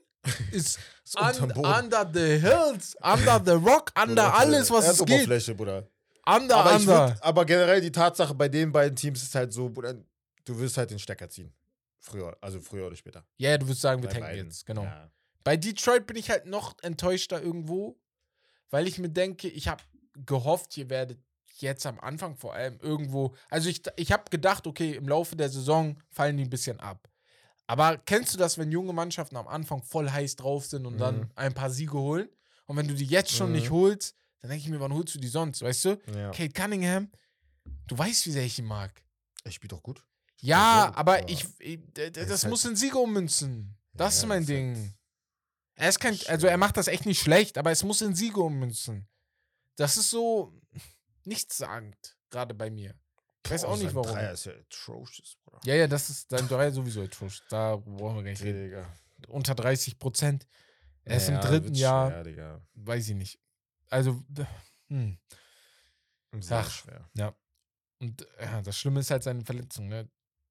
[SPEAKER 1] ist <laughs> un, under the hills, under the rock, <laughs> under
[SPEAKER 2] Bruder,
[SPEAKER 1] alles, was es geht.
[SPEAKER 2] Erdoberfläche, Bruder.
[SPEAKER 1] Under,
[SPEAKER 2] Aber,
[SPEAKER 1] under.
[SPEAKER 2] würd, aber generell die Tatsache bei den beiden Teams ist halt so, Bruder, du wirst halt den Stecker ziehen. Früher, also früher oder später.
[SPEAKER 1] Ja, yeah, du würdest sagen, wir
[SPEAKER 2] Bei
[SPEAKER 1] tanken
[SPEAKER 2] beiden.
[SPEAKER 1] jetzt, genau.
[SPEAKER 2] Ja.
[SPEAKER 1] Bei Detroit bin ich halt noch enttäuschter irgendwo, weil ich mir denke, ich habe gehofft, ihr werdet jetzt am Anfang vor allem irgendwo, also ich, ich habe gedacht, okay, im Laufe der Saison fallen die ein bisschen ab. Aber kennst du das, wenn junge Mannschaften am Anfang voll heiß drauf sind und
[SPEAKER 2] Mhm.
[SPEAKER 1] dann ein paar Siege holen? Und wenn du die jetzt schon
[SPEAKER 2] Mhm.
[SPEAKER 1] nicht holst, dann denke ich mir, wann holst du die sonst, weißt du?
[SPEAKER 2] ja.
[SPEAKER 1] Kate Cunningham, du weißt, wie sehr ich ihn mag.
[SPEAKER 2] Er spielt doch gut.
[SPEAKER 1] Ja,
[SPEAKER 2] gut,
[SPEAKER 1] aber
[SPEAKER 2] aber
[SPEAKER 1] ich, ich
[SPEAKER 2] er
[SPEAKER 1] das
[SPEAKER 2] ist
[SPEAKER 1] muss
[SPEAKER 2] halt-
[SPEAKER 1] in Siege ummünzen. Das
[SPEAKER 2] Ja,
[SPEAKER 1] ist mein
[SPEAKER 2] ist halt
[SPEAKER 1] Ding. Er ist kein, also er macht das echt nicht schlecht, aber es muss in Siege ummünzen. Das ist so <laughs> nichtssagend, gerade bei mir. Ich weiß auch nicht warum.
[SPEAKER 2] Dreier ist ja atrocious, Bruder.
[SPEAKER 1] Ja, ja, das ist dein Dreier sowieso atrocious. Da brauchen wir gar nicht reden.
[SPEAKER 2] Digga.
[SPEAKER 1] Unter 30 Prozent. Er ist im
[SPEAKER 2] Ja,
[SPEAKER 1] dritten
[SPEAKER 2] wird
[SPEAKER 1] Jahr,
[SPEAKER 2] Schwer,
[SPEAKER 1] weiß ich nicht. Also, hm.
[SPEAKER 2] Sehr
[SPEAKER 1] Ach.
[SPEAKER 2] schwer.
[SPEAKER 1] Und ja, das Schlimme ist halt seine Verletzung. Ne?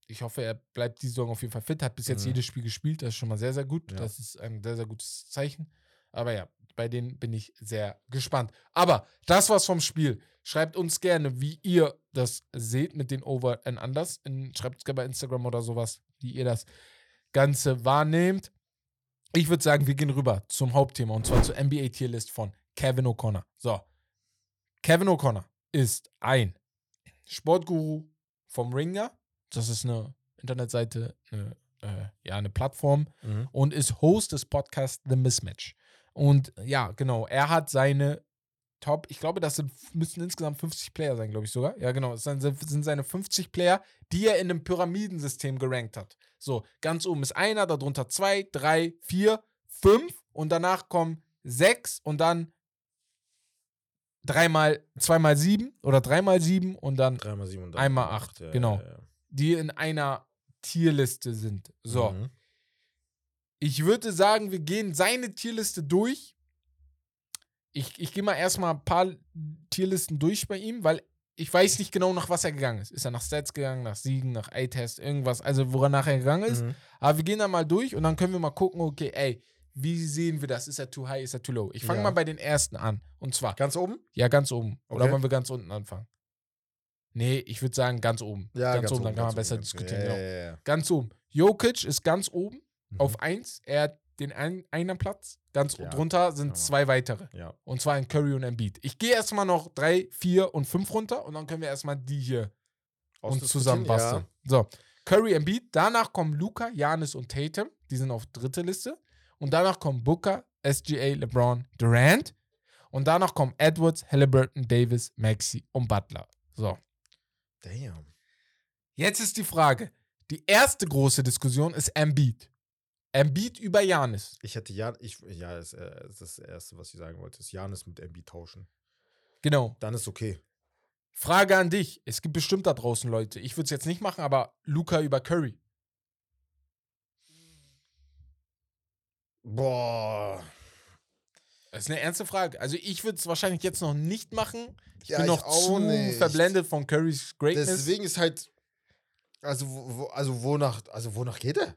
[SPEAKER 1] Ich hoffe, er bleibt die Saison auf jeden Fall fit. Hat bis jetzt
[SPEAKER 2] Mhm.
[SPEAKER 1] jedes Spiel gespielt. Das ist schon mal sehr, sehr gut.
[SPEAKER 2] Ja.
[SPEAKER 1] Das ist ein sehr, sehr gutes Zeichen. Aber ja, bei denen bin ich sehr gespannt. Aber das war's vom Spiel. Schreibt uns gerne, wie ihr das seht mit den Over and Unders. Schreibt es gerne bei Instagram oder sowas, wie ihr das Ganze wahrnehmt. Ich würde sagen, wir gehen rüber zum Hauptthema und zwar zur NBA-Tierlist von Kevin O'Connor. So, Kevin O'Connor ist ein Sportguru vom Ringer. Das ist eine Internetseite, eine, äh, ja, eine Plattform
[SPEAKER 2] Mhm.
[SPEAKER 1] und ist Host des Podcasts The Mismatch. Und ja, genau, er hat seine Top, ich glaube, das sind, müssen insgesamt 50 Player sein, glaube ich sogar. Ja, genau, es sind, sind seine 50 Player, die er in einem Pyramidensystem gerankt hat. So, ganz oben ist einer, darunter zwei, drei, vier, fünf und danach kommen sechs und dann dreimal, zweimal sieben oder dreimal sieben und dann
[SPEAKER 2] Dreimal sieben und
[SPEAKER 1] Einmal
[SPEAKER 2] dann
[SPEAKER 1] acht,
[SPEAKER 2] ja,
[SPEAKER 1] genau.
[SPEAKER 2] Ja, ja.
[SPEAKER 1] die in einer Tierliste sind. So.
[SPEAKER 2] Mhm.
[SPEAKER 1] Ich würde sagen, wir gehen seine Tierliste durch. Ich, ich gehe mal erstmal ein paar Tierlisten durch bei ihm, weil ich weiß nicht genau, nach was er gegangen ist. Ist er nach Stats gegangen, nach Siegen, nach A-Test, irgendwas, also woran nachher gegangen ist.
[SPEAKER 2] Mhm.
[SPEAKER 1] Aber wir gehen da mal durch und dann können wir mal gucken, okay, ey, wie sehen wir das? Ist er too high, ist er too low? Ich fange
[SPEAKER 2] Ja.
[SPEAKER 1] mal bei den ersten an. Und zwar,
[SPEAKER 2] Ganz oben?
[SPEAKER 1] ja, ganz oben. Oder
[SPEAKER 2] Okay.
[SPEAKER 1] wollen wir ganz unten anfangen? Nee, ich würde sagen ganz oben. ganz, oben, dann kann man
[SPEAKER 2] ganz
[SPEAKER 1] besser
[SPEAKER 2] oben.
[SPEAKER 1] diskutieren.
[SPEAKER 2] Ja,
[SPEAKER 1] genau.
[SPEAKER 2] ja, ja.
[SPEAKER 1] Ganz oben. Jokic ist ganz oben
[SPEAKER 2] Mhm.
[SPEAKER 1] auf 1. Er hat den ein, einen Platz. Ganz
[SPEAKER 2] Ja,
[SPEAKER 1] drunter sind
[SPEAKER 2] ja.
[SPEAKER 1] zwei weitere.
[SPEAKER 2] Ja.
[SPEAKER 1] Und zwar in Curry und Embiid. Ich gehe erstmal noch 3, 4 und 5 runter und dann können wir erstmal die hier uns
[SPEAKER 2] Ausdiskutieren,
[SPEAKER 1] zusammenbasteln. So. Curry, Embiid. Danach kommen Luca, Janis und Tatum. Die sind auf dritte Liste. Und danach kommen Booker, SGA, LeBron, Durant. Und danach kommen Edwards, Halliburton, Davis, Maxi und Butler. So.
[SPEAKER 2] Damn.
[SPEAKER 1] Jetzt ist die Frage. Die erste große Diskussion ist Embiid. Embiid über Janis.
[SPEAKER 2] Ich hätte Jan, ich, ja, das, äh, das Erste, was ich sagen wollte, ist Janis mit Embiid tauschen.
[SPEAKER 1] Genau.
[SPEAKER 2] Dann ist okay.
[SPEAKER 1] Frage an dich. Es gibt bestimmt da draußen Leute. Ich würde es jetzt nicht machen, aber Luca über Curry.
[SPEAKER 2] Boah.
[SPEAKER 1] Das ist eine ernste Frage. Also ich würde es wahrscheinlich jetzt noch nicht machen. Ich
[SPEAKER 2] Ja,
[SPEAKER 1] bin
[SPEAKER 2] ich
[SPEAKER 1] noch
[SPEAKER 2] auch
[SPEAKER 1] zu
[SPEAKER 2] nicht.
[SPEAKER 1] verblendet von Currys Greatness.
[SPEAKER 2] Deswegen ist halt, also, wo- also wonach, also wonach geht er?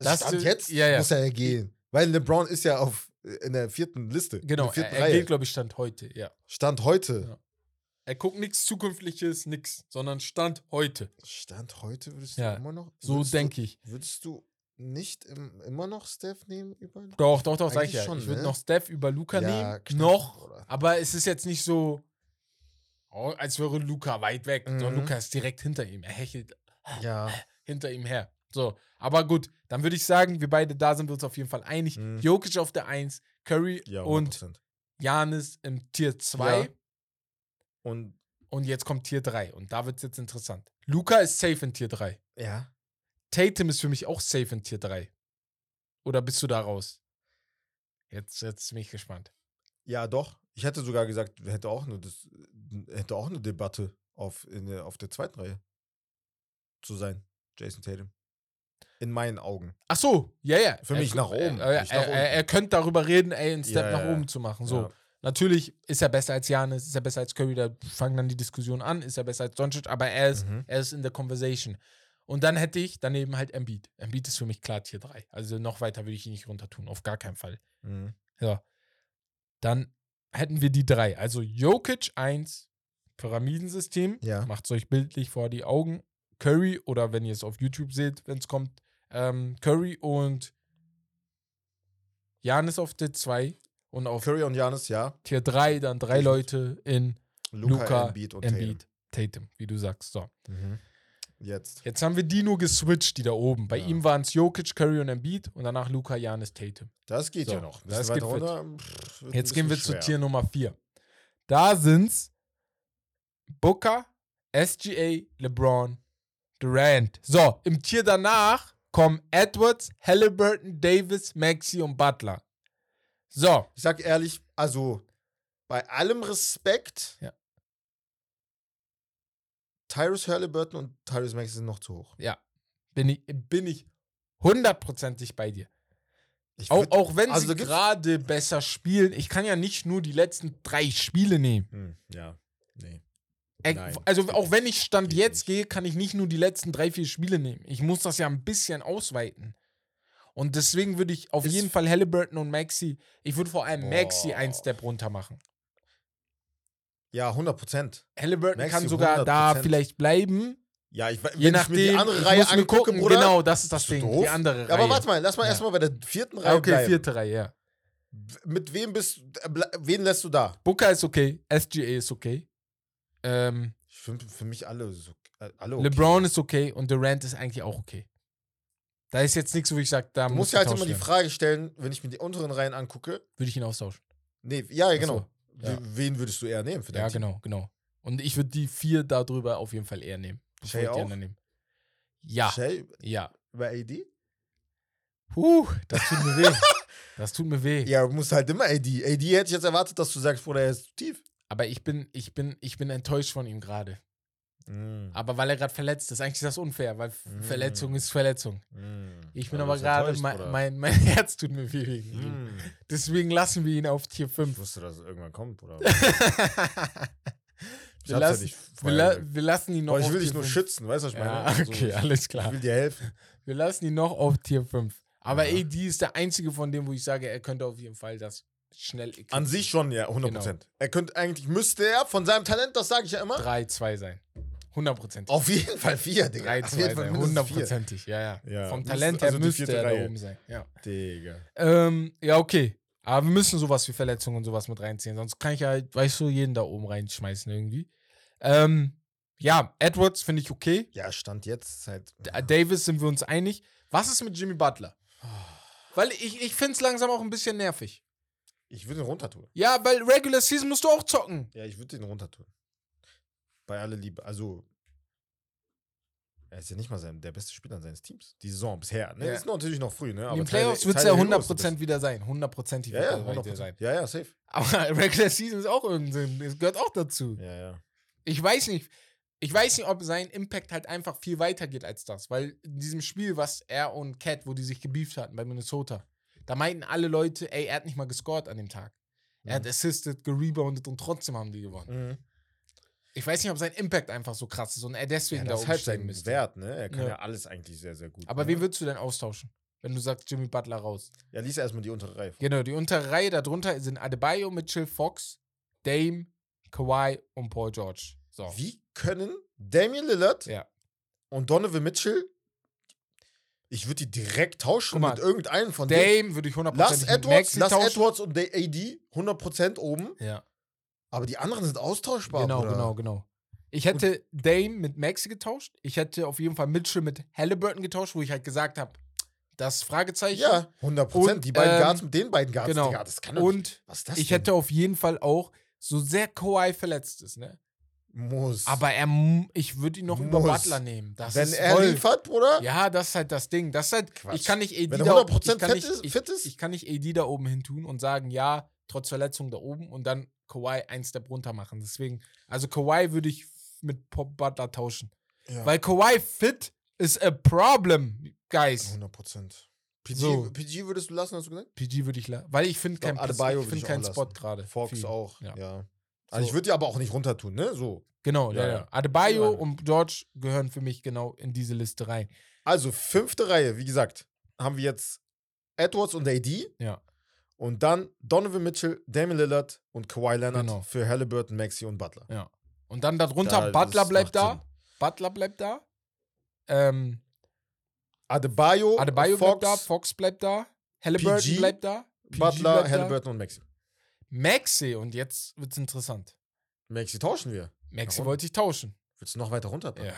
[SPEAKER 1] Das-
[SPEAKER 2] Stand jetzt
[SPEAKER 1] ja, ja.
[SPEAKER 2] muss er ja gehen. Weil LeBron ist ja auf, in der vierten Liste.
[SPEAKER 1] genau,
[SPEAKER 2] der vierten
[SPEAKER 1] er, er geht, glaube ich, Stand heute, ja.
[SPEAKER 2] Stand heute.
[SPEAKER 1] Ja. Er guckt nichts Zukünftiges, nix, sondern Stand heute.
[SPEAKER 2] Stand heute würdest
[SPEAKER 1] Ja,
[SPEAKER 2] du immer noch.
[SPEAKER 1] So denke ich.
[SPEAKER 2] Würdest du nicht im, immer noch Steph nehmen über
[SPEAKER 1] Doch, doch, doch, sag ich ja.
[SPEAKER 2] schon,
[SPEAKER 1] ich würde
[SPEAKER 2] ne?
[SPEAKER 1] noch Steph über Luca nehmen.
[SPEAKER 2] knapp,
[SPEAKER 1] noch,
[SPEAKER 2] oder?
[SPEAKER 1] aber es ist jetzt nicht so, oh, als wäre Luca weit weg.
[SPEAKER 2] Mhm.
[SPEAKER 1] Luca ist direkt hinter ihm. Er hechelt
[SPEAKER 2] Ja.
[SPEAKER 1] hinter ihm her. So, aber gut, dann würde ich sagen, wir beide, da sind wir uns auf jeden Fall einig.
[SPEAKER 2] Mhm.
[SPEAKER 1] Jokic auf der 1, Curry
[SPEAKER 2] Ja,
[SPEAKER 1] und
[SPEAKER 2] 100%.
[SPEAKER 1] Janis im Tier 2
[SPEAKER 2] Ja. Und
[SPEAKER 1] und jetzt kommt Tier 3 und da wird es jetzt interessant. Luca ist safe in Tier 3.
[SPEAKER 2] ja.
[SPEAKER 1] Tatum ist für mich auch safe in Tier 3. Oder bist du da raus? Jetzt, jetzt bin ich gespannt.
[SPEAKER 2] Ja, doch. Ich hätte sogar gesagt, hätte auch eine, das, hätte auch eine Debatte auf, in der, auf der zweiten Reihe zu sein. Jason Tatum. In meinen Augen.
[SPEAKER 1] Ach so, ja, ja.
[SPEAKER 2] Für
[SPEAKER 1] Er-
[SPEAKER 2] mich nach oben,
[SPEAKER 1] Er, er, er, er, könnte darüber reden, ey, einen Step
[SPEAKER 2] Ja,
[SPEAKER 1] nach
[SPEAKER 2] ja.
[SPEAKER 1] oben zu machen. So,
[SPEAKER 2] Ja.
[SPEAKER 1] natürlich ist er besser als Janis, ist er besser als Curry, da fangen dann die Diskussionen an, ist er besser als Doncic, aber er ist,
[SPEAKER 2] Mhm.
[SPEAKER 1] er ist in der Conversation. Und dann hätte ich daneben halt Embiid. Embiid ist für mich klar Tier 3. Also noch weiter würde ich ihn nicht runter tun, auf gar keinen Fall.
[SPEAKER 2] Mhm.
[SPEAKER 1] Ja. Dann hätten wir die drei. Also Jokic 1, Pyramidensystem.
[SPEAKER 2] Ja.
[SPEAKER 1] Macht es euch bildlich vor die Augen. Curry oder wenn ihr es auf YouTube seht, wenn es kommt, ähm, Curry und Janis auf der 2 und auf
[SPEAKER 2] Curry und Janis, ja.
[SPEAKER 1] Tier 3 dann drei Leute in
[SPEAKER 2] Luca,
[SPEAKER 1] Luca,
[SPEAKER 2] Embiid und
[SPEAKER 1] Embiid, Tatum, wie du sagst. So.
[SPEAKER 2] Mhm. Jetzt.
[SPEAKER 1] Jetzt haben wir die nur geswitcht, die da oben. Bei
[SPEAKER 2] Ja.
[SPEAKER 1] ihm waren es Jokic, Curry und Embiid und danach Luca, Janis, Tatum.
[SPEAKER 2] Das geht
[SPEAKER 1] So,
[SPEAKER 2] ja noch.
[SPEAKER 1] Das geht
[SPEAKER 2] runter, pff,
[SPEAKER 1] Jetzt gehen wir
[SPEAKER 2] bisschen
[SPEAKER 1] zu
[SPEAKER 2] schwer.
[SPEAKER 1] Tier Nummer 4. Da sind's Booker, SGA, LeBron, Durant. So, im Tier danach kommen Edwards, Halliburton, Davis, Maxi und Butler. So,
[SPEAKER 2] Ich sag ehrlich, also bei allem Respekt,
[SPEAKER 1] Ja.
[SPEAKER 2] Tyrus Halliburton und Tyrus Maxey sind noch zu hoch.
[SPEAKER 1] ja, bin ich, bin ich hundertprozentig bei dir.
[SPEAKER 2] Ich
[SPEAKER 1] Auch,
[SPEAKER 2] würd-
[SPEAKER 1] auch wenn
[SPEAKER 2] also
[SPEAKER 1] sie gerade besser spielen, ich kann ja nicht nur die letzten drei Spiele nehmen.
[SPEAKER 2] Hm, ja, nee. Nein,
[SPEAKER 1] also auch wenn ich Stand jetzt gehe, kann ich nicht nur die letzten drei, vier Spiele nehmen. Ich muss das ja ein bisschen ausweiten. Und deswegen würde ich auf
[SPEAKER 2] Ist-
[SPEAKER 1] jeden Fall Halliburton und Maxi, ich würde vor allem Maxi
[SPEAKER 2] Boah.
[SPEAKER 1] einen Step runter machen.
[SPEAKER 2] Ja, 100 Prozent.
[SPEAKER 1] Halliburton
[SPEAKER 2] Maxi
[SPEAKER 1] kann sogar da
[SPEAKER 2] 100%.
[SPEAKER 1] vielleicht bleiben.
[SPEAKER 2] Ja, ich, wenn
[SPEAKER 1] Je
[SPEAKER 2] ich
[SPEAKER 1] nachdem,
[SPEAKER 2] mir die andere
[SPEAKER 1] ich
[SPEAKER 2] Reihe angucke,
[SPEAKER 1] gucken,
[SPEAKER 2] Bruder.
[SPEAKER 1] genau, das ist das Ding,
[SPEAKER 2] doof?
[SPEAKER 1] die andere Reihe.
[SPEAKER 2] aber warte mal, lass mal
[SPEAKER 1] Ja.
[SPEAKER 2] erstmal bei der vierten Reihe
[SPEAKER 1] okay,
[SPEAKER 2] bleiben.
[SPEAKER 1] vierte Reihe, ja.
[SPEAKER 2] Mit wem bist äh, wen lässt du da?
[SPEAKER 1] Booker ist okay, SGA ist okay. Ähm,
[SPEAKER 2] Ich finde für mich alle äh, alle okay.
[SPEAKER 1] LeBron ist okay und Durant ist eigentlich auch okay. Da ist jetzt nichts, wo ich sage, da
[SPEAKER 2] Du
[SPEAKER 1] muss
[SPEAKER 2] musst ja halt immer die. Frage stellen, wenn ich mir die unteren Reihen angucke.
[SPEAKER 1] Würde ich ihn austauschen.
[SPEAKER 2] Nee, ja, genau.
[SPEAKER 1] so, ja.
[SPEAKER 2] Wen würdest du eher nehmen für dein
[SPEAKER 1] Ja,
[SPEAKER 2] Team?
[SPEAKER 1] genau, genau. Und ich würde die vier darüber auf jeden Fall eher nehmen.
[SPEAKER 2] Shay auch?
[SPEAKER 1] anderen nehme. Ja,
[SPEAKER 2] Shay
[SPEAKER 1] ja.
[SPEAKER 2] bei AD?
[SPEAKER 1] Puh, das tut mir weh. <laughs> Das tut mir weh.
[SPEAKER 2] Ja, du musst halt immer AD. AD hätte ich jetzt erwartet, dass du sagst, Bruder, er ist zu tief.
[SPEAKER 1] Aber ich bin, ich bin, ich bin enttäuscht von ihm gerade.
[SPEAKER 2] Mm.
[SPEAKER 1] Aber weil er gerade verletzt ist, eigentlich ist das unfair, weil
[SPEAKER 2] Mm.
[SPEAKER 1] Verletzung ist Verletzung.
[SPEAKER 2] Mm.
[SPEAKER 1] Ich bin
[SPEAKER 2] Ja, du
[SPEAKER 1] aber gerade, mein, mein, mein <laughs> Herz tut mir weh wegen.
[SPEAKER 2] Mm.
[SPEAKER 1] Deswegen lassen wir ihn auf Tier
[SPEAKER 2] Ich
[SPEAKER 1] 5.
[SPEAKER 2] wusste, dass es irgendwann kommt, Bruder. <laughs>
[SPEAKER 1] wir,
[SPEAKER 2] Ich ja
[SPEAKER 1] lassen,
[SPEAKER 2] nicht
[SPEAKER 1] wir, la wir lassen ihn noch
[SPEAKER 2] Aber ich will dich nur
[SPEAKER 1] 5.
[SPEAKER 2] schützen, weißt du, was ich meine?
[SPEAKER 1] Ja,
[SPEAKER 2] Also,
[SPEAKER 1] okay,
[SPEAKER 2] ich-
[SPEAKER 1] alles
[SPEAKER 2] Ich
[SPEAKER 1] klar.
[SPEAKER 2] will dir helfen.
[SPEAKER 1] Wir lassen ihn noch auf Tier 5. Aber
[SPEAKER 2] Ja.
[SPEAKER 1] AD ist der einzige von dem, wo ich sage, er könnte auf jeden Fall das schnell
[SPEAKER 2] An
[SPEAKER 1] eclipsen.
[SPEAKER 2] sich schon, ja, 100
[SPEAKER 1] Genau.
[SPEAKER 2] Prozent. Er könnte eigentlich, müsste er von seinem Talent, das sage ich ja immer,
[SPEAKER 1] 3-2 sein. 100%.
[SPEAKER 2] auf jeden Fall vier, Digga.
[SPEAKER 1] 3
[SPEAKER 2] Auf
[SPEAKER 1] 2
[SPEAKER 2] jeden Fall
[SPEAKER 1] sein.
[SPEAKER 2] mindestens vier.
[SPEAKER 1] Hundertprozentig, ja, ja.
[SPEAKER 2] Ja,
[SPEAKER 1] Vom Talent her
[SPEAKER 2] also die
[SPEAKER 1] müsste er da
[SPEAKER 2] Reihe.
[SPEAKER 1] oben sein. Ja.
[SPEAKER 2] Digga.
[SPEAKER 1] Ähm, ja, okay. Aber wir müssen sowas wie Verletzungen und sowas mit reinziehen. Sonst kann ich halt, weißt du, jeden da oben reinschmeißen irgendwie. Ähm, ja, Edwards finde ich okay.
[SPEAKER 2] Ja, Stand jetzt halt.
[SPEAKER 1] Davis sind wir uns einig. Was ist mit Jimmy Butler? Weil ich, ich finde es langsam auch ein bisschen nervig.
[SPEAKER 2] Ich würde ihn runter tun.
[SPEAKER 1] Ja, weil Regular Season musst du auch zocken.
[SPEAKER 2] Ja, ich würde ihn runter tun. Bei aller Liebe. Also. Er ist ja nicht mal sein, der beste Spieler seines Teams. Die Saison bisher. Ne?
[SPEAKER 1] Ja.
[SPEAKER 2] Ist natürlich noch früh, ne?
[SPEAKER 1] In den Playoffs wird es ja
[SPEAKER 2] Hero ist der
[SPEAKER 1] 100% wieder sein. 100%ig
[SPEAKER 2] Beste.
[SPEAKER 1] wird
[SPEAKER 2] Ja, ja, 100%.
[SPEAKER 1] sein.
[SPEAKER 2] Ja, ja, safe.
[SPEAKER 1] Aber <laughs> Regular Season ist auch irgendwie, es gehört auch dazu.
[SPEAKER 2] Ja, ja.
[SPEAKER 1] Ich weiß nicht, ich weiß nicht, ob sein Impact halt einfach viel weiter geht als das, weil in diesem Spiel, was er und Cat, wo die sich gebieft hatten bei Minnesota, da meinten alle Leute, ey, er hat nicht mal gescored an dem Tag. Er hat
[SPEAKER 2] Mhm.
[SPEAKER 1] assisted, gereboundet und trotzdem haben die gewonnen.
[SPEAKER 2] Mhm.
[SPEAKER 1] Ich weiß nicht, ob sein Impact einfach so krass ist und er deswegen
[SPEAKER 2] Ja,
[SPEAKER 1] da
[SPEAKER 2] das ist halt sein
[SPEAKER 1] müsste.
[SPEAKER 2] Wert, ne? Er kann
[SPEAKER 1] Ja.
[SPEAKER 2] ja, alles eigentlich sehr, sehr gut.
[SPEAKER 1] Aber
[SPEAKER 2] ne?
[SPEAKER 1] wen würdest du denn austauschen, wenn du sagst Jimmy Butler raus?
[SPEAKER 2] Ja, lies erstmal die untere Reihe. vor.
[SPEAKER 1] Genau, die untere Reihe darunter sind Adebayo, Mitchell, Fox, Dame, Kawhi und Paul George. So.
[SPEAKER 2] Wie können Damian Lillard
[SPEAKER 1] Ja.
[SPEAKER 2] und Donovan Mitchell, ich würde die direkt tauschen
[SPEAKER 1] mal,
[SPEAKER 2] mit irgendeinem von denen.
[SPEAKER 1] Dame würde ich 100%
[SPEAKER 2] Lass Edwards, lass
[SPEAKER 1] tauschen.
[SPEAKER 2] Edwards und AD 100% oben,
[SPEAKER 1] Ja,
[SPEAKER 2] aber die anderen sind austauschbar.
[SPEAKER 1] genau,
[SPEAKER 2] Bruder.
[SPEAKER 1] genau, genau. Ich hätte Dame mit Maxi getauscht. Ich hätte auf jeden Fall Mitchell mit Halliburton getauscht, wo ich halt gesagt habe, das Fragezeichen.
[SPEAKER 2] Ja, 100%.
[SPEAKER 1] Und,
[SPEAKER 2] die beiden
[SPEAKER 1] ähm,
[SPEAKER 2] Guards mit den beiden Guards,
[SPEAKER 1] genau.
[SPEAKER 2] Digga, das kann doch nicht.
[SPEAKER 1] Und
[SPEAKER 2] Was ist das
[SPEAKER 1] ich
[SPEAKER 2] denn?
[SPEAKER 1] hätte auf jeden Fall auch, so sehr Kawhi verletzt ist, ne?
[SPEAKER 2] Muss.
[SPEAKER 1] Aber er, ich würde ihn noch über
[SPEAKER 2] Muss.
[SPEAKER 1] Butler nehmen. Das
[SPEAKER 2] Wenn
[SPEAKER 1] ist
[SPEAKER 2] er
[SPEAKER 1] voll.
[SPEAKER 2] liefert, Bruder,
[SPEAKER 1] Ja, das ist halt das Ding. Das ist halt,
[SPEAKER 2] Quatsch.
[SPEAKER 1] ich kann nicht AD
[SPEAKER 2] Wenn er
[SPEAKER 1] da
[SPEAKER 2] 100%
[SPEAKER 1] ich kann
[SPEAKER 2] fit
[SPEAKER 1] nicht,
[SPEAKER 2] ist-
[SPEAKER 1] ich,
[SPEAKER 2] ist?
[SPEAKER 1] ich kann nicht AD da oben hin tun und sagen, ja, trotz Verletzung da oben und dann Kawhi ein Step runter machen. Deswegen, also Kawhi würde ich mit Pop Butler tauschen.
[SPEAKER 2] ja.
[SPEAKER 1] Weil Kawhi fit ist a problem, guys.
[SPEAKER 2] 100%. PG,
[SPEAKER 1] So.
[SPEAKER 2] PG würdest du lassen, hast du gesagt?
[SPEAKER 1] PG würde ich, la- weil ich finde keinen ich find
[SPEAKER 2] ich
[SPEAKER 1] keinen
[SPEAKER 2] auch
[SPEAKER 1] Spot
[SPEAKER 2] lassen.
[SPEAKER 1] gerade.
[SPEAKER 2] Fox
[SPEAKER 1] Viel.
[SPEAKER 2] auch,
[SPEAKER 1] Ja.
[SPEAKER 2] ja. Also ich würde die aber auch nicht runter tun, ne? So.
[SPEAKER 1] Genau, ja,
[SPEAKER 2] Ja,
[SPEAKER 1] ja. Adebayo
[SPEAKER 2] Ja.
[SPEAKER 1] und George gehören für mich genau in diese Liste rein.
[SPEAKER 2] Also fünfte Reihe, wie gesagt, haben wir jetzt Edwards und AD.
[SPEAKER 1] Ja.
[SPEAKER 2] Und dann Donovan Mitchell, Damian Lillard und Kawhi Leonard
[SPEAKER 1] Genau.
[SPEAKER 2] für Halliburton, Maxi und Butler.
[SPEAKER 1] Ja. Und dann darunter,
[SPEAKER 2] Da-
[SPEAKER 1] Butler bleibt da.
[SPEAKER 2] Sinn.
[SPEAKER 1] Butler bleibt da. Ähm,
[SPEAKER 2] Adebayo,
[SPEAKER 1] Adebayo
[SPEAKER 2] Fox,
[SPEAKER 1] bleibt da, Fox bleibt da, Halliburton
[SPEAKER 2] PG,
[SPEAKER 1] bleibt da, PG
[SPEAKER 2] Butler,
[SPEAKER 1] bleibt
[SPEAKER 2] Halliburton und Maxi.
[SPEAKER 1] Maxi, und jetzt wird's interessant.
[SPEAKER 2] Maxi tauschen wir.
[SPEAKER 1] Maxi wollte ich tauschen.
[SPEAKER 2] Willst du noch weiter runter?
[SPEAKER 1] Ja.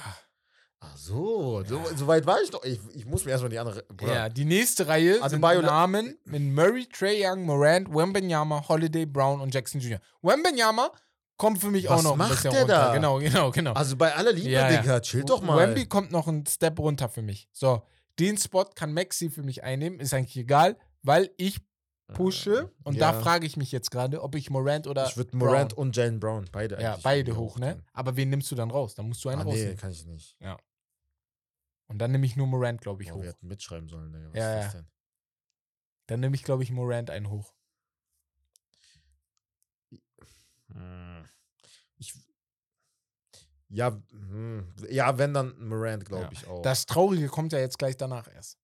[SPEAKER 2] Ach so, so,
[SPEAKER 1] Ja.
[SPEAKER 2] so weit war ich doch. Ich, ich muss mir erstmal die andere. Bruder.
[SPEAKER 1] ja, die nächste Reihe
[SPEAKER 2] Adebayo-
[SPEAKER 1] sind Namen mit Murray, Trey Young, Morant, Wembenyama, Holiday, Brown und Jackson Jr. Wembenyama kommt für mich auch
[SPEAKER 2] Was
[SPEAKER 1] noch ein
[SPEAKER 2] macht
[SPEAKER 1] bisschen
[SPEAKER 2] der
[SPEAKER 1] runter.
[SPEAKER 2] da?
[SPEAKER 1] Genau, genau, genau.
[SPEAKER 2] Also bei aller Liebe,
[SPEAKER 1] Ja, ja.
[SPEAKER 2] Digga, chill doch mal.
[SPEAKER 1] Wemby kommt noch einen Step runter für mich. So, den Spot kann Maxi für mich einnehmen, ist eigentlich egal, weil ich pushe und da
[SPEAKER 2] Ja.
[SPEAKER 1] frage ich mich jetzt gerade, ob ich Morant oder
[SPEAKER 2] Ich würde
[SPEAKER 1] Brown-
[SPEAKER 2] Morant und Jalen Brown, beide
[SPEAKER 1] ja, beide hoch, ne? Aber wen nimmst du dann raus? Dann musst du einen
[SPEAKER 2] Ah, nee,
[SPEAKER 1] rausnehmen.
[SPEAKER 2] kann ich nicht.
[SPEAKER 1] Und dann nehme ich nur Morant, glaube ich,
[SPEAKER 2] Oh,
[SPEAKER 1] hoch.
[SPEAKER 2] wir hätten mitschreiben sollen, Digga. Was
[SPEAKER 1] Ja,
[SPEAKER 2] ist das
[SPEAKER 1] ja.
[SPEAKER 2] denn?
[SPEAKER 1] Dann nehme ich, glaube ich, Morant einen hoch.
[SPEAKER 2] Hm. Ich. Ja, hm. ja, wenn dann Morant, glaube
[SPEAKER 1] Ja.
[SPEAKER 2] ich auch.
[SPEAKER 1] Das Traurige kommt ja jetzt gleich danach erst.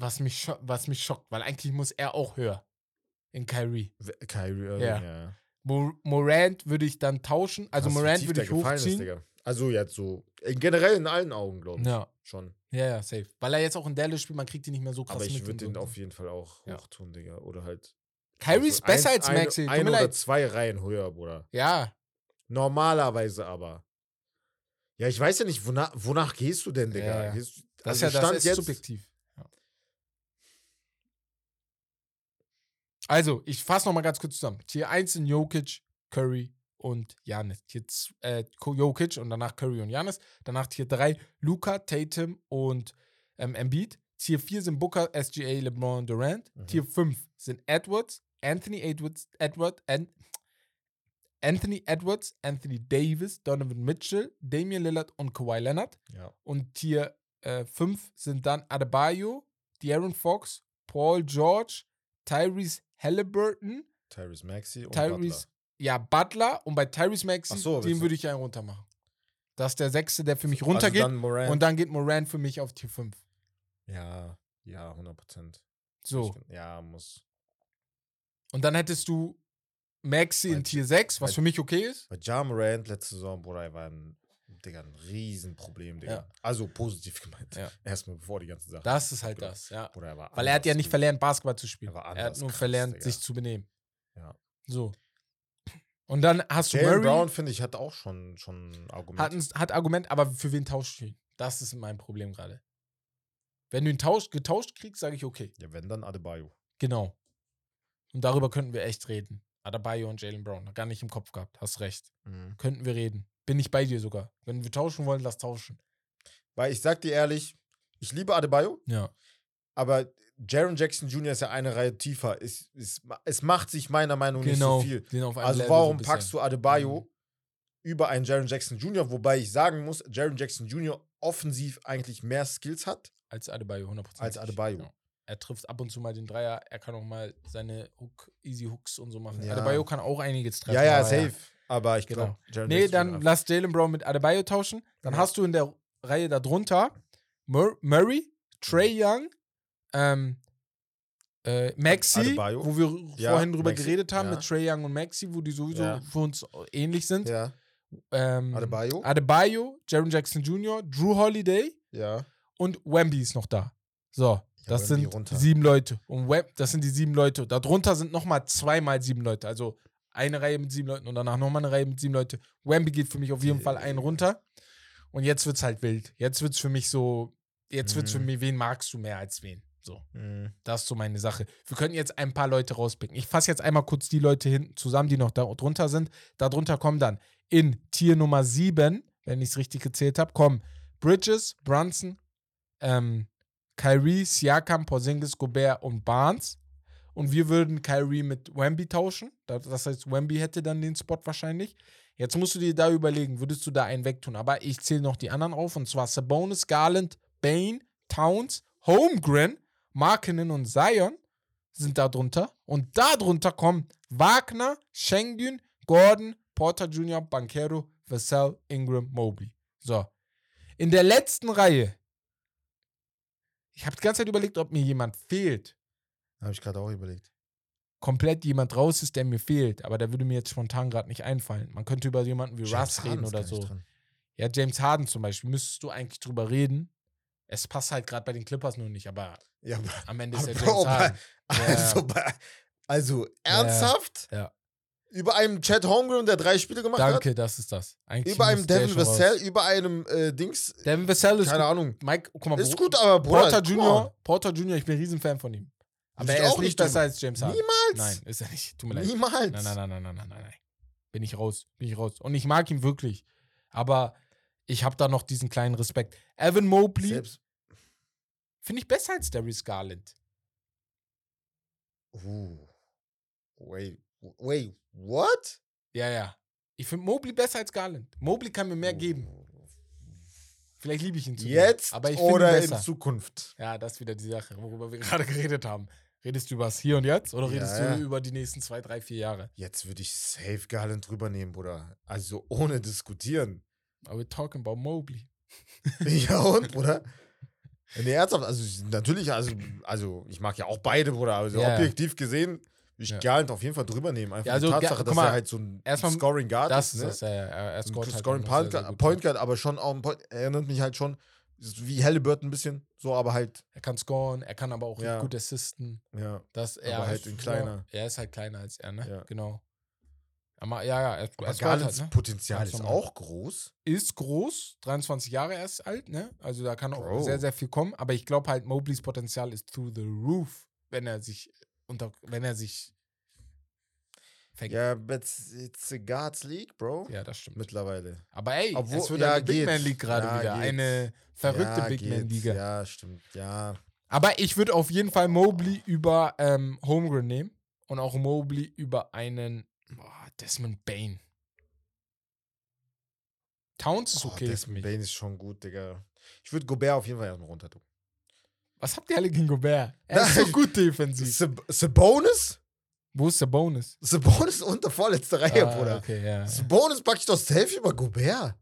[SPEAKER 1] Was mich, scho was mich schockt, weil eigentlich muss er auch höher. In Kyrie.
[SPEAKER 2] Kyrie Irving,
[SPEAKER 1] Ja.
[SPEAKER 2] ja. ja.
[SPEAKER 1] Mo Morant würde ich dann tauschen. Also
[SPEAKER 2] wie
[SPEAKER 1] Morant würde ich
[SPEAKER 2] ist,
[SPEAKER 1] hochziehen.
[SPEAKER 2] Digga. Also jetzt so, äh, generell in allen Augen, glaube ich.
[SPEAKER 1] Ja.
[SPEAKER 2] Schon.
[SPEAKER 1] Ja, ja, safe. Weil er jetzt auch in Dallas spielt, man kriegt ihn nicht mehr so krass
[SPEAKER 2] Aber ich würde den
[SPEAKER 1] so.
[SPEAKER 2] auf jeden Fall auch
[SPEAKER 1] Ja.
[SPEAKER 2] hochtun, Digga. Oder halt.
[SPEAKER 1] Kyrie ist
[SPEAKER 2] also
[SPEAKER 1] besser
[SPEAKER 2] ein-
[SPEAKER 1] als Maxi.
[SPEAKER 2] Ein
[SPEAKER 1] mir
[SPEAKER 2] oder
[SPEAKER 1] leid.
[SPEAKER 2] zwei Reihen höher, Bruder.
[SPEAKER 1] Ja,
[SPEAKER 2] Normalerweise aber. Ja, ich weiß ja nicht, wonach, wonach gehst du denn, Digga?
[SPEAKER 1] Ja, ja. Das
[SPEAKER 2] also
[SPEAKER 1] ist ja
[SPEAKER 2] Stand
[SPEAKER 1] das ist
[SPEAKER 2] jetzt,
[SPEAKER 1] subjektiv. Also, ich fasse nochmal ganz kurz zusammen. Tier 1 sind Jokic, Curry und Janis. Tier äh, Jokic und danach Curry und Janis. Danach Tier 3 Luca, Tatum und ähm, Embiid. Tier 4 sind Booker, SGA, LeBron, Durant.
[SPEAKER 2] Mhm.
[SPEAKER 1] Tier 5 sind Edwards, Anthony Edwards, Edward, and Anthony Edwards, Anthony Davis, Donovan Mitchell, Damian Lillard und Kawhi Leonard.
[SPEAKER 2] Ja.
[SPEAKER 1] Und Tier 5 sind dann Adebayo, De'Aaron Fox, Paul George, Tyrese Halliburton,
[SPEAKER 2] Tyrese Maxi und
[SPEAKER 1] Tyrese,
[SPEAKER 2] Butler.
[SPEAKER 1] ja, Butler und bei Tyrese Maxi,
[SPEAKER 2] so,
[SPEAKER 1] den würde ich einen runter machen. Das ist der sechste, der für mich
[SPEAKER 2] Also
[SPEAKER 1] runtergeht.
[SPEAKER 2] dann Morant.
[SPEAKER 1] und dann geht Morant für mich auf Tier 5.
[SPEAKER 2] ja, ja, 100 Prozent.
[SPEAKER 1] So.
[SPEAKER 2] Ja, muss.
[SPEAKER 1] Und dann hättest du Maxi in Tier 6, was für mich okay ist.
[SPEAKER 2] Bei Ja Morant letzte Saison, Bruder, er war ein, Digga, ein Riesenproblem, Digga.
[SPEAKER 1] Ja.
[SPEAKER 2] Also positiv gemeint.
[SPEAKER 1] Ja.
[SPEAKER 2] Erstmal bevor die ganze Sache.
[SPEAKER 1] Das ist halt das, ja.
[SPEAKER 2] Bruder, er war
[SPEAKER 1] Weil er hat ja nicht verlernt, Basketball zu spielen.
[SPEAKER 2] Er
[SPEAKER 1] Er hat nur
[SPEAKER 2] krass,
[SPEAKER 1] verlernt,
[SPEAKER 2] Digga.
[SPEAKER 1] sich zu benehmen.
[SPEAKER 2] Ja.
[SPEAKER 1] So. Und dann hast du
[SPEAKER 2] Jalen
[SPEAKER 1] Murray.
[SPEAKER 2] Brown, finde ich, hat auch schon, schon Argument.
[SPEAKER 1] Hat, ein, hat Argument, aber für wen tauscht du ihn? Das ist mein Problem gerade. Wenn du ihn tauscht, getauscht kriegst, sage ich okay.
[SPEAKER 2] ja, wenn dann Adebayo.
[SPEAKER 1] Genau. Und darüber könnten wir echt reden. Adebayo und Jalen Brown. Gar nicht im Kopf gehabt. Hast recht.
[SPEAKER 2] Mhm.
[SPEAKER 1] Könnten wir reden. Bin ich bei dir sogar. Wenn wir tauschen wollen, lass tauschen.
[SPEAKER 2] Weil ich sag dir ehrlich, ich liebe Adebayo,
[SPEAKER 1] Ja.
[SPEAKER 2] aber Jaron Jackson Jr. ist ja eine Reihe tiefer. Es, es, es macht sich meiner Meinung nach
[SPEAKER 1] Genau.
[SPEAKER 2] nicht so viel.
[SPEAKER 1] Auf einem
[SPEAKER 2] Also
[SPEAKER 1] Level
[SPEAKER 2] warum
[SPEAKER 1] so
[SPEAKER 2] packst du Adebayo
[SPEAKER 1] Mhm.
[SPEAKER 2] über einen Jaron Jackson Jr., wobei ich sagen muss, Jaron Jackson Jr. offensiv eigentlich mehr Skills hat
[SPEAKER 1] Als Adebayo, 100%.
[SPEAKER 2] als Adebayo.
[SPEAKER 1] Ja. Er trifft ab und zu mal den Dreier. Er kann auch mal seine Hook, Easy Hooks und so machen.
[SPEAKER 2] Ja.
[SPEAKER 1] Adebayo kann auch einiges treffen.
[SPEAKER 2] Ja, ja, safe. Aber ich
[SPEAKER 1] Genau.
[SPEAKER 2] glaube, Jaron
[SPEAKER 1] Nee, dann lass Jalen Brown mit Adebayo tauschen. Dann
[SPEAKER 2] Ja.
[SPEAKER 1] hast du in der Reihe darunter Mur Murray, Trey Young, ähm, äh, Maxi,
[SPEAKER 2] Adebayo.
[SPEAKER 1] wo wir
[SPEAKER 2] Ja,
[SPEAKER 1] vorhin drüber
[SPEAKER 2] Maxi,
[SPEAKER 1] geredet haben,
[SPEAKER 2] ja.
[SPEAKER 1] mit Trey Young und Maxi, wo die sowieso für uns ähnlich sind.
[SPEAKER 2] Ja,
[SPEAKER 1] Ähm,
[SPEAKER 2] Adebayo.
[SPEAKER 1] Adebayo, Jaron Jackson Jr., Drew Holiday
[SPEAKER 2] ja.
[SPEAKER 1] und Wemby ist noch da. So, das
[SPEAKER 2] Wemby
[SPEAKER 1] sind
[SPEAKER 2] runter.
[SPEAKER 1] sieben Leute. Und Wem das sind die sieben Leute. Darunter sind nochmal zweimal sieben Leute. Also eine Reihe mit sieben Leuten und danach nochmal eine Reihe mit sieben Leuten. Wemby geht für mich auf jeden Fall einen runter. Und jetzt wird's halt wild. Jetzt wird's für mich so, jetzt wird's für
[SPEAKER 2] Mhm.
[SPEAKER 1] mich, wen magst du mehr als wen? So,
[SPEAKER 2] Mhm.
[SPEAKER 1] das ist so meine Sache. Wir könnten jetzt ein paar Leute rauspicken. Ich fasse jetzt einmal kurz die Leute hinten zusammen, die noch da drunter sind. Darunter kommen dann in Tier Nummer 7, wenn ich es richtig gezählt habe, kommen Bridges, Brunson, ähm, Kyrie, Siakam, Porzingis, Gobert und Barnes. Und wir würden Kyrie mit Wemby tauschen. Das heißt, Wemby hätte dann den Spot wahrscheinlich. Jetzt musst du dir da überlegen, würdest du da einen wegtun? Aber ich zähle noch die anderen auf. Und zwar Sabonis, Garland, Bane, Towns, Holmgren, Markinen und Zion sind da drunter. Und da drunter kommen Wagner, Schengen, Gordon, Porter Jr., Banquero, Vassell, Ingram, Mobley. So. In der letzten Reihe. Ich habe die ganze Zeit überlegt, ob mir jemand fehlt.
[SPEAKER 2] Habe ich gerade auch überlegt.
[SPEAKER 1] Komplett jemand raus ist, der mir fehlt. Aber der würde mir jetzt spontan gerade nicht einfallen. Man könnte über jemanden wie
[SPEAKER 2] James
[SPEAKER 1] Russ reden
[SPEAKER 2] Harden ist
[SPEAKER 1] oder so. Ja, James Harden zum Beispiel. Müsstest du eigentlich drüber reden. Es passt halt gerade bei den Clippers nur nicht, aber
[SPEAKER 2] Ja, aber,
[SPEAKER 1] am Ende ist er James
[SPEAKER 2] bei,
[SPEAKER 1] Harden.
[SPEAKER 2] also, bei, also ernsthaft?
[SPEAKER 1] Ja.
[SPEAKER 2] Über einem Chad Holmgren, der drei Spiele gemacht hat?
[SPEAKER 1] Danke, das ist das. Eigentlich
[SPEAKER 2] Über einem Devin. Vassell, über einem äh, Dings,
[SPEAKER 1] Devin Vassell ist
[SPEAKER 2] keine
[SPEAKER 1] gut.
[SPEAKER 2] Ahnung.
[SPEAKER 1] Mike, guck mal,
[SPEAKER 2] Ist gut, aber Bruder,
[SPEAKER 1] Porter Junior. Porter Junior, ich bin ein Riesenfan von ihm. Aber er ist nicht besser als James Harden.
[SPEAKER 2] Niemals.
[SPEAKER 1] Nein, ist er nicht. Tut mir leid.
[SPEAKER 2] Niemals.
[SPEAKER 1] Nein, nein, nein, nein, nein, nein, nein, nein. Bin ich raus. Bin ich raus. Und ich mag ihn wirklich. Aber ich habe da noch diesen kleinen Respekt. Evan Mobley finde ich besser als Darius Garland.
[SPEAKER 2] uh, wait, wait, what?
[SPEAKER 1] Ja, ja. Ich finde Mobley besser als Garland. Mobley kann mir mehr geben. Vielleicht liebe ich ihn zu
[SPEAKER 2] Jetzt
[SPEAKER 1] aber ich ihn
[SPEAKER 2] oder
[SPEAKER 1] besser.
[SPEAKER 2] in Zukunft?
[SPEAKER 1] Ja, das ist wieder die Sache, worüber wir <laughs> gerade geredet haben. Redest du über das Hier und Jetzt oder
[SPEAKER 2] Ja,
[SPEAKER 1] redest
[SPEAKER 2] ja.
[SPEAKER 1] du über die nächsten zwei, drei, vier Jahre?
[SPEAKER 2] Jetzt würde ich safe Garland drüber nehmen, Bruder. Also ohne diskutieren.
[SPEAKER 1] Aber we're talking about Mobley. <laughs>
[SPEAKER 2] ja und, <laughs> Bruder? Nee, ernsthaft, also natürlich, also, also ich mag ja auch beide, Bruder, aber so
[SPEAKER 1] Ja.
[SPEAKER 2] objektiv gesehen würde ich
[SPEAKER 1] Ja.
[SPEAKER 2] Garland auf jeden Fall drüber nehmen. Einfach
[SPEAKER 1] Ja, also,
[SPEAKER 2] die Tatsache, dass
[SPEAKER 1] mal,
[SPEAKER 2] er halt so ein Scoring Guard
[SPEAKER 1] Das
[SPEAKER 2] ist,
[SPEAKER 1] ist das,
[SPEAKER 2] ne?
[SPEAKER 1] ja, ja. Er,
[SPEAKER 2] So
[SPEAKER 1] scoret
[SPEAKER 2] ein
[SPEAKER 1] halt
[SPEAKER 2] Scoring Point Guard,
[SPEAKER 1] gut.
[SPEAKER 2] Point Guard, aber schon auch ein Point, erinnert mich halt schon wie Halliburton ein bisschen, so, aber halt,
[SPEAKER 1] Er kann scoren, er kann aber auch
[SPEAKER 2] Ja.
[SPEAKER 1] gut assisten.
[SPEAKER 2] ja.
[SPEAKER 1] Das, er
[SPEAKER 2] Aber halt
[SPEAKER 1] ist
[SPEAKER 2] in kleiner.
[SPEAKER 1] Er ist halt kleiner als er, ne?
[SPEAKER 2] Ja.
[SPEAKER 1] Genau. Aber ja, ja, er,
[SPEAKER 2] Aber
[SPEAKER 1] er
[SPEAKER 2] Garlands
[SPEAKER 1] halt, ne?
[SPEAKER 2] Potenzial ist auch groß.
[SPEAKER 1] Ist groß, 23 Jahre erst alt, ne? Also da kann auch
[SPEAKER 2] Bro.
[SPEAKER 1] sehr, sehr viel kommen. Aber ich glaube halt, Mobleys Potenzial ist through the roof, wenn er sich unter, wenn er sich fängt.
[SPEAKER 2] Ja, but it's a Guards League, Bro.
[SPEAKER 1] Ja, das stimmt.
[SPEAKER 2] Mittlerweile.
[SPEAKER 1] Aber ey,
[SPEAKER 2] Obwohl-
[SPEAKER 1] es wird
[SPEAKER 2] ja,
[SPEAKER 1] eine Big. Man League gerade
[SPEAKER 2] Ja,
[SPEAKER 1] wieder.
[SPEAKER 2] geht.
[SPEAKER 1] Eine verrückte
[SPEAKER 2] ja,
[SPEAKER 1] Big Man
[SPEAKER 2] geht.
[SPEAKER 1] Liga.
[SPEAKER 2] Ja, stimmt. Ja.
[SPEAKER 1] Aber ich würde auf jeden Fall Mobley über ähm, Holmgren nehmen und auch Mobley über einen boah, Desmond Bain. Towns ist
[SPEAKER 2] Oh,
[SPEAKER 1] okay für
[SPEAKER 2] Desmond. Bane ist schon gut, Digga. Ich würde Gobert auf jeden Fall erstmal runter tun.
[SPEAKER 1] Was habt ihr alle gegen Gobert? Er <laughs> ist so gut defensiv.
[SPEAKER 2] Sab- Sabonis?
[SPEAKER 1] Wo ist der Bonus?
[SPEAKER 2] Sabonis unter vorletzte Reihe,
[SPEAKER 1] Ah,
[SPEAKER 2] Bruder.
[SPEAKER 1] Okay, ja.
[SPEAKER 2] Sabonis packe ich doch safe über Gobert.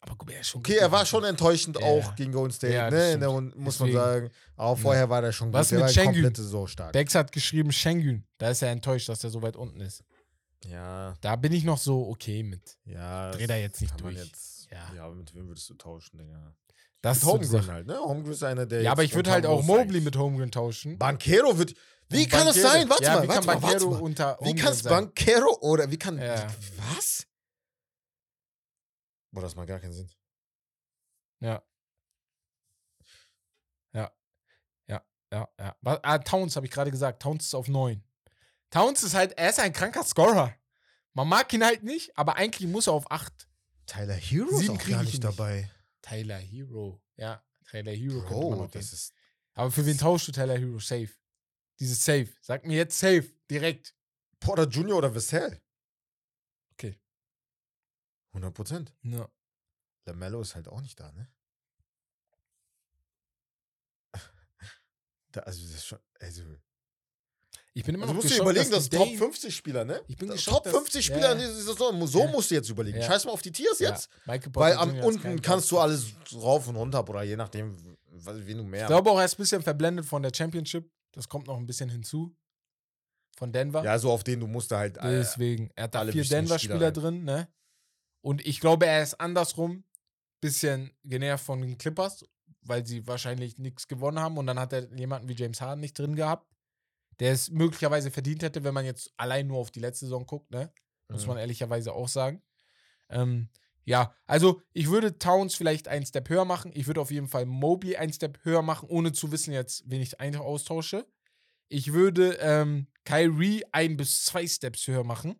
[SPEAKER 1] Aber Gobert ist schon
[SPEAKER 2] Okay, er war schon enttäuschend
[SPEAKER 1] Ja.
[SPEAKER 2] auch gegen Golden State,
[SPEAKER 1] Ja,
[SPEAKER 2] ne? Der. Runde, muss
[SPEAKER 1] Deswegen.
[SPEAKER 2] man sagen. Aber vorher war der schon gut.
[SPEAKER 1] Was
[SPEAKER 2] der
[SPEAKER 1] mit
[SPEAKER 2] war
[SPEAKER 1] Schengen?
[SPEAKER 2] so stark.
[SPEAKER 1] Bex hat geschrieben Schengen. Da ist er enttäuscht, dass er so weit unten ist.
[SPEAKER 2] Ja,
[SPEAKER 1] Da bin ich noch so okay mit.
[SPEAKER 2] ja.
[SPEAKER 1] Dreh da jetzt nicht durch.
[SPEAKER 2] Jetzt,
[SPEAKER 1] Ja.
[SPEAKER 2] ja. aber mit wem würdest du tauschen, Digga?
[SPEAKER 1] Das ist
[SPEAKER 2] Holmgren halt, ne? Holmgren ist einer, der
[SPEAKER 1] Ja, aber ich würde halt auch Mobley mit Holmgren tauschen.
[SPEAKER 2] Banquero wird. Wie kann das
[SPEAKER 1] Banchero.
[SPEAKER 2] sein? Warte
[SPEAKER 1] ja,
[SPEAKER 2] mal,
[SPEAKER 1] wie
[SPEAKER 2] warte
[SPEAKER 1] kann
[SPEAKER 2] mal, warte mal.
[SPEAKER 1] unter
[SPEAKER 2] Wie kann
[SPEAKER 1] sein?
[SPEAKER 2] Banquero oder wie kann.
[SPEAKER 1] Ja.
[SPEAKER 2] Was? Boah, das macht gar keinen Sinn.
[SPEAKER 1] Ja. Ja. Ja, ja, ja. Ah, Towns habe ich gerade gesagt. Towns ist auf 9. Towns ist halt, er ist ein kranker Scorer. Man mag ihn halt nicht, aber eigentlich muss er auf 8.
[SPEAKER 2] Tyler Hero ist auch gar
[SPEAKER 1] ich
[SPEAKER 2] nicht
[SPEAKER 1] nicht.
[SPEAKER 2] dabei.
[SPEAKER 1] Tyler Hero. Ja, Tyler Hero
[SPEAKER 2] Bro,
[SPEAKER 1] noch
[SPEAKER 2] das ist.
[SPEAKER 1] Aber für wen tauschst du Tyler Hero? Safe. Dieses Safe. Sag mir jetzt Safe. Direkt.
[SPEAKER 2] Porter Jr. oder Vassell?
[SPEAKER 1] Okay.
[SPEAKER 2] 100 Prozent.
[SPEAKER 1] Ja.
[SPEAKER 2] LaMelo ist halt auch nicht da, ne? <laughs> Da, also, das ist schon. Also,
[SPEAKER 1] Ich bin immer
[SPEAKER 2] also
[SPEAKER 1] noch
[SPEAKER 2] musst du
[SPEAKER 1] geschockt,
[SPEAKER 2] überlegen, das
[SPEAKER 1] dass die
[SPEAKER 2] Top
[SPEAKER 1] Dame-
[SPEAKER 2] 50 Spieler, ne?
[SPEAKER 1] Ich bin
[SPEAKER 2] Das
[SPEAKER 1] geschockt,
[SPEAKER 2] Top
[SPEAKER 1] dass-
[SPEAKER 2] 50
[SPEAKER 1] ja,
[SPEAKER 2] Spieler
[SPEAKER 1] ja.
[SPEAKER 2] in dieser Saison. So
[SPEAKER 1] Ja.
[SPEAKER 2] musst du jetzt überlegen.
[SPEAKER 1] Ja.
[SPEAKER 2] Scheiß mal auf die Tiers jetzt. Weil am unten kannst du alles rauf und runter, oder je nachdem, wen du mehr.
[SPEAKER 1] Ich glaube auch, er ist ein bisschen verblendet von der Championship. Das kommt noch ein bisschen hinzu. Von Denver.
[SPEAKER 2] ja, so auf den du musst da halt. Äh,
[SPEAKER 1] Deswegen. Er hat da
[SPEAKER 2] alle
[SPEAKER 1] vier Denver-Spieler drin, ne? Und ich glaube, er ist andersrum bisschen genervt von den Clippers, weil sie wahrscheinlich nichts gewonnen haben. Und dann hat er jemanden wie James Harden nicht drin gehabt, der es möglicherweise verdient hätte, wenn man jetzt allein nur auf die letzte Saison guckt, ne? Muss
[SPEAKER 2] Mhm.
[SPEAKER 1] man ehrlicherweise auch sagen. Ähm, ja, also ich würde Towns vielleicht einen Step höher machen. Ich würde auf jeden Fall Mobley einen Step höher machen, ohne zu wissen jetzt, wen ich austausche. Ich würde ähm, Kyrie ein bis zwei Steps höher machen.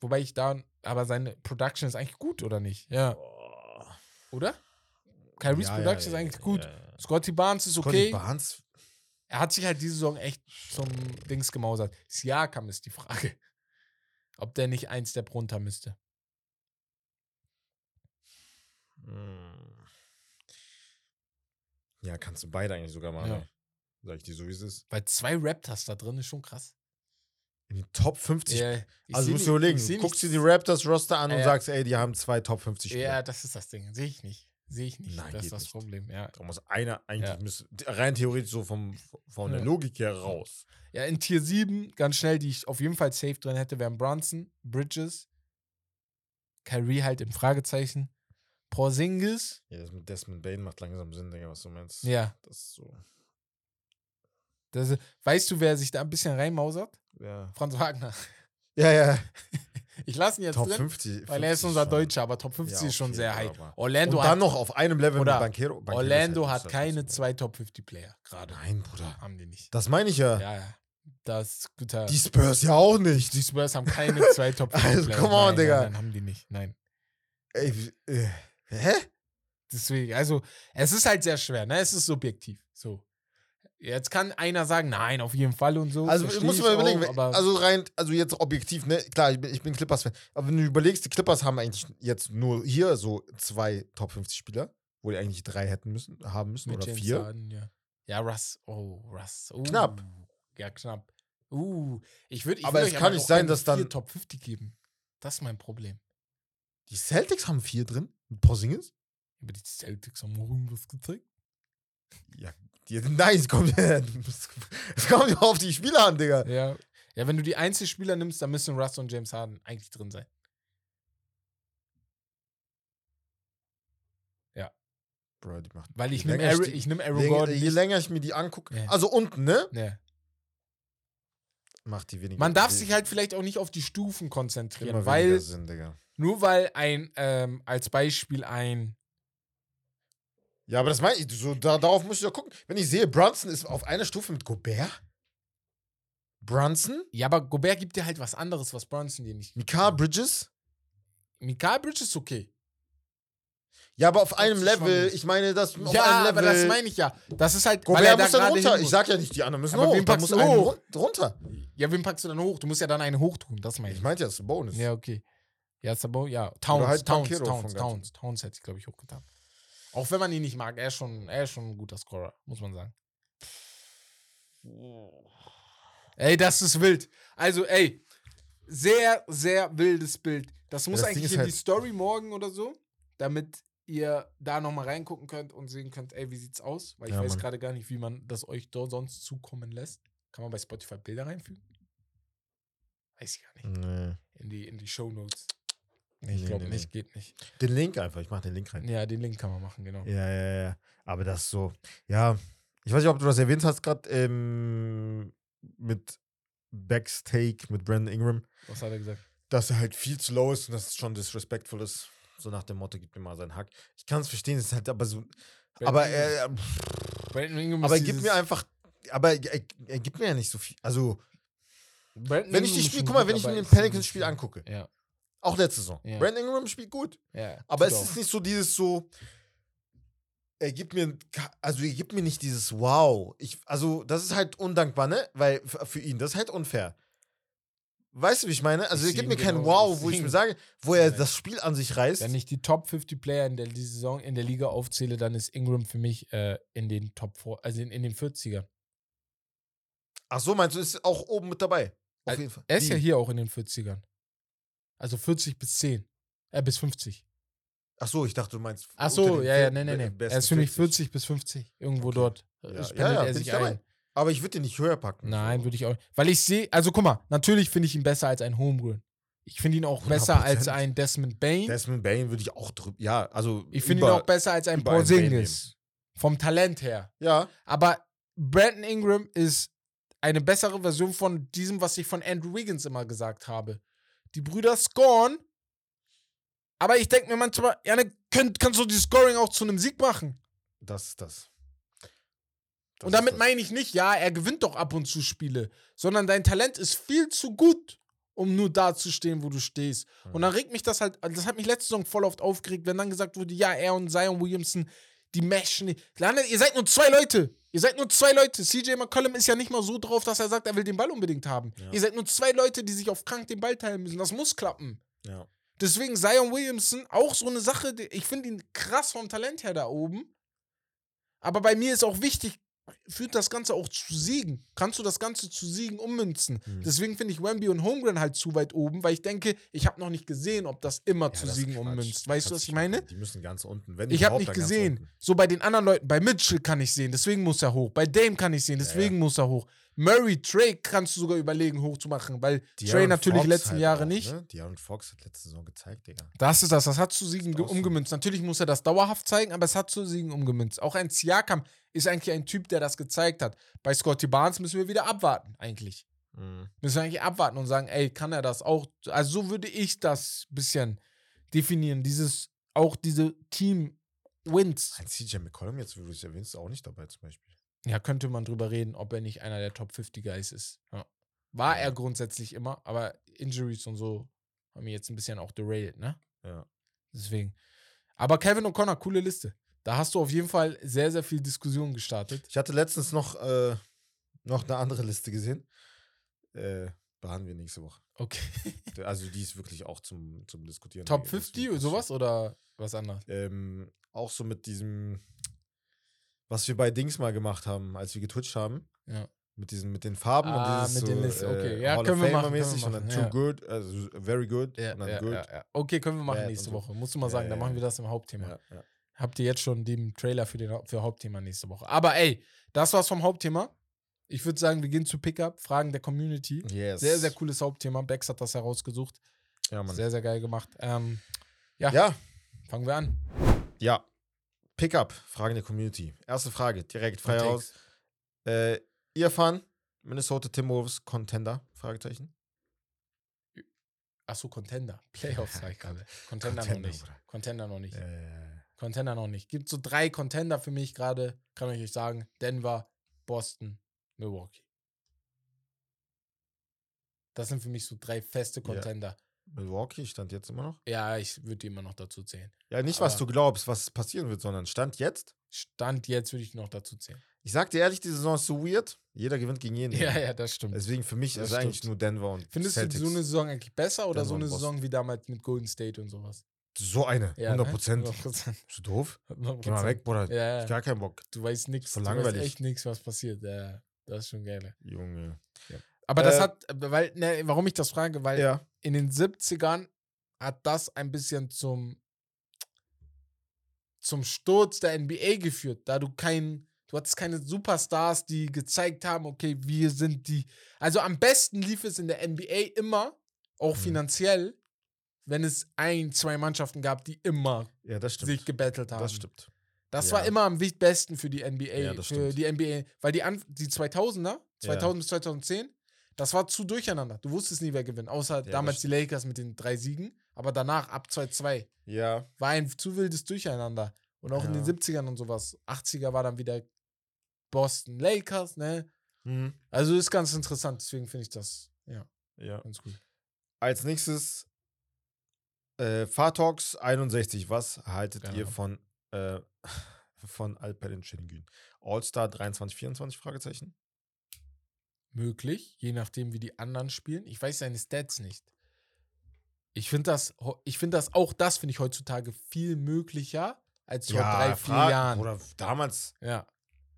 [SPEAKER 1] Wobei ich da, aber seine Production ist eigentlich gut, oder nicht? Ja, oder? Kyries
[SPEAKER 2] Ja, ja,
[SPEAKER 1] Production ist
[SPEAKER 2] ja,
[SPEAKER 1] eigentlich
[SPEAKER 2] ja,
[SPEAKER 1] gut.
[SPEAKER 2] ja, ja.
[SPEAKER 1] Scotty Barnes ist
[SPEAKER 2] Scotty
[SPEAKER 1] okay.
[SPEAKER 2] Barnes,
[SPEAKER 1] Er hat sich halt diese Saison echt zum Dings gemausert. Siakam ist die Frage. Ob der nicht ein Step runter müsste.
[SPEAKER 2] Hm. Ja, kannst du beide eigentlich sogar machen.
[SPEAKER 1] Ja.
[SPEAKER 2] Sag ich dir so, wie es ist.
[SPEAKER 1] Weil zwei Raptors da drin ist schon krass.
[SPEAKER 2] In die Top 50.
[SPEAKER 1] Ja, ich
[SPEAKER 2] also musst du überlegen, guckst dir die Raptors-Roster an und
[SPEAKER 1] Ja.
[SPEAKER 2] sagst, ey, die haben zwei Top 50 Spieler.
[SPEAKER 1] Ja, das ist das Ding. Sehe ich nicht. Sehe ich nicht.
[SPEAKER 2] Nein,
[SPEAKER 1] das ist das
[SPEAKER 2] nicht.
[SPEAKER 1] Problem, ja.
[SPEAKER 2] Da muss einer eigentlich
[SPEAKER 1] Ja.
[SPEAKER 2] müsste, rein theoretisch so vom, von der. Logik her raus.
[SPEAKER 1] Ja, in Tier 7, ganz schnell, die ich auf jeden Fall safe drin hätte, wären Bronson, Bridges, Kyrie halt im Fragezeichen, Porzingis,
[SPEAKER 2] Ja, das mit Desmond Bain macht langsam Sinn, Digga, was du meinst.
[SPEAKER 1] ja.
[SPEAKER 2] Das ist so.
[SPEAKER 1] Das, weißt du, wer sich da ein bisschen reinmausert?
[SPEAKER 2] Ja.
[SPEAKER 1] Franz Wagner.
[SPEAKER 2] Ja, ja. <laughs>
[SPEAKER 1] Ich lasse ihn jetzt
[SPEAKER 2] Top
[SPEAKER 1] drin,
[SPEAKER 2] 50.
[SPEAKER 1] weil er ist
[SPEAKER 2] 50
[SPEAKER 1] unser
[SPEAKER 2] schon.
[SPEAKER 1] Deutscher, aber Top 50
[SPEAKER 2] Ja,
[SPEAKER 1] ist schon
[SPEAKER 2] okay,
[SPEAKER 1] sehr high. Orlando
[SPEAKER 2] Und dann
[SPEAKER 1] hat,
[SPEAKER 2] noch auf einem Level
[SPEAKER 1] Oder
[SPEAKER 2] mit Banquero. Banquero
[SPEAKER 1] Orlando
[SPEAKER 2] halt-
[SPEAKER 1] hat keine zwei Top 50 Player gerade.
[SPEAKER 2] Nein, Bruder.
[SPEAKER 1] Haben die nicht.
[SPEAKER 2] Das meine ich ja.
[SPEAKER 1] Ja, ja. Das guter.
[SPEAKER 2] Die Spurs ja auch nicht.
[SPEAKER 1] Die Spurs haben keine zwei <laughs> Top 50
[SPEAKER 2] Also,
[SPEAKER 1] Player.
[SPEAKER 2] come on,
[SPEAKER 1] nein,
[SPEAKER 2] Digga.
[SPEAKER 1] Nein, haben die nicht. Nein.
[SPEAKER 2] Ey, äh, hä?
[SPEAKER 1] Deswegen, also, es ist halt sehr schwer, ne? Es ist subjektiv. So. Jetzt kann einer sagen, nein, auf jeden Fall und so.
[SPEAKER 2] Also
[SPEAKER 1] versteh
[SPEAKER 2] muss
[SPEAKER 1] ich
[SPEAKER 2] man überlegen,
[SPEAKER 1] auch,
[SPEAKER 2] also rein, also jetzt objektiv, ne, klar, ich bin, ich bin Clippers-Fan, aber wenn du überlegst, die Clippers haben eigentlich jetzt nur hier so zwei Top 50 Spieler, wo die eigentlich drei hätten müssen, haben müssen,
[SPEAKER 1] mit
[SPEAKER 2] oder
[SPEAKER 1] James
[SPEAKER 2] vier.
[SPEAKER 1] Harden, ja. ja, Russ. Oh, Russ. Uh,
[SPEAKER 2] Knapp.
[SPEAKER 1] Ja, knapp. Uh, ich würde.
[SPEAKER 2] Aber es kann nicht sein, dass dann-
[SPEAKER 1] Top 50 geben. Das ist mein Problem.
[SPEAKER 2] Die Celtics haben vier drin, mit Porzingis.
[SPEAKER 1] Aber die Celtics haben auch irgendwas gezeigt.
[SPEAKER 2] Ja, nein, es kommt, <laughs> es kommt ja auf die Spieler an, Digga.
[SPEAKER 1] Ja. Ja, wenn du die Einzelspieler nimmst, dann müssen Russ und James Harden eigentlich drin sein.
[SPEAKER 2] Bro, die macht,
[SPEAKER 1] Weil ich nehme Aaron, ich nehm Aaron Gordon.
[SPEAKER 2] Je länger ich mir die angucke,
[SPEAKER 1] Ja.
[SPEAKER 2] also unten, ne,
[SPEAKER 1] Nee.
[SPEAKER 2] macht die weniger.
[SPEAKER 1] Man darf sich halt vielleicht auch nicht auf die Stufen konzentrieren, weil
[SPEAKER 2] Sinn,
[SPEAKER 1] nur weil ein, ähm, als Beispiel ein,
[SPEAKER 2] Ja, aber das meine ich, so, da, darauf muss ich ja gucken. Wenn ich sehe, Brunson ist auf einer Stufe mit Gobert. Brunson?
[SPEAKER 1] ja, aber Gobert gibt dir halt was anderes, was Bronson dir nicht gibt.
[SPEAKER 2] Mikael Bridges?
[SPEAKER 1] Mikael Bridges ist okay.
[SPEAKER 2] Ja, aber auf einem
[SPEAKER 1] ist
[SPEAKER 2] Level, ich meine, das auf
[SPEAKER 1] ja,
[SPEAKER 2] einem Level.
[SPEAKER 1] aber das meine ich ja. Das ist halt,
[SPEAKER 2] Gobert
[SPEAKER 1] weil er da
[SPEAKER 2] muss dann
[SPEAKER 1] gerade
[SPEAKER 2] runter. Ich sag ja nicht, die anderen müssen
[SPEAKER 1] Aber
[SPEAKER 2] hoch.
[SPEAKER 1] wen
[SPEAKER 2] Da
[SPEAKER 1] packst
[SPEAKER 2] muss
[SPEAKER 1] du
[SPEAKER 2] einen
[SPEAKER 1] hoch?
[SPEAKER 2] run- runter.
[SPEAKER 1] Ja, wen packst du dann hoch? Du musst ja dann einen hochtun, das meine
[SPEAKER 2] Ich
[SPEAKER 1] ich.
[SPEAKER 2] meinte, das ist ein Bonus.
[SPEAKER 1] Ja, okay. Ja, Sabo, ja. Towns,
[SPEAKER 2] halt
[SPEAKER 1] Towns, Towns, Towns,
[SPEAKER 2] Ganzen.
[SPEAKER 1] Towns, hätte ich, glaube ich, hochgetan. Auch wenn man ihn nicht mag, er ist schon, er ist schon ein guter Scorer, muss man sagen. Ey, das ist wild. Also, ey, sehr, sehr wildes Bild. Das muss
[SPEAKER 2] das
[SPEAKER 1] eigentlich in
[SPEAKER 2] halt-
[SPEAKER 1] die Story morgen oder so, damit ihr da nochmal reingucken könnt und sehen könnt, ey, wie sieht's aus? Weil ich
[SPEAKER 2] Ja,
[SPEAKER 1] weiß gerade gar nicht, wie man das euch dort sonst zukommen lässt. Kann man bei Spotify Bilder reinfügen? Weiß ich gar nicht.
[SPEAKER 2] Nee.
[SPEAKER 1] In die, in die Show Notes. Nee, ich
[SPEAKER 2] Nee,
[SPEAKER 1] glaube
[SPEAKER 2] nee,
[SPEAKER 1] nicht, geht nicht.
[SPEAKER 2] Den Link einfach, ich mach den Link rein.
[SPEAKER 1] Ja, den Link kann man machen, genau.
[SPEAKER 2] Ja, ja, ja. Aber das so, ja. Ich weiß nicht, ob du das erwähnt hast, gerade ähm, mit Backstake mit Brandon Ingram,
[SPEAKER 1] Was hat er gesagt?
[SPEAKER 2] dass er halt viel zu low ist und dass es schon disrespectful ist. So nach dem Motto, gib mir mal seinen Hack. Ich kann es verstehen, es ist halt aber so. aber er,
[SPEAKER 1] Brandon Ingram
[SPEAKER 2] aber er gibt mir einfach. Aber er, er gibt mir ja nicht so viel. Also,
[SPEAKER 1] Brandon
[SPEAKER 2] wenn ich die Spiel, guck mal, wenn ich mir
[SPEAKER 1] so
[SPEAKER 2] Pelicans-Spiel angucke,
[SPEAKER 1] Ja.
[SPEAKER 2] Auch letzte Saison.
[SPEAKER 1] Ja.
[SPEAKER 2] Brandon Ingram spielt gut.
[SPEAKER 1] Ja,
[SPEAKER 2] Aber es
[SPEAKER 1] auch.
[SPEAKER 2] ist nicht so dieses so. Er gibt mir, also er gibt mir nicht dieses Wow. Ich, also das ist halt undankbar, ne? Weil für ihn, das ist halt unfair. Weißt du, wie ich meine? Also
[SPEAKER 1] Ich
[SPEAKER 2] er gibt mir kein
[SPEAKER 1] genau-
[SPEAKER 2] Wow,
[SPEAKER 1] ich
[SPEAKER 2] wo ich mir sage, wo er
[SPEAKER 1] Nein.
[SPEAKER 2] das Spiel an sich reißt.
[SPEAKER 1] Wenn ich die Top 50 Player in der die Saison in der Liga aufzähle, dann ist Ingram für mich äh, in den Top 4, also in, in den 40ern.
[SPEAKER 2] Ach so, meinst du, ist auch oben mit dabei? Auf
[SPEAKER 1] Äh,
[SPEAKER 2] jeden Fall.
[SPEAKER 1] Er ist ja
[SPEAKER 2] Wie?
[SPEAKER 1] hier auch in den 40ern. Also 40 bis 10. Äh, bis 50.
[SPEAKER 2] Ach so, ich dachte, du meinst.
[SPEAKER 1] Ach so, ja, ja, nee, nee, nee. Er ist für mich 40 bis 50. Irgendwo
[SPEAKER 2] Okay.
[SPEAKER 1] dort.
[SPEAKER 2] Ja,
[SPEAKER 1] äh,
[SPEAKER 2] ja,
[SPEAKER 1] Spendet
[SPEAKER 2] ja,
[SPEAKER 1] er sich
[SPEAKER 2] ich dabei.
[SPEAKER 1] ein.
[SPEAKER 2] Aber ich würde den nicht höher packen.
[SPEAKER 1] Nein,
[SPEAKER 2] so.
[SPEAKER 1] würde ich auch. Weil ich sehe, also guck mal, natürlich finde ich ihn besser als ein Homegrown. Ich finde ihn auch besser als
[SPEAKER 2] 100%.
[SPEAKER 1] ein Desmond Bain.
[SPEAKER 2] Desmond Bain würde ich auch drüber. Ja, also.
[SPEAKER 1] ich finde ihn auch besser als ein Porzingis. Vom Talent her.
[SPEAKER 2] Ja,
[SPEAKER 1] Aber Brandon Ingram ist eine bessere Version von diesem, was ich von Andrew Wiggins immer gesagt habe. Die Brüder scoren, aber ich denke mir manchmal, ja, ne, könnt, kannst du die Scoring auch zu einem Sieg machen.
[SPEAKER 2] das ist das. Das
[SPEAKER 1] und damit meine ich nicht, ja, er gewinnt doch ab und zu Spiele, sondern dein Talent ist viel zu gut, um nur da zu stehen, wo du stehst.
[SPEAKER 2] Mhm.
[SPEAKER 1] Und dann regt mich das halt, das hat mich letzte Saison voll oft aufgeregt, wenn dann gesagt wurde, ja, er und Zion Williamson, die meshen nicht. Ihr seid nur zwei Leute. Ihr seid nur zwei Leute. CJ McCollum ist ja nicht mal so drauf, dass er sagt, er will den Ball unbedingt haben.
[SPEAKER 2] Ja.
[SPEAKER 1] Ihr seid nur zwei Leute, die sich auf krank den Ball teilen müssen. Das muss klappen.
[SPEAKER 2] Ja.
[SPEAKER 1] Deswegen Zion Williamson auch so eine Sache, ich finde ihn krass vom Talent her da oben. Aber bei mir ist auch wichtig, führt das Ganze auch zu Siegen. Kannst du das Ganze zu Siegen ummünzen?
[SPEAKER 2] Mhm.
[SPEAKER 1] Deswegen finde ich Wemby und Holmgren halt zu weit oben, weil ich denke, ich habe noch nicht gesehen, ob das immer
[SPEAKER 2] Ja,
[SPEAKER 1] zu
[SPEAKER 2] das
[SPEAKER 1] Siegen ummünzt. Weißt du, was ich meine?
[SPEAKER 2] Die müssen ganz unten. Wenn
[SPEAKER 1] Ich habe nicht gesehen. So bei den anderen Leuten, bei Mitchell kann ich sehen, deswegen muss er hoch. Bei Dame kann ich sehen,
[SPEAKER 2] Ja,
[SPEAKER 1] deswegen
[SPEAKER 2] ja.
[SPEAKER 1] muss er hoch. Murray, Trey kannst du sogar überlegen, hochzumachen, weil Trey natürlich
[SPEAKER 2] Fox
[SPEAKER 1] letzten
[SPEAKER 2] halt
[SPEAKER 1] Jahre
[SPEAKER 2] auch,
[SPEAKER 1] nicht.
[SPEAKER 2] Ne? De'Aaron Fox hat letzte Saison gezeigt, Digga.
[SPEAKER 1] Das ist das, das hat zu Siegen
[SPEAKER 2] so.
[SPEAKER 1] umgemünzt. Natürlich muss er das dauerhaft zeigen, aber es hat zu Siegen umgemünzt. Auch ein Siakam ist eigentlich ein Typ, der das gezeigt hat. Bei Scotty Barnes müssen wir wieder abwarten, eigentlich.
[SPEAKER 2] Mhm.
[SPEAKER 1] Müssen wir eigentlich abwarten und sagen, ey, kann er das auch? Also so würde ich das bisschen definieren. Dieses, auch diese Team-Wins.
[SPEAKER 2] Ein CJ McCollum, jetzt, wo du es erwähnst, ist auch nicht dabei zum Beispiel.
[SPEAKER 1] Ja, könnte man drüber reden, ob er nicht einer der Top 50 Guys ist. Ja. War er grundsätzlich immer, aber Injuries und so haben ihn jetzt ein bisschen auch derailed, ne?
[SPEAKER 2] Ja.
[SPEAKER 1] Deswegen. Aber Kevin O'Connor, coole Liste. Da hast du auf jeden Fall sehr, sehr viel Diskussion gestartet.
[SPEAKER 2] Ich hatte letztens noch, äh, noch eine andere Liste gesehen. Äh, behandeln wir nächste Woche.
[SPEAKER 1] Okay. <laughs>
[SPEAKER 2] Also die ist wirklich auch zum, zum Diskutieren.
[SPEAKER 1] Top
[SPEAKER 2] Das ist
[SPEAKER 1] 50
[SPEAKER 2] wirklich-
[SPEAKER 1] sowas oder was anderes?
[SPEAKER 2] Ähm, auch so mit diesem, was wir bei Dings mal gemacht haben, als wir getwitcht haben.
[SPEAKER 1] Ja.
[SPEAKER 2] Mit diesen, mit den Farben
[SPEAKER 1] Ah,
[SPEAKER 2] und dieses
[SPEAKER 1] mit den
[SPEAKER 2] so,
[SPEAKER 1] Listen, okay.
[SPEAKER 2] äh,
[SPEAKER 1] Ja,
[SPEAKER 2] Hall
[SPEAKER 1] können
[SPEAKER 2] of
[SPEAKER 1] wir machen, können wir
[SPEAKER 2] und dann
[SPEAKER 1] machen,
[SPEAKER 2] too
[SPEAKER 1] ja.
[SPEAKER 2] good, also very good
[SPEAKER 1] Ja,
[SPEAKER 2] und dann
[SPEAKER 1] ja,
[SPEAKER 2] good.
[SPEAKER 1] ja, ja. Okay, können wir machen nächste. Woche. Musst du mal
[SPEAKER 2] Ja,
[SPEAKER 1] sagen,
[SPEAKER 2] ja,
[SPEAKER 1] dann machen
[SPEAKER 2] ja.
[SPEAKER 1] wir das im Hauptthema.
[SPEAKER 2] Ja, ja.
[SPEAKER 1] Habt ihr jetzt schon den Trailer für, den, für Hauptthema nächste Woche. Aber ey, das war's vom Hauptthema. Ich würde sagen, wir gehen zu Pickup, Fragen der Community.
[SPEAKER 2] Yes.
[SPEAKER 1] Sehr, sehr cooles Hauptthema. Bex hat das herausgesucht.
[SPEAKER 2] Ja, Mann.
[SPEAKER 1] Sehr, sehr geil gemacht. Ähm, ja,
[SPEAKER 2] ja,
[SPEAKER 1] fangen wir an.
[SPEAKER 2] ja. Pickup, Fragen der Community. Erste Frage, direkt frei raus.
[SPEAKER 1] Takes.
[SPEAKER 2] Äh, Irfan, Minnesota Timberwolves Contender? Fragezeichen.
[SPEAKER 1] Achso, Contender. Playoffs sag ich gerade. Contender, <laughs>
[SPEAKER 2] Contender,
[SPEAKER 1] noch nicht. Contender noch nicht.
[SPEAKER 2] Äh,
[SPEAKER 1] Contender noch nicht. Gibt so drei Contender für mich gerade. Kann ich euch sagen. Denver, Boston, Milwaukee. Das sind für mich so drei feste
[SPEAKER 2] Ja. Milwaukee stand jetzt immer noch.
[SPEAKER 1] Ja, ich würde die immer noch dazu zählen.
[SPEAKER 2] Ja, nicht, was
[SPEAKER 1] Aber-
[SPEAKER 2] du glaubst, was passieren wird, sondern Stand jetzt.
[SPEAKER 1] Stand jetzt würde ich noch dazu zählen.
[SPEAKER 2] Ich sag dir ehrlich, die Saison ist so weird. Jeder gewinnt gegen jeden. <laughs>
[SPEAKER 1] Ja, ja, das stimmt.
[SPEAKER 2] Deswegen für mich
[SPEAKER 1] Das
[SPEAKER 2] ist eigentlich
[SPEAKER 1] stimmt.
[SPEAKER 2] nur Denver und
[SPEAKER 1] Findest
[SPEAKER 2] Celtics.
[SPEAKER 1] du so eine Saison eigentlich besser oder
[SPEAKER 2] Denver
[SPEAKER 1] so eine. Saison wie damals mit Golden State und sowas?
[SPEAKER 2] so eine,
[SPEAKER 1] Ja,
[SPEAKER 2] 100
[SPEAKER 1] ne?
[SPEAKER 2] Prozent.
[SPEAKER 1] 100%.
[SPEAKER 2] Bist du doof? <laughs>
[SPEAKER 1] 100%.
[SPEAKER 2] Geh mal weg, Bruder.
[SPEAKER 1] Ja,
[SPEAKER 2] Ich
[SPEAKER 1] ja.
[SPEAKER 2] gar keinen Bock.
[SPEAKER 1] Du weißt nichts.
[SPEAKER 2] Voll
[SPEAKER 1] Du weißt
[SPEAKER 2] langweilig.
[SPEAKER 1] echt nichts, was passiert. Ja, das ist schon geil.
[SPEAKER 2] Junge.
[SPEAKER 1] Aber das
[SPEAKER 2] Äh,
[SPEAKER 1] hat, weil, ne, warum ich das frage, weil
[SPEAKER 2] Ja.
[SPEAKER 1] In den 70ern hat das ein bisschen zum, zum Sturz der NBA geführt, da du kein, du hattest keine Superstars, die gezeigt haben, okay, wir sind die. Also am besten lief es in der NBA immer, auch
[SPEAKER 2] Mhm.
[SPEAKER 1] finanziell, wenn es ein, zwei Mannschaften gab, die immer
[SPEAKER 2] Ja,
[SPEAKER 1] sich gebettelt haben.
[SPEAKER 2] das stimmt.
[SPEAKER 1] Das
[SPEAKER 2] Ja.
[SPEAKER 1] war immer am besten für die NBA,
[SPEAKER 2] Ja,
[SPEAKER 1] für die NBA, weil die, An die 2000er, 2000 bis 2010, das war zu durcheinander. Du wusstest nie, wer gewinnt, außer
[SPEAKER 2] das
[SPEAKER 1] damals die Lakers mit den drei Siegen, aber danach ab 2-2
[SPEAKER 2] Ja.
[SPEAKER 1] war ein zu wildes Durcheinander. Und auch in den
[SPEAKER 2] Ja.
[SPEAKER 1] 70ern und sowas. 80er war dann wieder Boston Lakers, ne?
[SPEAKER 2] Mhm.
[SPEAKER 1] Also ist ganz interessant, deswegen finde ich das, ja,
[SPEAKER 2] Ja.
[SPEAKER 1] ganz gut.
[SPEAKER 2] Als nächstes Äh, Fartalks 61, was haltet
[SPEAKER 1] Keine
[SPEAKER 2] ihr von, äh, <laughs> von Alperen Şengün? All-Star 23, 24? Fragezeichen.
[SPEAKER 1] Möglich, je nachdem, wie die anderen spielen. Ich weiß seine Stats nicht. Ich finde das, ich finde das, auch das finde ich heutzutage viel möglicher als vor drei, vier
[SPEAKER 2] frag-
[SPEAKER 1] Jahren.
[SPEAKER 2] Oder damals,
[SPEAKER 1] Ja,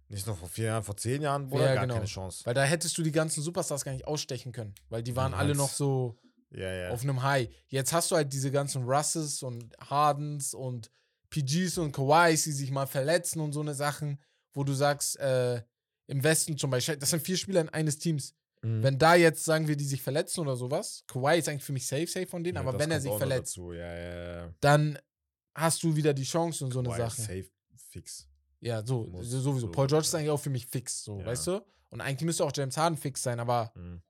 [SPEAKER 2] nicht noch vor vier Jahren, vor zehn Jahren, Bruder,
[SPEAKER 1] Ja,
[SPEAKER 2] gar
[SPEAKER 1] genau.
[SPEAKER 2] keine Chance.
[SPEAKER 1] weil da hättest du die ganzen Superstars gar nicht ausstechen können, weil die waren
[SPEAKER 2] Du
[SPEAKER 1] alle noch so
[SPEAKER 2] ja.
[SPEAKER 1] auf einem High. Jetzt hast du halt diese ganzen Russes und Hardens und PGs und Kawais, die sich mal verletzen und so eine Sachen, wo du sagst, äh, im Westen zum Beispiel, das sind vier Spieler in eines Teams.
[SPEAKER 2] Mhm.
[SPEAKER 1] Wenn da jetzt, sagen wir, die sich verletzen oder sowas, Kawhi ist eigentlich für mich safe, safe von denen,
[SPEAKER 2] Ja,
[SPEAKER 1] aber wenn er sich verletzt.
[SPEAKER 2] Ja,
[SPEAKER 1] dann hast du wieder die Chance und so eine
[SPEAKER 2] Kawhi ist
[SPEAKER 1] Sache.
[SPEAKER 2] Safe, fix.
[SPEAKER 1] Ja, so,
[SPEAKER 2] Muss
[SPEAKER 1] sowieso.
[SPEAKER 2] so
[SPEAKER 1] Paul George ist eigentlich auch für mich fix, so, weißt du? Und eigentlich müsste auch James Harden fix sein, aber
[SPEAKER 2] Mhm.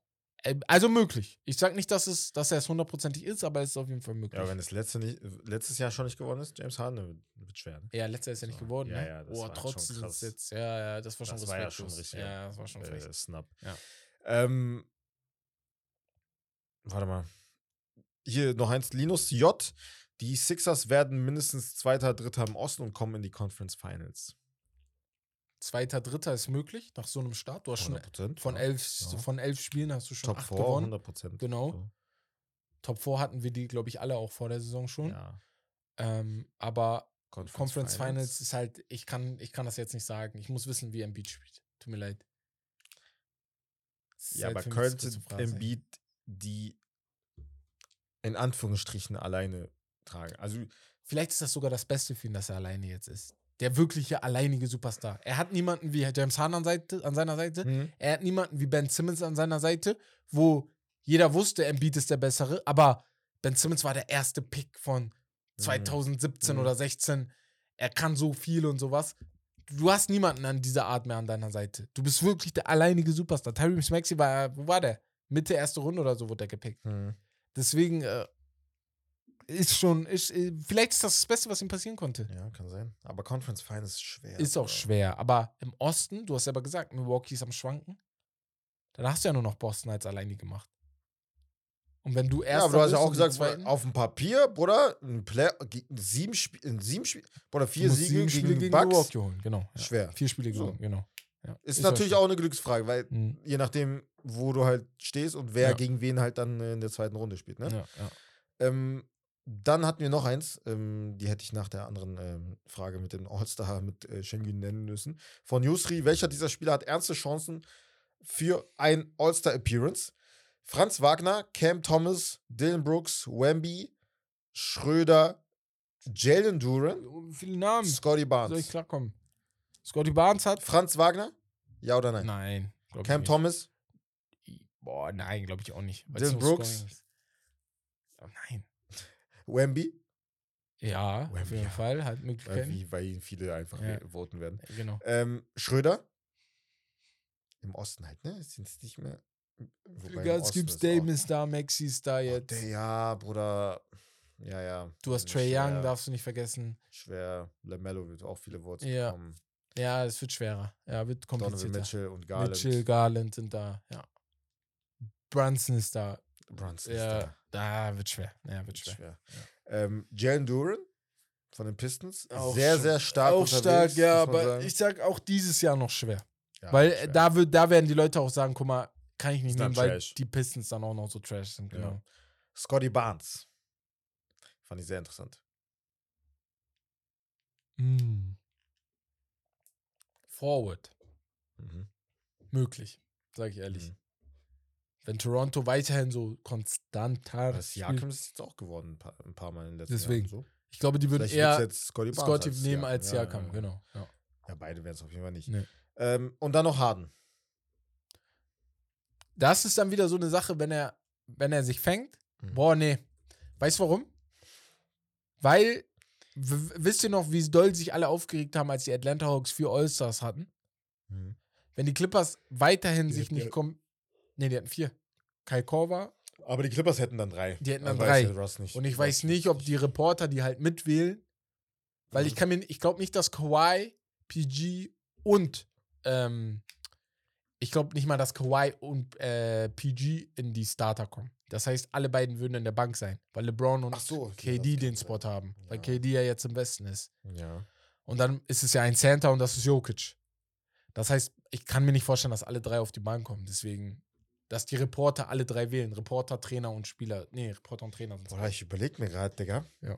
[SPEAKER 1] Äh, also möglich. Ich sag nicht, dass es, dass er es hundertprozentig ist, aber es ist auf jeden Fall möglich.
[SPEAKER 2] Ja, wenn es letzte nicht, letztes Jahr schon nicht gewonnen ist, James Harden, wird schwer. Ne?
[SPEAKER 1] Ja, letzter ist ja nicht
[SPEAKER 2] So.
[SPEAKER 1] geworden,
[SPEAKER 2] Ja,
[SPEAKER 1] ne?
[SPEAKER 2] ja, das
[SPEAKER 1] oh,
[SPEAKER 2] war schon
[SPEAKER 1] trotzdem ist
[SPEAKER 2] krass.
[SPEAKER 1] jetzt, ja, ja, das war schon
[SPEAKER 2] Das war ja schon richtig.
[SPEAKER 1] Ja, das war schon frech.
[SPEAKER 2] äh, Snap.
[SPEAKER 1] Ja.
[SPEAKER 2] Ähm, warte mal. Hier noch eins. Linus J. Die Sixers werden mindestens Zweiter, Dritter im Osten und kommen in die Conference Finals.
[SPEAKER 1] Zweiter, dritter ist möglich, nach so einem Start. Du hast schon
[SPEAKER 2] 100%.
[SPEAKER 1] von
[SPEAKER 2] ja.
[SPEAKER 1] elf,
[SPEAKER 2] Ja.
[SPEAKER 1] von elf Spielen hast du schon
[SPEAKER 2] Top
[SPEAKER 1] acht
[SPEAKER 2] 4,
[SPEAKER 1] gewonnen.
[SPEAKER 2] 100 Prozent.
[SPEAKER 1] Genau. Top 4 hatten wir die, glaube ich, alle auch vor der Saison schon.
[SPEAKER 2] Ja.
[SPEAKER 1] Ähm, aber Conference Finals. ist halt, ich kann, ich kann das jetzt nicht sagen. Ich muss wissen, wie Embiid spielt. Tut mir leid.
[SPEAKER 2] Ja,
[SPEAKER 1] halt
[SPEAKER 2] aber könnte. Embiid die in Anführungsstrichen alleine tragen? Also,
[SPEAKER 1] Vielleicht ist das sogar das Beste für ihn, dass er alleine jetzt ist. Der wirkliche alleinige Superstar. Er hat niemanden wie James Harden an, Seite, an seiner Seite.
[SPEAKER 2] hm,
[SPEAKER 1] Er hat niemanden wie Ben Simmons an seiner Seite, wo jeder wusste, Embiid ist der Bessere, aber Ben Simmons war der erste Pick von 2017
[SPEAKER 2] Mhm.
[SPEAKER 1] oder 16. Er kann so viel und sowas. Du hast niemanden an dieser Art mehr an deiner Seite. Du bist wirklich der alleinige Superstar. Tyrese Maxey war, wo war der? Mitte erste Runde oder so wurde der gepickt.
[SPEAKER 2] hm.
[SPEAKER 1] Deswegen äh, ist schon, ist, äh, vielleicht ist das das Beste, was ihm passieren konnte.
[SPEAKER 2] ja, kann sein. Aber Conference Finals ist schwer.
[SPEAKER 1] Ist auch
[SPEAKER 2] Bruder.
[SPEAKER 1] schwer. Aber im Osten, du hast selber gesagt, Milwaukee ist am Schwanken. Dann hast du ja nur noch Boston als alleine gemacht. Und wenn du erst.
[SPEAKER 2] Ja, aber du hast ja auch gesagt, auf dem Papier, Bruder, ein Play sieben Spiel, in sieben Spiel, oder vier Siege gegen, die Bucks.
[SPEAKER 1] Milwaukee holen, genau. Ja.
[SPEAKER 2] Schwer.
[SPEAKER 1] Vier Spiele
[SPEAKER 2] So.
[SPEAKER 1] gewonnen, genau. Ja.
[SPEAKER 2] Ist,
[SPEAKER 1] ja
[SPEAKER 2] natürlich auch eine Glücksfrage, weil
[SPEAKER 1] Mhm.
[SPEAKER 2] je nachdem, wo du halt stehst und wer
[SPEAKER 1] Ja.
[SPEAKER 2] gegen wen halt dann äh, in der zweiten Runde spielt. Ne?
[SPEAKER 1] Ja, ja.
[SPEAKER 2] Ähm, dann hatten wir noch eins, ähm, die hätte ich nach der anderen ähm, Frage mit dem All-Star mit äh, Schengen nennen müssen. Von Yusri, welcher dieser Spieler hat ernste Chancen für ein All-Star-Appearance? Franz Wagner, Cam Thomas, Dylan Brooks, Wemby, Schröder, Jalen Duran,
[SPEAKER 1] Oh, Viele Namen.
[SPEAKER 2] Scotty
[SPEAKER 1] Soll ich
[SPEAKER 2] Barnes.
[SPEAKER 1] klarkommen? Scotty Barnes hat.
[SPEAKER 2] Franz Wagner? Ja oder nein?
[SPEAKER 1] Nein.
[SPEAKER 2] Cam
[SPEAKER 1] nicht.
[SPEAKER 2] Thomas?
[SPEAKER 1] Boah, nein, glaube ich auch nicht.
[SPEAKER 2] Dylan Brooks?
[SPEAKER 1] Oh, nein.
[SPEAKER 2] Wemby?
[SPEAKER 1] Ja, auf
[SPEAKER 2] Wemby,
[SPEAKER 1] jeden
[SPEAKER 2] ja.
[SPEAKER 1] Fall. Hat
[SPEAKER 2] Weil,
[SPEAKER 1] Möglichkeiten.
[SPEAKER 2] wie, weil ihn viele einfach
[SPEAKER 1] Ja.
[SPEAKER 2] äh, voten werden.
[SPEAKER 1] Genau.
[SPEAKER 2] Ähm, Schröder? Im Osten halt, ne? Sind es nicht mehr.
[SPEAKER 1] Ganz
[SPEAKER 2] Osten
[SPEAKER 1] gibt's
[SPEAKER 2] ist
[SPEAKER 1] ist da, Maxi ist da
[SPEAKER 2] Oh,
[SPEAKER 1] jetzt.
[SPEAKER 2] der, ja, Bruder. Ja, ja.
[SPEAKER 1] Du hast Trey Young, darfst du nicht vergessen.
[SPEAKER 2] Schwer. LaMelo wird auch viele Votes
[SPEAKER 1] Ja.
[SPEAKER 2] bekommen.
[SPEAKER 1] Ja, es wird schwerer. Ja, wird
[SPEAKER 2] Donovan
[SPEAKER 1] komplizierter.
[SPEAKER 2] Mitchell und Garland.
[SPEAKER 1] Mitchell, Garland sind da, ja. Brunson ist da.
[SPEAKER 2] Brunson ist
[SPEAKER 1] Ja,
[SPEAKER 2] da.
[SPEAKER 1] Da wird schwer. Ja, wird
[SPEAKER 2] Wird
[SPEAKER 1] schwer.
[SPEAKER 2] schwer. Ähm, Jalen Duran von den Pistons.
[SPEAKER 1] Auch
[SPEAKER 2] sehr, sehr stark
[SPEAKER 1] auch stark, ja, aber
[SPEAKER 2] sagen.
[SPEAKER 1] ich sag auch dieses Jahr noch schwer.
[SPEAKER 2] Ja,
[SPEAKER 1] weil
[SPEAKER 2] schwer.
[SPEAKER 1] da, wird, da werden die Leute auch sagen, guck mal, kann ich nicht nehmen, weil
[SPEAKER 2] Trash.
[SPEAKER 1] die Pistons dann auch noch so trash sind,
[SPEAKER 2] Ja.
[SPEAKER 1] genau.
[SPEAKER 2] Scotty Barnes. Fand ich sehr interessant.
[SPEAKER 1] Mm. Forward.
[SPEAKER 2] Mhm.
[SPEAKER 1] Möglich, sag ich ehrlich.
[SPEAKER 2] Mhm.
[SPEAKER 1] Wenn Toronto weiterhin so konstanter
[SPEAKER 2] Das
[SPEAKER 1] spielt,
[SPEAKER 2] Siakam ist jetzt auch geworden, ein paar, ein paar Mal in den letzten
[SPEAKER 1] Deswegen.
[SPEAKER 2] Jahren. So.
[SPEAKER 1] ich glaube, die würden eher
[SPEAKER 2] Scotty,
[SPEAKER 1] Scotty
[SPEAKER 2] als
[SPEAKER 1] nehmen als
[SPEAKER 2] Ja,
[SPEAKER 1] Siakam,
[SPEAKER 2] ja, ja.
[SPEAKER 1] genau. Ja.
[SPEAKER 2] Ja, beide werden es auf jeden Fall nicht.
[SPEAKER 1] Nee.
[SPEAKER 2] Ähm, und dann noch Harden.
[SPEAKER 1] Das ist dann wieder so eine Sache, wenn er, wenn er sich fängt.
[SPEAKER 2] Mhm.
[SPEAKER 1] Boah, nee. Weißt du warum? Weil, wisst ihr noch, wie doll sich alle aufgeregt haben, als die Atlanta Hawks vier All-Stars hatten?
[SPEAKER 2] Mhm.
[SPEAKER 1] Wenn die Clippers weiterhin
[SPEAKER 2] Die
[SPEAKER 1] sich nicht kommen. Nee, die hatten vier. Kai Korver.
[SPEAKER 2] Aber die Clippers hätten dann drei.
[SPEAKER 1] Die hätten dann
[SPEAKER 2] weiß
[SPEAKER 1] drei.
[SPEAKER 2] Russ nicht.
[SPEAKER 1] Und ich weiß nicht, ob die Reporter die halt mitwählen. Weil ich kann mir, ich glaube nicht, dass Kawhi, PG und ähm, ich glaube nicht mal, dass Kawhi und äh, PG in die Starter kommen. Das heißt, alle beiden würden in der Bank sein, weil LeBron und
[SPEAKER 2] so.
[SPEAKER 1] KD den Spot haben, weil
[SPEAKER 2] Ja.
[SPEAKER 1] KD ja jetzt im Westen ist.
[SPEAKER 2] Ja.
[SPEAKER 1] Und dann ist es ja ein Center und das ist Jokic. Das heißt, ich kann mir nicht vorstellen, dass alle drei auf die Bank kommen. Deswegen, dass die Reporter alle drei wählen. Reporter, Trainer und Spieler. Nee, Reporter und Trainer sind
[SPEAKER 2] Boah, ich überlege mir gerade, Digga.
[SPEAKER 1] Ja.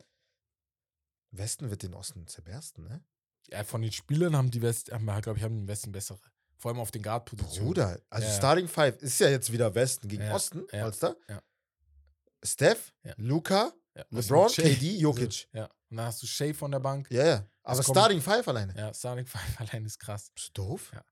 [SPEAKER 2] Westen wird den Osten zerbersten, ne?
[SPEAKER 1] Ja, von den Spielern haben die West, haben, glaube ich, haben den Westen bessere. Vor allem auf den Guard-Positionen.
[SPEAKER 2] Bruder, also
[SPEAKER 1] Ja.
[SPEAKER 2] Starting Five ist ja jetzt wieder Westen gegen
[SPEAKER 1] Ja,
[SPEAKER 2] Osten,
[SPEAKER 1] ja,
[SPEAKER 2] All-Star.
[SPEAKER 1] ja.
[SPEAKER 2] Steph. Luca, LeBron? KD, Jokic.
[SPEAKER 1] Ja. Und dann hast du Shea von der Bank.
[SPEAKER 2] Ja, ja. Aber Starting Five alleine.
[SPEAKER 1] Ja, Starting Five <laughs> allein ist krass.
[SPEAKER 2] Bist du doof?
[SPEAKER 1] Ja.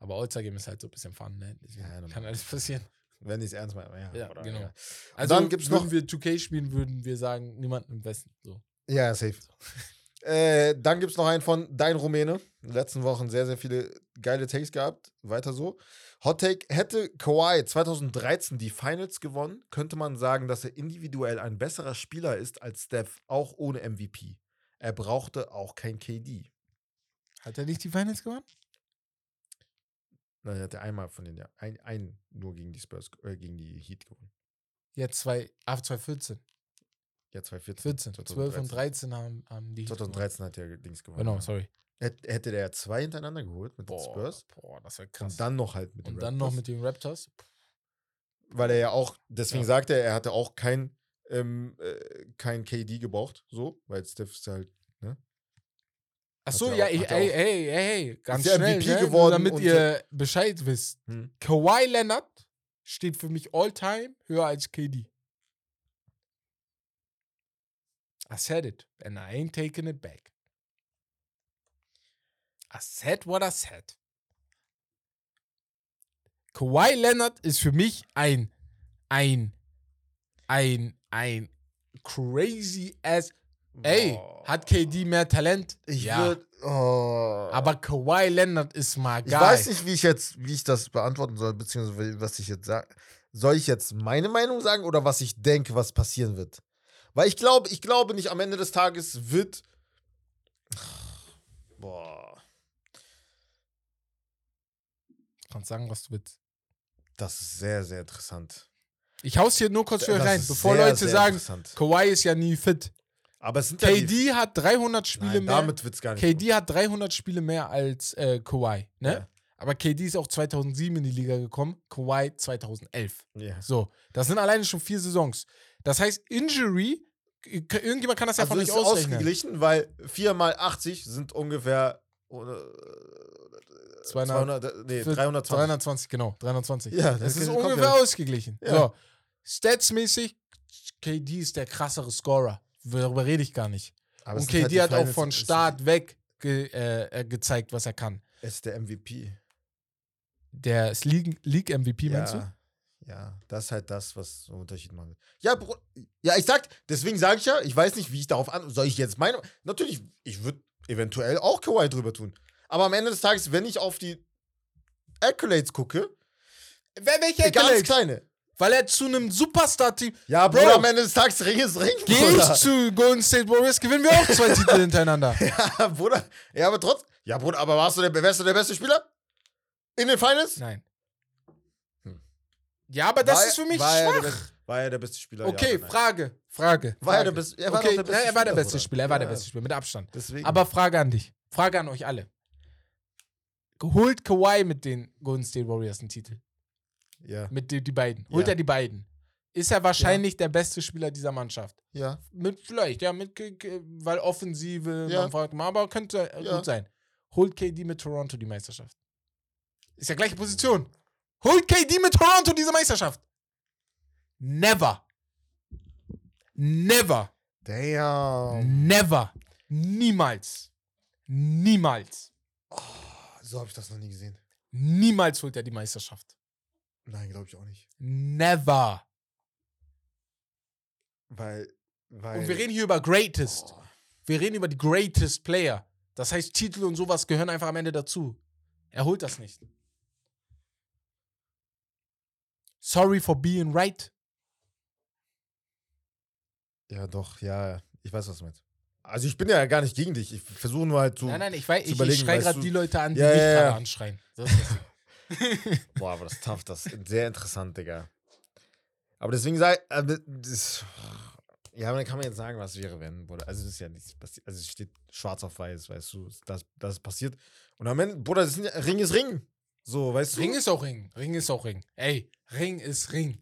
[SPEAKER 1] Aber All-Star-Game ist halt so ein bisschen Fun, ne?
[SPEAKER 2] Ja,
[SPEAKER 1] kann alles passieren.
[SPEAKER 2] Wenn die es ernst meinen. Ja,
[SPEAKER 1] Ja,
[SPEAKER 2] oder-
[SPEAKER 1] genau.
[SPEAKER 2] Ja.
[SPEAKER 1] Also,
[SPEAKER 2] dann gibt's
[SPEAKER 1] würden
[SPEAKER 2] noch-
[SPEAKER 1] wir 2K spielen, würden wir sagen, niemanden im Westen. So.
[SPEAKER 2] Ja, safe. <laughs> äh, dann gibt es noch einen von Dein Rumäne. In den letzten Wochen sehr, sehr viele geile Takes gehabt. Weiter so. Hot Take: Hätte Kawhi 2013 die Finals gewonnen, könnte man sagen, dass er individuell ein besserer Spieler ist als Steph, auch ohne MVP. Er brauchte auch kein KD.
[SPEAKER 1] Hat er nicht die Finals gewonnen?
[SPEAKER 2] Nein, er hatte einmal von den, ja, ein, ein nur gegen die Spurs, äh, gegen die Heat gewonnen.
[SPEAKER 1] Ja, zwei, ah, 2014.
[SPEAKER 2] Ja, 2014.
[SPEAKER 1] 14. 12 und 13 haben, haben die.
[SPEAKER 2] 2013 hat er Dings gewonnen.
[SPEAKER 1] Genau,
[SPEAKER 2] ja.
[SPEAKER 1] sorry.
[SPEAKER 2] Hätt- Hätte der zwei hintereinander geholt mit den
[SPEAKER 1] Boah,
[SPEAKER 2] Spurs
[SPEAKER 1] boah das wäre krass.
[SPEAKER 2] und dann noch halt mit den
[SPEAKER 1] und dann noch
[SPEAKER 2] Raptors.
[SPEAKER 1] mit den Raptors.
[SPEAKER 2] weil er ja auch, deswegen
[SPEAKER 1] Ja.
[SPEAKER 2] sagt er, er hatte auch kein, ähm, äh, kein KD gebraucht, so, weil Steph ist halt,
[SPEAKER 1] Ach so, ja, ich, ey, hey, hey, hey, ganz
[SPEAKER 2] ja
[SPEAKER 1] schnell,
[SPEAKER 2] MVP
[SPEAKER 1] ne?
[SPEAKER 2] Geworden
[SPEAKER 1] damit ihr Bescheid wisst.
[SPEAKER 2] hm,
[SPEAKER 1] Kawhi Leonard steht für mich all-time höher als KD. I said it, and I ain't taking it back. I said what I said. Kawhi Leonard ist für mich ein, ein, ein, ein crazy ass. Ey,
[SPEAKER 2] boah.
[SPEAKER 1] hat KD mehr Talent?
[SPEAKER 2] ich
[SPEAKER 1] ja.
[SPEAKER 2] würd, oh.
[SPEAKER 1] aber Kawhi Leonard ist mal
[SPEAKER 2] ich
[SPEAKER 1] geil.
[SPEAKER 2] weiß nicht, wie ich jetzt, wie ich das beantworten soll, beziehungsweise was ich jetzt sage. Soll ich jetzt meine Meinung sagen oder was ich denke, was passieren wird? Weil ich glaube, ich glaube nicht, am Ende des Tages wird. Boah,
[SPEAKER 1] Kannst sagen, was du willst.
[SPEAKER 2] das ist sehr, sehr interessant.
[SPEAKER 1] Ich hau's hier nur kurz für euch
[SPEAKER 2] Das
[SPEAKER 1] rein, bevor
[SPEAKER 2] sehr,
[SPEAKER 1] Leute
[SPEAKER 2] sehr
[SPEAKER 1] sagen. Kawhi ist ja nie fit.
[SPEAKER 2] Aber es sind ja die,
[SPEAKER 1] KD hat 300 Spiele
[SPEAKER 2] Nein,
[SPEAKER 1] mehr.
[SPEAKER 2] damit wird es gar nicht.
[SPEAKER 1] KD hat 300 Spiele mehr als äh, Kawhi, ne?
[SPEAKER 2] Ja.
[SPEAKER 1] Aber KD ist auch 2007 in die Liga gekommen, Kawhi 2011.
[SPEAKER 2] Ja.
[SPEAKER 1] So, das sind alleine schon vier Saisons. Das heißt, Injury, äh, irgendjemand kann das ja
[SPEAKER 2] Also
[SPEAKER 1] von
[SPEAKER 2] ist
[SPEAKER 1] euch ausrechnen.
[SPEAKER 2] ausgeglichen, weil 4 mal 80 sind ungefähr äh,
[SPEAKER 1] 200,
[SPEAKER 2] 200, nee,
[SPEAKER 1] Für
[SPEAKER 2] 320.
[SPEAKER 1] 320, genau, 320.
[SPEAKER 2] Ja,
[SPEAKER 1] das
[SPEAKER 2] das
[SPEAKER 1] ist ungefähr
[SPEAKER 2] ja.
[SPEAKER 1] ausgeglichen.
[SPEAKER 2] Ja.
[SPEAKER 1] So, statsmäßig, KD ist der krassere Scorer. Darüber rede ich gar nicht.
[SPEAKER 2] Aber
[SPEAKER 1] Und
[SPEAKER 2] halt
[SPEAKER 1] KD
[SPEAKER 2] die
[SPEAKER 1] hat auch
[SPEAKER 2] Finals,
[SPEAKER 1] von
[SPEAKER 2] es ist-
[SPEAKER 1] Start weg ge, äh, äh, gezeigt, was er kann.
[SPEAKER 2] Es ist der MVP.
[SPEAKER 1] Der ist League, League MVP, meinst du?
[SPEAKER 2] Ja, ja, das ist halt das, was so einen Unterschied macht. Ja, Bro, ja, ich sag, deswegen sage ich ja, ich weiß nicht, wie ich darauf an. Soll ich jetzt meine. Natürlich, ich würde eventuell auch Kawhi drüber tun. Aber am Ende des Tages, wenn ich auf die Accolades gucke,
[SPEAKER 1] Wer, welcher
[SPEAKER 2] ganz kleine.
[SPEAKER 1] Weil er zu einem Superstar-Team.
[SPEAKER 2] Ja,
[SPEAKER 1] Bro.
[SPEAKER 2] Bruder, am Ende des Tages Ring ist Ring.
[SPEAKER 1] Geh
[SPEAKER 2] Bruder.
[SPEAKER 1] ich zu Golden State Warriors, gewinnen wir auch zwei <laughs> Titel hintereinander.
[SPEAKER 2] Ja, Bruder. Ja, aber trotz. Ja, Bruder, aber warst du der, wärst du der beste Spieler? In den Finals?
[SPEAKER 1] Nein.
[SPEAKER 2] Hm.
[SPEAKER 1] Ja, aber das
[SPEAKER 2] War-
[SPEAKER 1] ist für mich
[SPEAKER 2] war Er der,
[SPEAKER 1] schwach.
[SPEAKER 2] beste- war er der beste Spieler?
[SPEAKER 1] Okay,
[SPEAKER 2] ja?
[SPEAKER 1] Frage, Frage.
[SPEAKER 2] War er
[SPEAKER 1] Frage.
[SPEAKER 2] der beste? Er war
[SPEAKER 1] okay,
[SPEAKER 2] der beste
[SPEAKER 1] ja, er war der
[SPEAKER 2] Spieler,
[SPEAKER 1] beste
[SPEAKER 2] Bruder.
[SPEAKER 1] Spieler, er war der
[SPEAKER 2] Ja.
[SPEAKER 1] beste Spieler, mit Abstand.
[SPEAKER 2] Deswegen.
[SPEAKER 1] Aber Frage an dich. Frage an euch alle. Holt Kawhi mit den Golden State Warriors einen Titel?
[SPEAKER 2] Ja,
[SPEAKER 1] Mit die, die beiden. Holt
[SPEAKER 2] Ja.
[SPEAKER 1] er die beiden? Ist er wahrscheinlich der beste Spieler dieser Mannschaft?
[SPEAKER 2] ja.
[SPEAKER 1] Mit vielleicht, ja, mit, K- K- weil Offensive,
[SPEAKER 2] Ja.
[SPEAKER 1] man fragt mal, aber könnte äh,
[SPEAKER 2] Ja.
[SPEAKER 1] gut sein. Holt KD mit Toronto die Meisterschaft? Ist ja gleiche Position. Holt KD mit Toronto diese Meisterschaft? Never. Never.
[SPEAKER 2] Damn.
[SPEAKER 1] Never. Niemals. Niemals.
[SPEAKER 2] So habe ich das noch nie gesehen.
[SPEAKER 1] Niemals holt er die Meisterschaft.
[SPEAKER 2] Nein, glaube ich auch nicht.
[SPEAKER 1] Never.
[SPEAKER 2] Weil. weil
[SPEAKER 1] Und wir reden hier über Greatest.
[SPEAKER 2] Oh,
[SPEAKER 1] Wir reden über die Greatest Player. Das heißt, Titel und sowas gehören einfach am Ende dazu. Er holt das nicht. Sorry for being right.
[SPEAKER 2] ja, doch, ja. Ich weiß, was du meinst. Also, ich bin ja gar nicht gegen dich. Ich versuche nur halt so.
[SPEAKER 1] nein, nein, ich, weiß,
[SPEAKER 2] zu
[SPEAKER 1] ich, ich schreie gerade die Leute an, die
[SPEAKER 2] Ja,
[SPEAKER 1] mich
[SPEAKER 2] ja,
[SPEAKER 1] gerade
[SPEAKER 2] ja.
[SPEAKER 1] anschreien. Das ist das. <laughs>
[SPEAKER 2] Boah, aber das ist tough. Das ist sehr interessant, Digga. Aber deswegen sage äh, das, ja, dann kann man jetzt sagen, was wäre, wenn, Bruder. Also, das ist ja nichts passiert. Also, es steht schwarz auf weiß, weißt du, dass das passiert. Und am Ende, Bruder, das ist, Ring ist Ring. So, weißt du?
[SPEAKER 1] Ring ist auch Ring. Ring ist auch Ring. Ey, Ring ist Ring.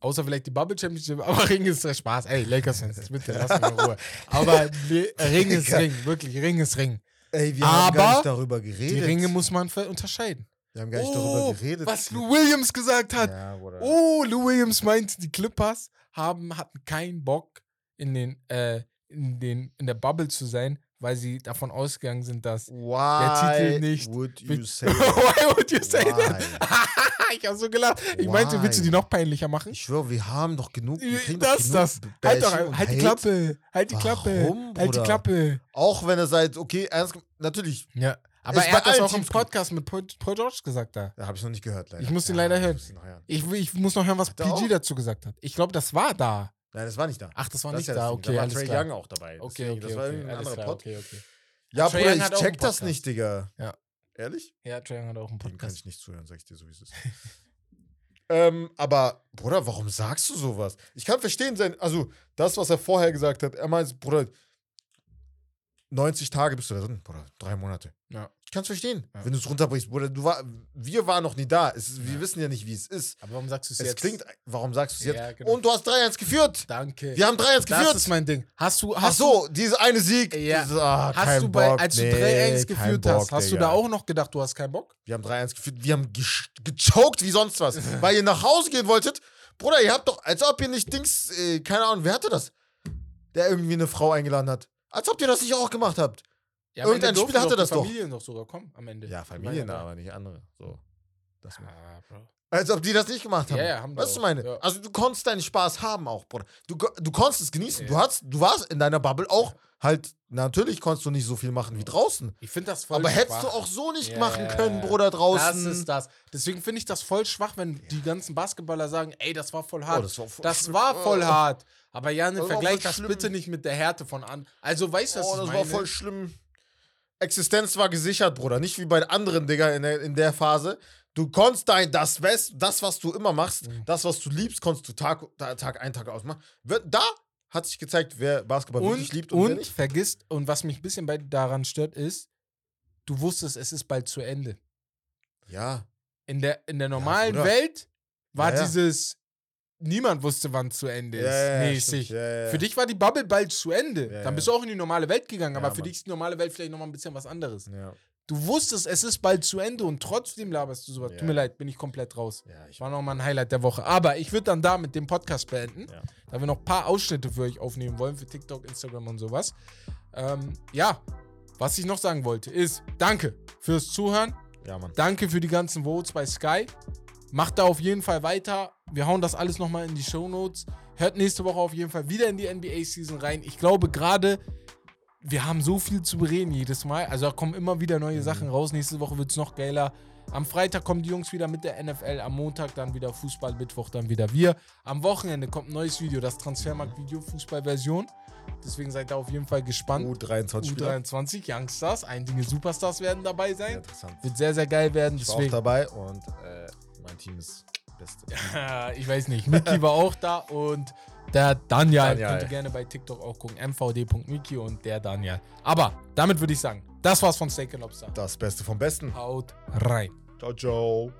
[SPEAKER 1] Außer vielleicht die Bubble Championship, <laughs> aber Ring ist der Spaß. Ey, Lakers-Fans, bitte lass mich in Ruhe. Aber nee, Ring ist. Ring, wirklich, Ring ist Ring.
[SPEAKER 2] Ey, wir haben gar
[SPEAKER 1] Aber
[SPEAKER 2] nicht darüber geredet.
[SPEAKER 1] Die Ringe muss man unterscheiden.
[SPEAKER 2] Wir haben gar nicht
[SPEAKER 1] Oh,
[SPEAKER 2] darüber geredet.
[SPEAKER 1] was Lou Williams gesagt hat.
[SPEAKER 2] Ja.
[SPEAKER 1] Oh, Lou Williams meint, die Clippers haben, hatten keinen Bock, in, den, äh, in, den, in der Bubble zu sein, weil sie davon ausgegangen sind, dass.
[SPEAKER 2] Why
[SPEAKER 1] Titel nicht
[SPEAKER 2] would you <laughs>
[SPEAKER 1] Why
[SPEAKER 2] say that?
[SPEAKER 1] would you say that?
[SPEAKER 2] Why? <laughs>
[SPEAKER 1] ich hab so gelacht. Ich meinte, willst du die
[SPEAKER 2] Why?
[SPEAKER 1] noch peinlicher machen?
[SPEAKER 2] Ich schwöre, wir haben doch genug. Kriegen doch
[SPEAKER 1] Das,
[SPEAKER 2] genug
[SPEAKER 1] das. Halt, doch,
[SPEAKER 2] und
[SPEAKER 1] halt die. Klappe. Halt die Klappe.
[SPEAKER 2] Warum,
[SPEAKER 1] halt die? Klappe.
[SPEAKER 2] Auch wenn er sagt, okay, ernst, natürlich.
[SPEAKER 1] Ja. Aber
[SPEAKER 2] Ist
[SPEAKER 1] er hat das auch im. Podcast mit Paul, Paul George gesagt da.
[SPEAKER 2] Da habe ich noch nicht gehört, leider.
[SPEAKER 1] Ich muss den
[SPEAKER 2] Ja,
[SPEAKER 1] leider
[SPEAKER 2] ich
[SPEAKER 1] hören. Ich, ich muss noch hören, was
[SPEAKER 2] Hat
[SPEAKER 1] PG dazu gesagt hat. Ich glaube, das war da.
[SPEAKER 2] Nein, das war nicht da.
[SPEAKER 1] Ach, das war
[SPEAKER 2] Das
[SPEAKER 1] nicht
[SPEAKER 2] ja
[SPEAKER 1] da. Okay,
[SPEAKER 2] da war
[SPEAKER 1] alles
[SPEAKER 2] Trey
[SPEAKER 1] klar.
[SPEAKER 2] Young auch dabei.
[SPEAKER 1] Okay, okay,
[SPEAKER 2] das war
[SPEAKER 1] okay.
[SPEAKER 2] ein anderer
[SPEAKER 1] klar,
[SPEAKER 2] Pod.
[SPEAKER 1] okay, okay.
[SPEAKER 2] Ja, Bruder, ich check das
[SPEAKER 1] Podcast.
[SPEAKER 2] nicht, Digga.
[SPEAKER 1] Ja.
[SPEAKER 2] Ehrlich?
[SPEAKER 1] Ja, Trae Young hat auch einen
[SPEAKER 2] Den kann
[SPEAKER 1] Podcast.
[SPEAKER 2] ich nicht zuhören, sag ich dir so, wie es ist. <laughs> ähm, aber, Bruder, warum sagst du sowas? Ich kann verstehen, sein, also das, was er vorher gesagt hat. Er meint, Bruder, 90 Tage bist du da drin, Bruder, drei Monate.
[SPEAKER 1] Ja.
[SPEAKER 2] Ich kann es verstehen,
[SPEAKER 1] Ja.
[SPEAKER 2] wenn du es runterbrichst, Bruder. Du war, wir waren noch nie da. Es, Wir
[SPEAKER 1] Ja.
[SPEAKER 2] wissen ja nicht, wie es ist.
[SPEAKER 1] Aber warum sagst du es
[SPEAKER 2] Es
[SPEAKER 1] jetzt?
[SPEAKER 2] klingt, warum sagst du es jetzt?
[SPEAKER 1] Genau.
[SPEAKER 2] Und du hast 3-1 geführt.
[SPEAKER 1] Danke.
[SPEAKER 2] Wir haben 3-1
[SPEAKER 1] das
[SPEAKER 2] geführt.
[SPEAKER 1] ist mein Ding. Hast du,
[SPEAKER 2] Ach
[SPEAKER 1] hast
[SPEAKER 2] so, diese eine Sieg.
[SPEAKER 1] Ja.
[SPEAKER 2] Dieses- ah,
[SPEAKER 1] Hast du bei,
[SPEAKER 2] Bock.
[SPEAKER 1] als du
[SPEAKER 2] Nee,
[SPEAKER 1] 3-1
[SPEAKER 2] kein
[SPEAKER 1] geführt
[SPEAKER 2] Bock,
[SPEAKER 1] hast, hast du da auch noch gedacht, du hast keinen Bock?
[SPEAKER 2] Wir haben 3-1 geführt. Wir haben gechoked wie sonst was. <laughs> weil ihr nach Hause gehen wolltet. Bruder, ihr habt doch, als ob ihr nicht Dings, äh, keine Ahnung, wer hatte das? Der irgendwie eine Frau eingeladen hat. Als ob ihr das nicht auch gemacht habt.
[SPEAKER 1] Ja,
[SPEAKER 2] Irgendein Spieler hatte das doch.
[SPEAKER 1] Familien doch sogar kommen am Ende.
[SPEAKER 2] Ja, Familien,
[SPEAKER 1] ja da.
[SPEAKER 2] aber nicht andere. So. Das
[SPEAKER 1] Ah, Bro.
[SPEAKER 2] Als ob die das nicht gemacht haben.
[SPEAKER 1] Ja, ja, haben
[SPEAKER 2] Weißt du meine?
[SPEAKER 1] ja.
[SPEAKER 2] Also du konntest deinen Spaß haben auch, Bruder. Du, du konntest es genießen.
[SPEAKER 1] Ja.
[SPEAKER 2] Du, hast, du warst in deiner Bubble auch halt, natürlich konntest du nicht so viel machen wie draußen.
[SPEAKER 1] Ich finde das voll
[SPEAKER 2] Aber hättest
[SPEAKER 1] schwach.
[SPEAKER 2] du auch so nicht machen können. Bruder,
[SPEAKER 1] Das
[SPEAKER 2] draußen.
[SPEAKER 1] ist das. Deswegen finde ich das voll schwach, wenn die ganzen Basketballer sagen, ey, das war voll
[SPEAKER 2] Oh,
[SPEAKER 1] hart.
[SPEAKER 2] das war voll
[SPEAKER 1] das war voll
[SPEAKER 2] Oh.
[SPEAKER 1] hart. Aber Jan,
[SPEAKER 2] Das war
[SPEAKER 1] vergleich das
[SPEAKER 2] schlimm.
[SPEAKER 1] bitte nicht mit der Härte von an. Also, weißt du, was
[SPEAKER 2] Oh,
[SPEAKER 1] ich
[SPEAKER 2] das
[SPEAKER 1] meine?
[SPEAKER 2] war voll schlimm. Existenz war gesichert, Bruder. Nicht wie bei anderen, Digga, in der, in der Phase. Du konntest dein, das, das, was du immer machst,
[SPEAKER 1] Mhm.
[SPEAKER 2] das, was du liebst, konntest du Tag, Ta- Tag ein, Tag ausmachen. Da hat sich gezeigt, wer Basketball wirklich
[SPEAKER 1] und,
[SPEAKER 2] liebt und, wer
[SPEAKER 1] und
[SPEAKER 2] nicht.
[SPEAKER 1] vergisst, und was mich ein bisschen bei, daran stört, ist, du wusstest, es ist bald zu Ende.
[SPEAKER 2] Ja.
[SPEAKER 1] In der, in der normalen
[SPEAKER 2] Bruder.
[SPEAKER 1] Welt war
[SPEAKER 2] Ja, ja.
[SPEAKER 1] dieses, niemand wusste, wann es zu Ende ist, mäßig.
[SPEAKER 2] Ja, ja, ja.
[SPEAKER 1] Für dich war die Bubble bald zu Ende. Dann bist du auch in die normale Welt gegangen, aber für
[SPEAKER 2] Mann.
[SPEAKER 1] dich ist die normale Welt vielleicht nochmal ein bisschen was anderes. Du wusstest, es ist bald zu Ende und trotzdem laberst du sowas. Tut mir leid, bin ich komplett raus.
[SPEAKER 2] ich
[SPEAKER 1] War nochmal ein Highlight der Woche. Aber ich würde dann da mit dem Podcast beenden, da wir noch ein paar Ausschnitte für euch aufnehmen wollen, für TikTok, Instagram und sowas. Ähm, ja, was ich noch sagen wollte, ist danke fürs Zuhören.
[SPEAKER 2] ja.
[SPEAKER 1] Danke für die ganzen Votes bei Sky. Macht da auf jeden Fall weiter. Wir hauen das alles nochmal in die Show Notes. Hört nächste Woche auf jeden Fall wieder in die NBA-Season rein. Ich glaube gerade, wir haben so viel zu bereden jedes Mal. Also da kommen immer wieder neue Sachen raus. Nächste Woche wird es noch geiler. Am Freitag kommen die Jungs wieder mit der NFL. Am Montag dann wieder Fußball. Mittwoch dann wieder wir. Am Wochenende kommt ein neues Video, das Transfermarkt-Video, Fußball-Version. Deswegen seid da auf jeden Fall gespannt.
[SPEAKER 2] U23 Spieler.
[SPEAKER 1] U23, Youngstars, einige Superstars werden dabei
[SPEAKER 2] Sehr
[SPEAKER 1] sein.
[SPEAKER 2] interessant.
[SPEAKER 1] Wird sehr, sehr geil werden.
[SPEAKER 2] Ich war auch dabei und äh, mein Team ist Beste. <laughs>
[SPEAKER 1] ich weiß nicht, Miki war auch da und der Daniel.
[SPEAKER 2] Daniel.
[SPEAKER 1] Könnt ihr gerne bei TikTok auch gucken. mvd.miki und der Daniel. Aber damit würde ich sagen, das war's von Steak Lobster.
[SPEAKER 2] Das Beste vom Besten.
[SPEAKER 1] Haut rein.
[SPEAKER 2] Ciao, ciao.